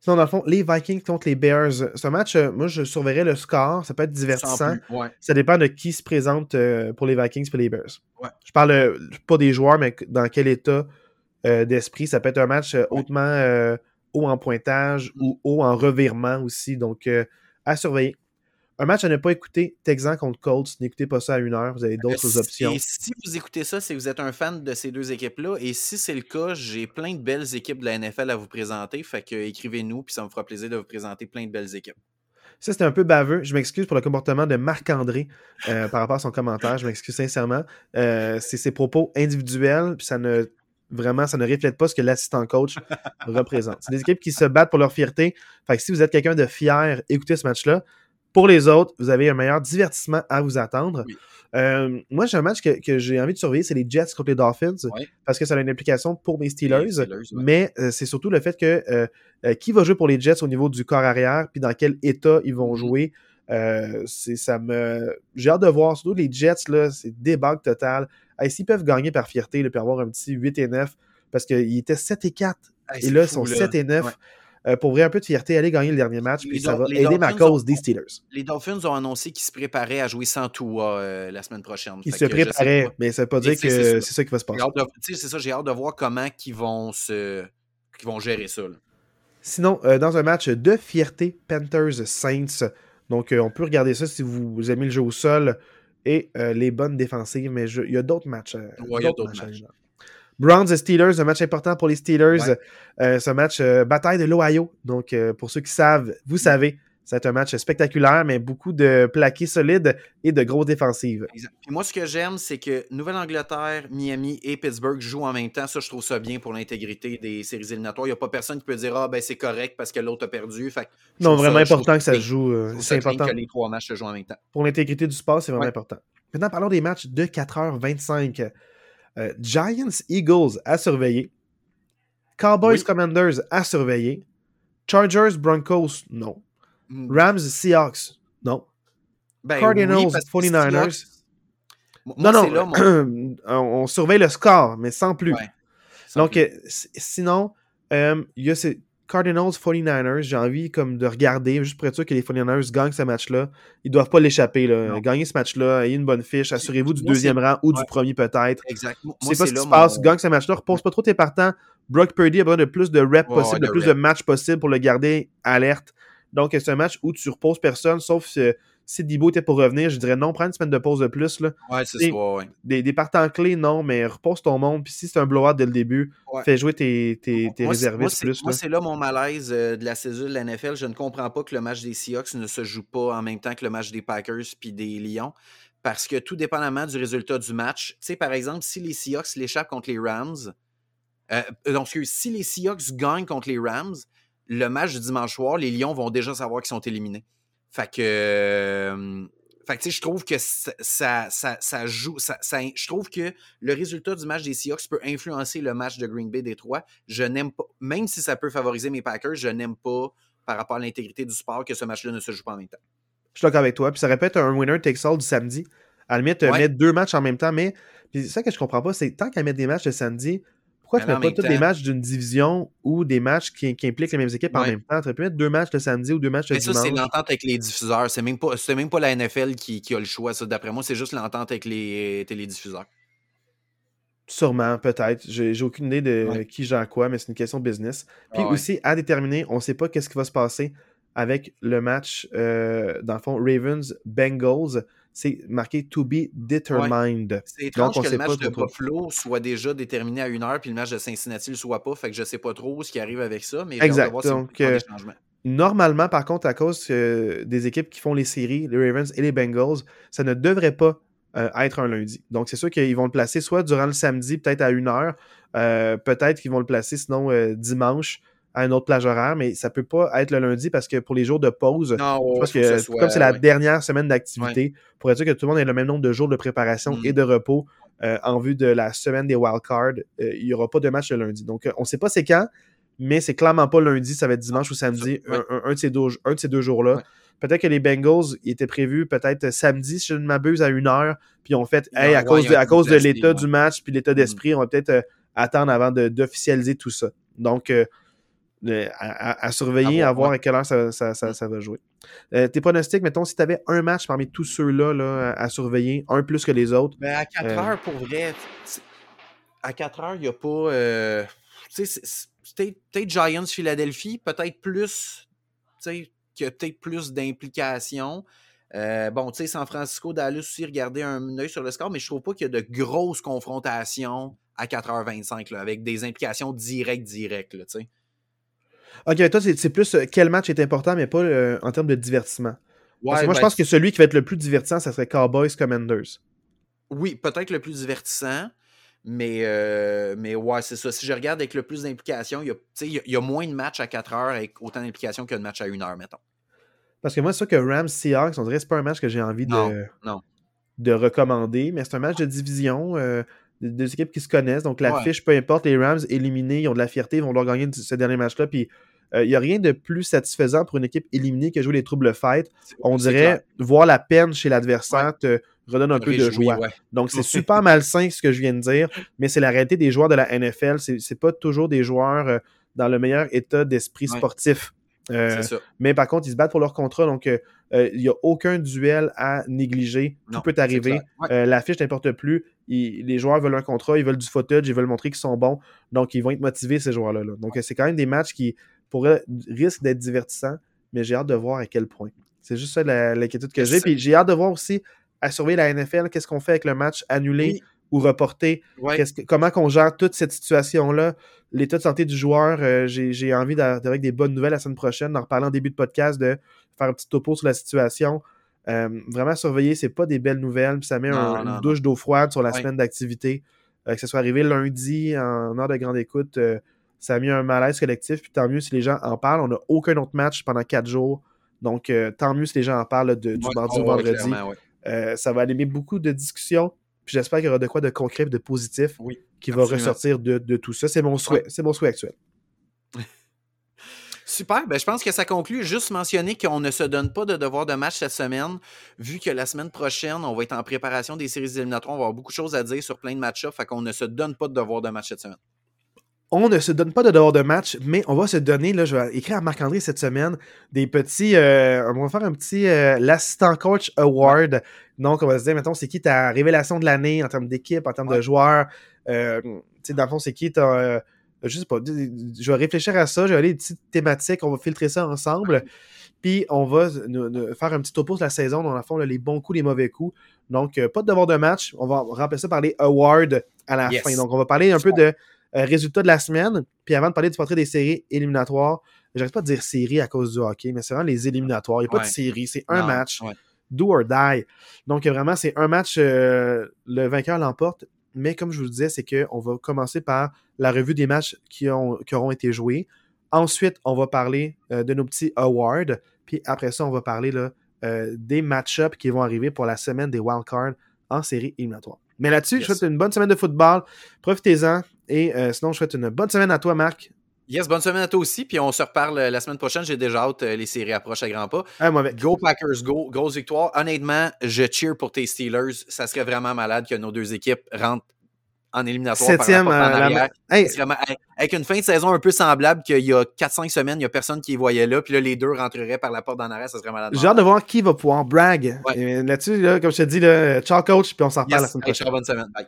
Speaker 1: Sinon, dans le fond, les Vikings contre les Bears, c'est un match, euh, moi, je surveillerais le score. Ça peut être divertissant. Ça dépend de qui se présente euh, pour les Vikings et les Bears. Je parle euh, pas des joueurs, mais dans quel état d'esprit. Ça peut être un match hautement haut en pointage mm. ou haut en revirement aussi. Donc, à surveiller. Un match à ne pas écouter, Texan contre Colts, n'écoutez pas ça à une heure, vous avez d'autres options.
Speaker 2: Et si vous écoutez ça, c'est que vous êtes un fan de ces deux équipes-là. Et si c'est le cas, j'ai plein de belles équipes de la NFL à vous présenter. Fait que écrivez-nous, puis ça me fera plaisir de vous présenter plein de belles équipes.
Speaker 1: Ça, c'était un peu baveux. Je m'excuse pour le comportement de Marc-André euh, par rapport à son commentaire. Je m'excuse sincèrement. Euh, c'est ses propos individuels, puis ça ne vraiment, ça ne reflète pas ce que l'assistant coach représente. C'est des équipes qui se battent pour leur fierté. Fait que si vous êtes quelqu'un de fier, écoutez ce match-là. Pour les autres, vous avez un meilleur divertissement à vous attendre. Euh, moi, j'ai un match que, j'ai envie de surveiller, c'est les Jets contre les Dolphins, parce que ça a une implication pour mes Steelers, mais euh, c'est surtout le fait que euh, qui va jouer pour les Jets au niveau du corps arrière, puis dans quel état ils vont mm-hmm. jouer. ça me j'ai hâte de voir surtout les Jets là c'est débug total s'ils peuvent gagner par fierté puis avoir un petit 8 et 9 parce qu'ils étaient 7 et 4 et là ils sont 7 et 9 euh, pour vrai un peu de fierté, aller gagner le dernier match, puis ça va aider ma cause des Steelers.
Speaker 2: Les Dolphins ont annoncé qu'ils se préparaient à jouer sans Tua euh, la semaine prochaine.
Speaker 1: Ils se préparaient, mais ça veut pas dire que c'est ça. qui va se passer.
Speaker 2: C'est ça, j'ai hâte de voir comment ils vont, se... vont gérer ça.
Speaker 1: Sinon, euh, dans un match de fierté, Panthers-Saints, donc on peut regarder ça si vous aimez le jeu au sol et les bonnes défensives, mais il y a d'autres matchs.
Speaker 2: il y a d'autres matchs.
Speaker 1: Browns et Steelers, un match important pour les Steelers. Euh, un match euh, bataille de l'Ohio. Donc, euh, pour ceux qui savent, vous savez, c'est un match spectaculaire, mais beaucoup de plaqués solides et de grosses défensives.
Speaker 2: moi, ce que j'aime, c'est que Nouvelle-Angleterre, Miami et Pittsburgh jouent en même temps. Ça, je trouve ça bien pour l'intégrité des séries éliminatoires. Il n'y a pas personne qui peut dire Ah, ben c'est correct parce que l'autre a perdu.
Speaker 1: non, vraiment important que ça se joue. c'est important.
Speaker 2: que les trois matchs se jouent en même temps.
Speaker 1: Pour l'intégrité du sport, c'est vraiment important. Maintenant, parlons des matchs de 4h25. Euh, Giants Eagles à surveiller. Cowboys Commanders à surveiller. Chargers Broncos, non. Hmm. Rams Seahawks, non. Ben Cardinals 49ers. non, non, on surveille le score, mais sans plus. Donc, euh, sinon, euh, il y a ces Cardinals 49ers, j'ai envie comme de regarder, juste pour être sûr que les 49ers gagnent ce match-là. Ils doivent pas l'échapper. Gagner ce match-là, ayez une bonne fiche, assurez-vous du deuxième rang ou du premier peut-être.
Speaker 2: Exactement.
Speaker 1: C'est pas ce qui se passe, gagne ce match-là, repose pas trop tes partants. Brock Purdy a besoin de plus de reps possible, de, plus de matchs possible pour le garder alerte. Donc, c'est un match où tu reposes personne, sauf si Dibo était pour revenir, je dirais non, prends une semaine de pause de plus. Là.
Speaker 2: Ouais, c'est ça, ouais.
Speaker 1: Des, des, partants clés, non, mais repose ton monde. Puis si c'est un blowout dès le début, fais jouer tes, tes, tes réservistes plus.
Speaker 2: Moi, c'est là mon malaise euh, de la saison de la NFL. Je ne comprends pas que le match des Seahawks ne se joue pas en même temps que le match des Packers puis des Lions. Parce que tout dépendamment du résultat du match, tu sais, par exemple, si les Seahawks l'échappent contre les Rams, euh, donc si les Seahawks gagnent contre les Rams, le match du dimanche soir, les Lions vont déjà savoir qu'ils sont éliminés. Fait que. Euh, fait que, je trouve que ça, ça, joue. Ça, je trouve que le résultat du match des Seahawks peut influencer le match de Green Bay Détroit. Je n'aime pas, même si ça peut favoriser mes Packers, je n'aime pas, par rapport à l'intégrité du sport, que ce match-là ne se joue pas en même temps.
Speaker 1: Je suis d'accord avec toi. Puis ça répète un winner takes all du samedi. À la limite, mettre deux matchs en même temps, mais c'est ça que je comprends pas, c'est tant qu'à mettre des matchs le samedi, pourquoi tu mets pas tous des matchs d'une division ou des matchs qui, impliquent les mêmes équipes en même temps? Tu pu mettre deux matchs le samedi ou deux matchs le
Speaker 2: Mais
Speaker 1: dimanche.
Speaker 2: ça, c'est l'entente avec les diffuseurs. C'est même, pas, même pas la NFL qui, a le choix. D'après moi, c'est juste l'entente avec les télédiffuseurs.
Speaker 1: Sûrement, peut-être. J'ai aucune idée de qui gère quoi, mais c'est une question de business. Puis ah aussi, à déterminer, on ne sait pas qu'est-ce qui va se passer avec le match, euh, dans le fond, Ravens-Bengals c'est marqué to be determined.
Speaker 2: C'est étrange que le match de Buffalo soit déjà déterminé à une heure, puis le match de Cincinnati ne le soit pas. Fait que je sais pas trop ce qui arrive avec ça, mais
Speaker 1: exact. Donc, euh, normalement, par contre, à cause euh, des équipes qui font les séries, les Ravens et les Bengals, ça ne devrait pas euh, être un lundi. Donc, c'est sûr qu'ils vont le placer soit durant le samedi, peut-être à une heure, peut-être qu'ils vont le placer sinon dimanche à une autre plage horaire, mais ça peut pas être le lundi parce que pour les jours de pause, je pense que, comme c'est la dernière semaine d'activité, pour être sûr que tout le monde ait le même nombre de jours de préparation et mm. de repos euh, en vue de la semaine des wildcards, euh, il n'y aura pas de match le lundi. Donc, euh, on ne sait pas c'est quand, mais c'est clairement pas lundi, ça va être dimanche ou samedi, un, de ces deux, un de ces deux jours-là. Peut-être que les Bengals ils étaient prévus peut-être samedi, si je ne m'abuse, à une heure, puis on fait, hey, à, cause de, à cause de l'état du match, puis l'état mm. d'esprit, on va peut-être attendre avant d'officialiser tout ça. Donc, à, surveiller, à voir, à, quelle heure ça, ça, va jouer. Euh, tes pronostics, mettons, si tu avais un match parmi tous ceux-là là, à, surveiller, un plus que les autres.
Speaker 2: Ben à 4 euh, heures, pour vrai, à 4 heures, il n'y a pas. Euh, peut-être Giants Philadelphie, peut-être plus. Tu sais, peut-être plus d'implication. bon, tu sais, San Francisco, Dallas aussi, regarder un œil sur le score, mais je trouve pas qu'il y a de grosses confrontations à 4h25, là, avec des implications directes, directes, tu sais.
Speaker 1: Ok, toi, c'est plus euh, quel match est important, mais pas euh, en termes de divertissement? moi, je ben, pense que celui qui va être le plus divertissant, ça serait Cowboys Commanders.
Speaker 2: Oui, peut-être le plus divertissant. Mais, euh, mais ouais, c'est ça. Si je regarde avec le plus d'implication, il y, a, moins de matchs à 4 heures avec autant d'implication que de matchs à 1 heure, mettons.
Speaker 1: Parce que moi, c'est ça que Rams Seahawks, on dirait que c'est pas un match que j'ai envie de, de recommander, mais c'est un match de division deux équipes qui se connaissent. Donc, la fiche, peu importe, les Rams éliminés, ils ont de la fierté, ils vont leur gagner ce dernier match-là. Puis, il euh, n'y a rien de plus satisfaisant pour une équipe éliminée que jouer les troubles fight. On dirait voir la peine chez l'adversaire te redonne un peu de joie. Donc, c'est super malsain ce que je viens de dire, mais c'est la réalité des joueurs de la NFL. C'est pas toujours des joueurs euh, dans le meilleur état d'esprit sportif. Euh, mais par contre, ils se battent pour leur contrat, donc il n'y a aucun duel à négliger. Tout peut arriver. la fiche n'importe plus les joueurs veulent un contrat, ils veulent du footage, ils veulent montrer qu'ils sont bons. Donc, ils vont être motivés, ces joueurs-là. Donc, c'est quand même des matchs qui pourraient risquent d'être divertissants, mais j'ai hâte de voir à quel point. C'est juste ça l'inquiétude que j'ai. Puis j'ai hâte de voir aussi à surveiller la NFL, qu'est-ce qu'on fait avec le match annulé ou reporté. comment qu'on gère toute cette situation-là. L'état de santé du joueur, euh, j'ai envie d'avoir des bonnes nouvelles la semaine prochaine, d'en reparler en début de podcast, de faire un petit topo sur la situation. Euh, vraiment surveiller, c'est pas des belles nouvelles. Puis ça met une douche d'eau froide sur la semaine d'activité. Euh, que ce soit arrivé lundi en heure de grande écoute, ça a mis un malaise collectif. Puis tant mieux si les gens en parlent. On n'a aucun autre match pendant quatre jours. Donc tant mieux si les gens en parlent du mardi au vendredi. ça va animer beaucoup de discussions. Puis j'espère qu'il y aura de quoi de concret et de positif qui va ressortir de, de, tout ça. C'est mon souhait. C'est mon souhait actuel.
Speaker 2: Super. Ben, je pense que ça conclut. Juste mentionner qu'on ne se donne pas de devoir de match cette semaine, vu que la semaine prochaine, on va être en préparation des séries éliminatoires. On va avoir beaucoup de choses à dire sur plein de match-ups. Fait qu'on ne se donne pas de devoir de match cette semaine.
Speaker 1: On ne se donne pas de devoir de match, mais on va se donner, là, je vais écrire à Marc-André cette semaine, des petits. Euh, on va faire un petit euh, l'assistant coach award. Donc, on va se dire, mettons, c'est qui ta révélation de l'année en termes d'équipe, en termes de joueurs? Euh, tu sais, dans le fond, c'est qui ta je sais pas, je vais réfléchir à ça, je vais aller des petites thématiques, on va filtrer ça ensemble, puis on va faire un petit topo de la saison, dans le fond, les bons coups, les mauvais coups. Donc, euh, pas de devoir de match, on va remplacer ça par les awards à la fin. Donc, on va parler un peu de euh, résultats de la semaine, puis avant de parler du portrait des séries éliminatoires, j'arrête pas de dire série à cause du hockey, mais c'est vraiment les éliminatoires, il n'y a pas de série, c'est un match. Do or die. Donc, vraiment, c'est un match, euh, le vainqueur l'emporte mais comme je vous le disais, c'est qu'on va commencer par la revue des matchs qui, ont, auront été joués. Ensuite, on va parler euh, de nos petits awards. Puis après ça, on va parler là, euh, des match-ups qui vont arriver pour la semaine des wildcards en série éliminatoire. Mais là-dessus, je souhaite une bonne semaine de football. Profitez-en. Et sinon, je souhaite une bonne semaine à toi, Marc.
Speaker 2: Yes, bonne semaine à toi aussi. Puis on se reparle la semaine prochaine. J'ai déjà hâte. Les séries approchent à grands pas. Go Packers, go. Grosse victoire. Honnêtement, je cheer pour tes Steelers. Ça serait vraiment malade que nos deux équipes rentrent en éliminatoire.
Speaker 1: Septième,
Speaker 2: par rapport en
Speaker 1: euh, la-
Speaker 2: arrière.
Speaker 1: Hey,
Speaker 2: vraiment- avec une fin de saison un peu semblable qu'il y a 4-5 semaines, il n'y a personne qui les voyait là, puis là, les deux rentreraient par la porte d'en arrière, ça serait malade.
Speaker 1: j'ai hâte de voir qui va pouvoir brag.
Speaker 2: Ouais.
Speaker 1: Là-dessus, là, comme je te dis, là, ciao coach, puis on s'en reparle la semaine prochaine.
Speaker 2: ciao, bonne semaine. Bye.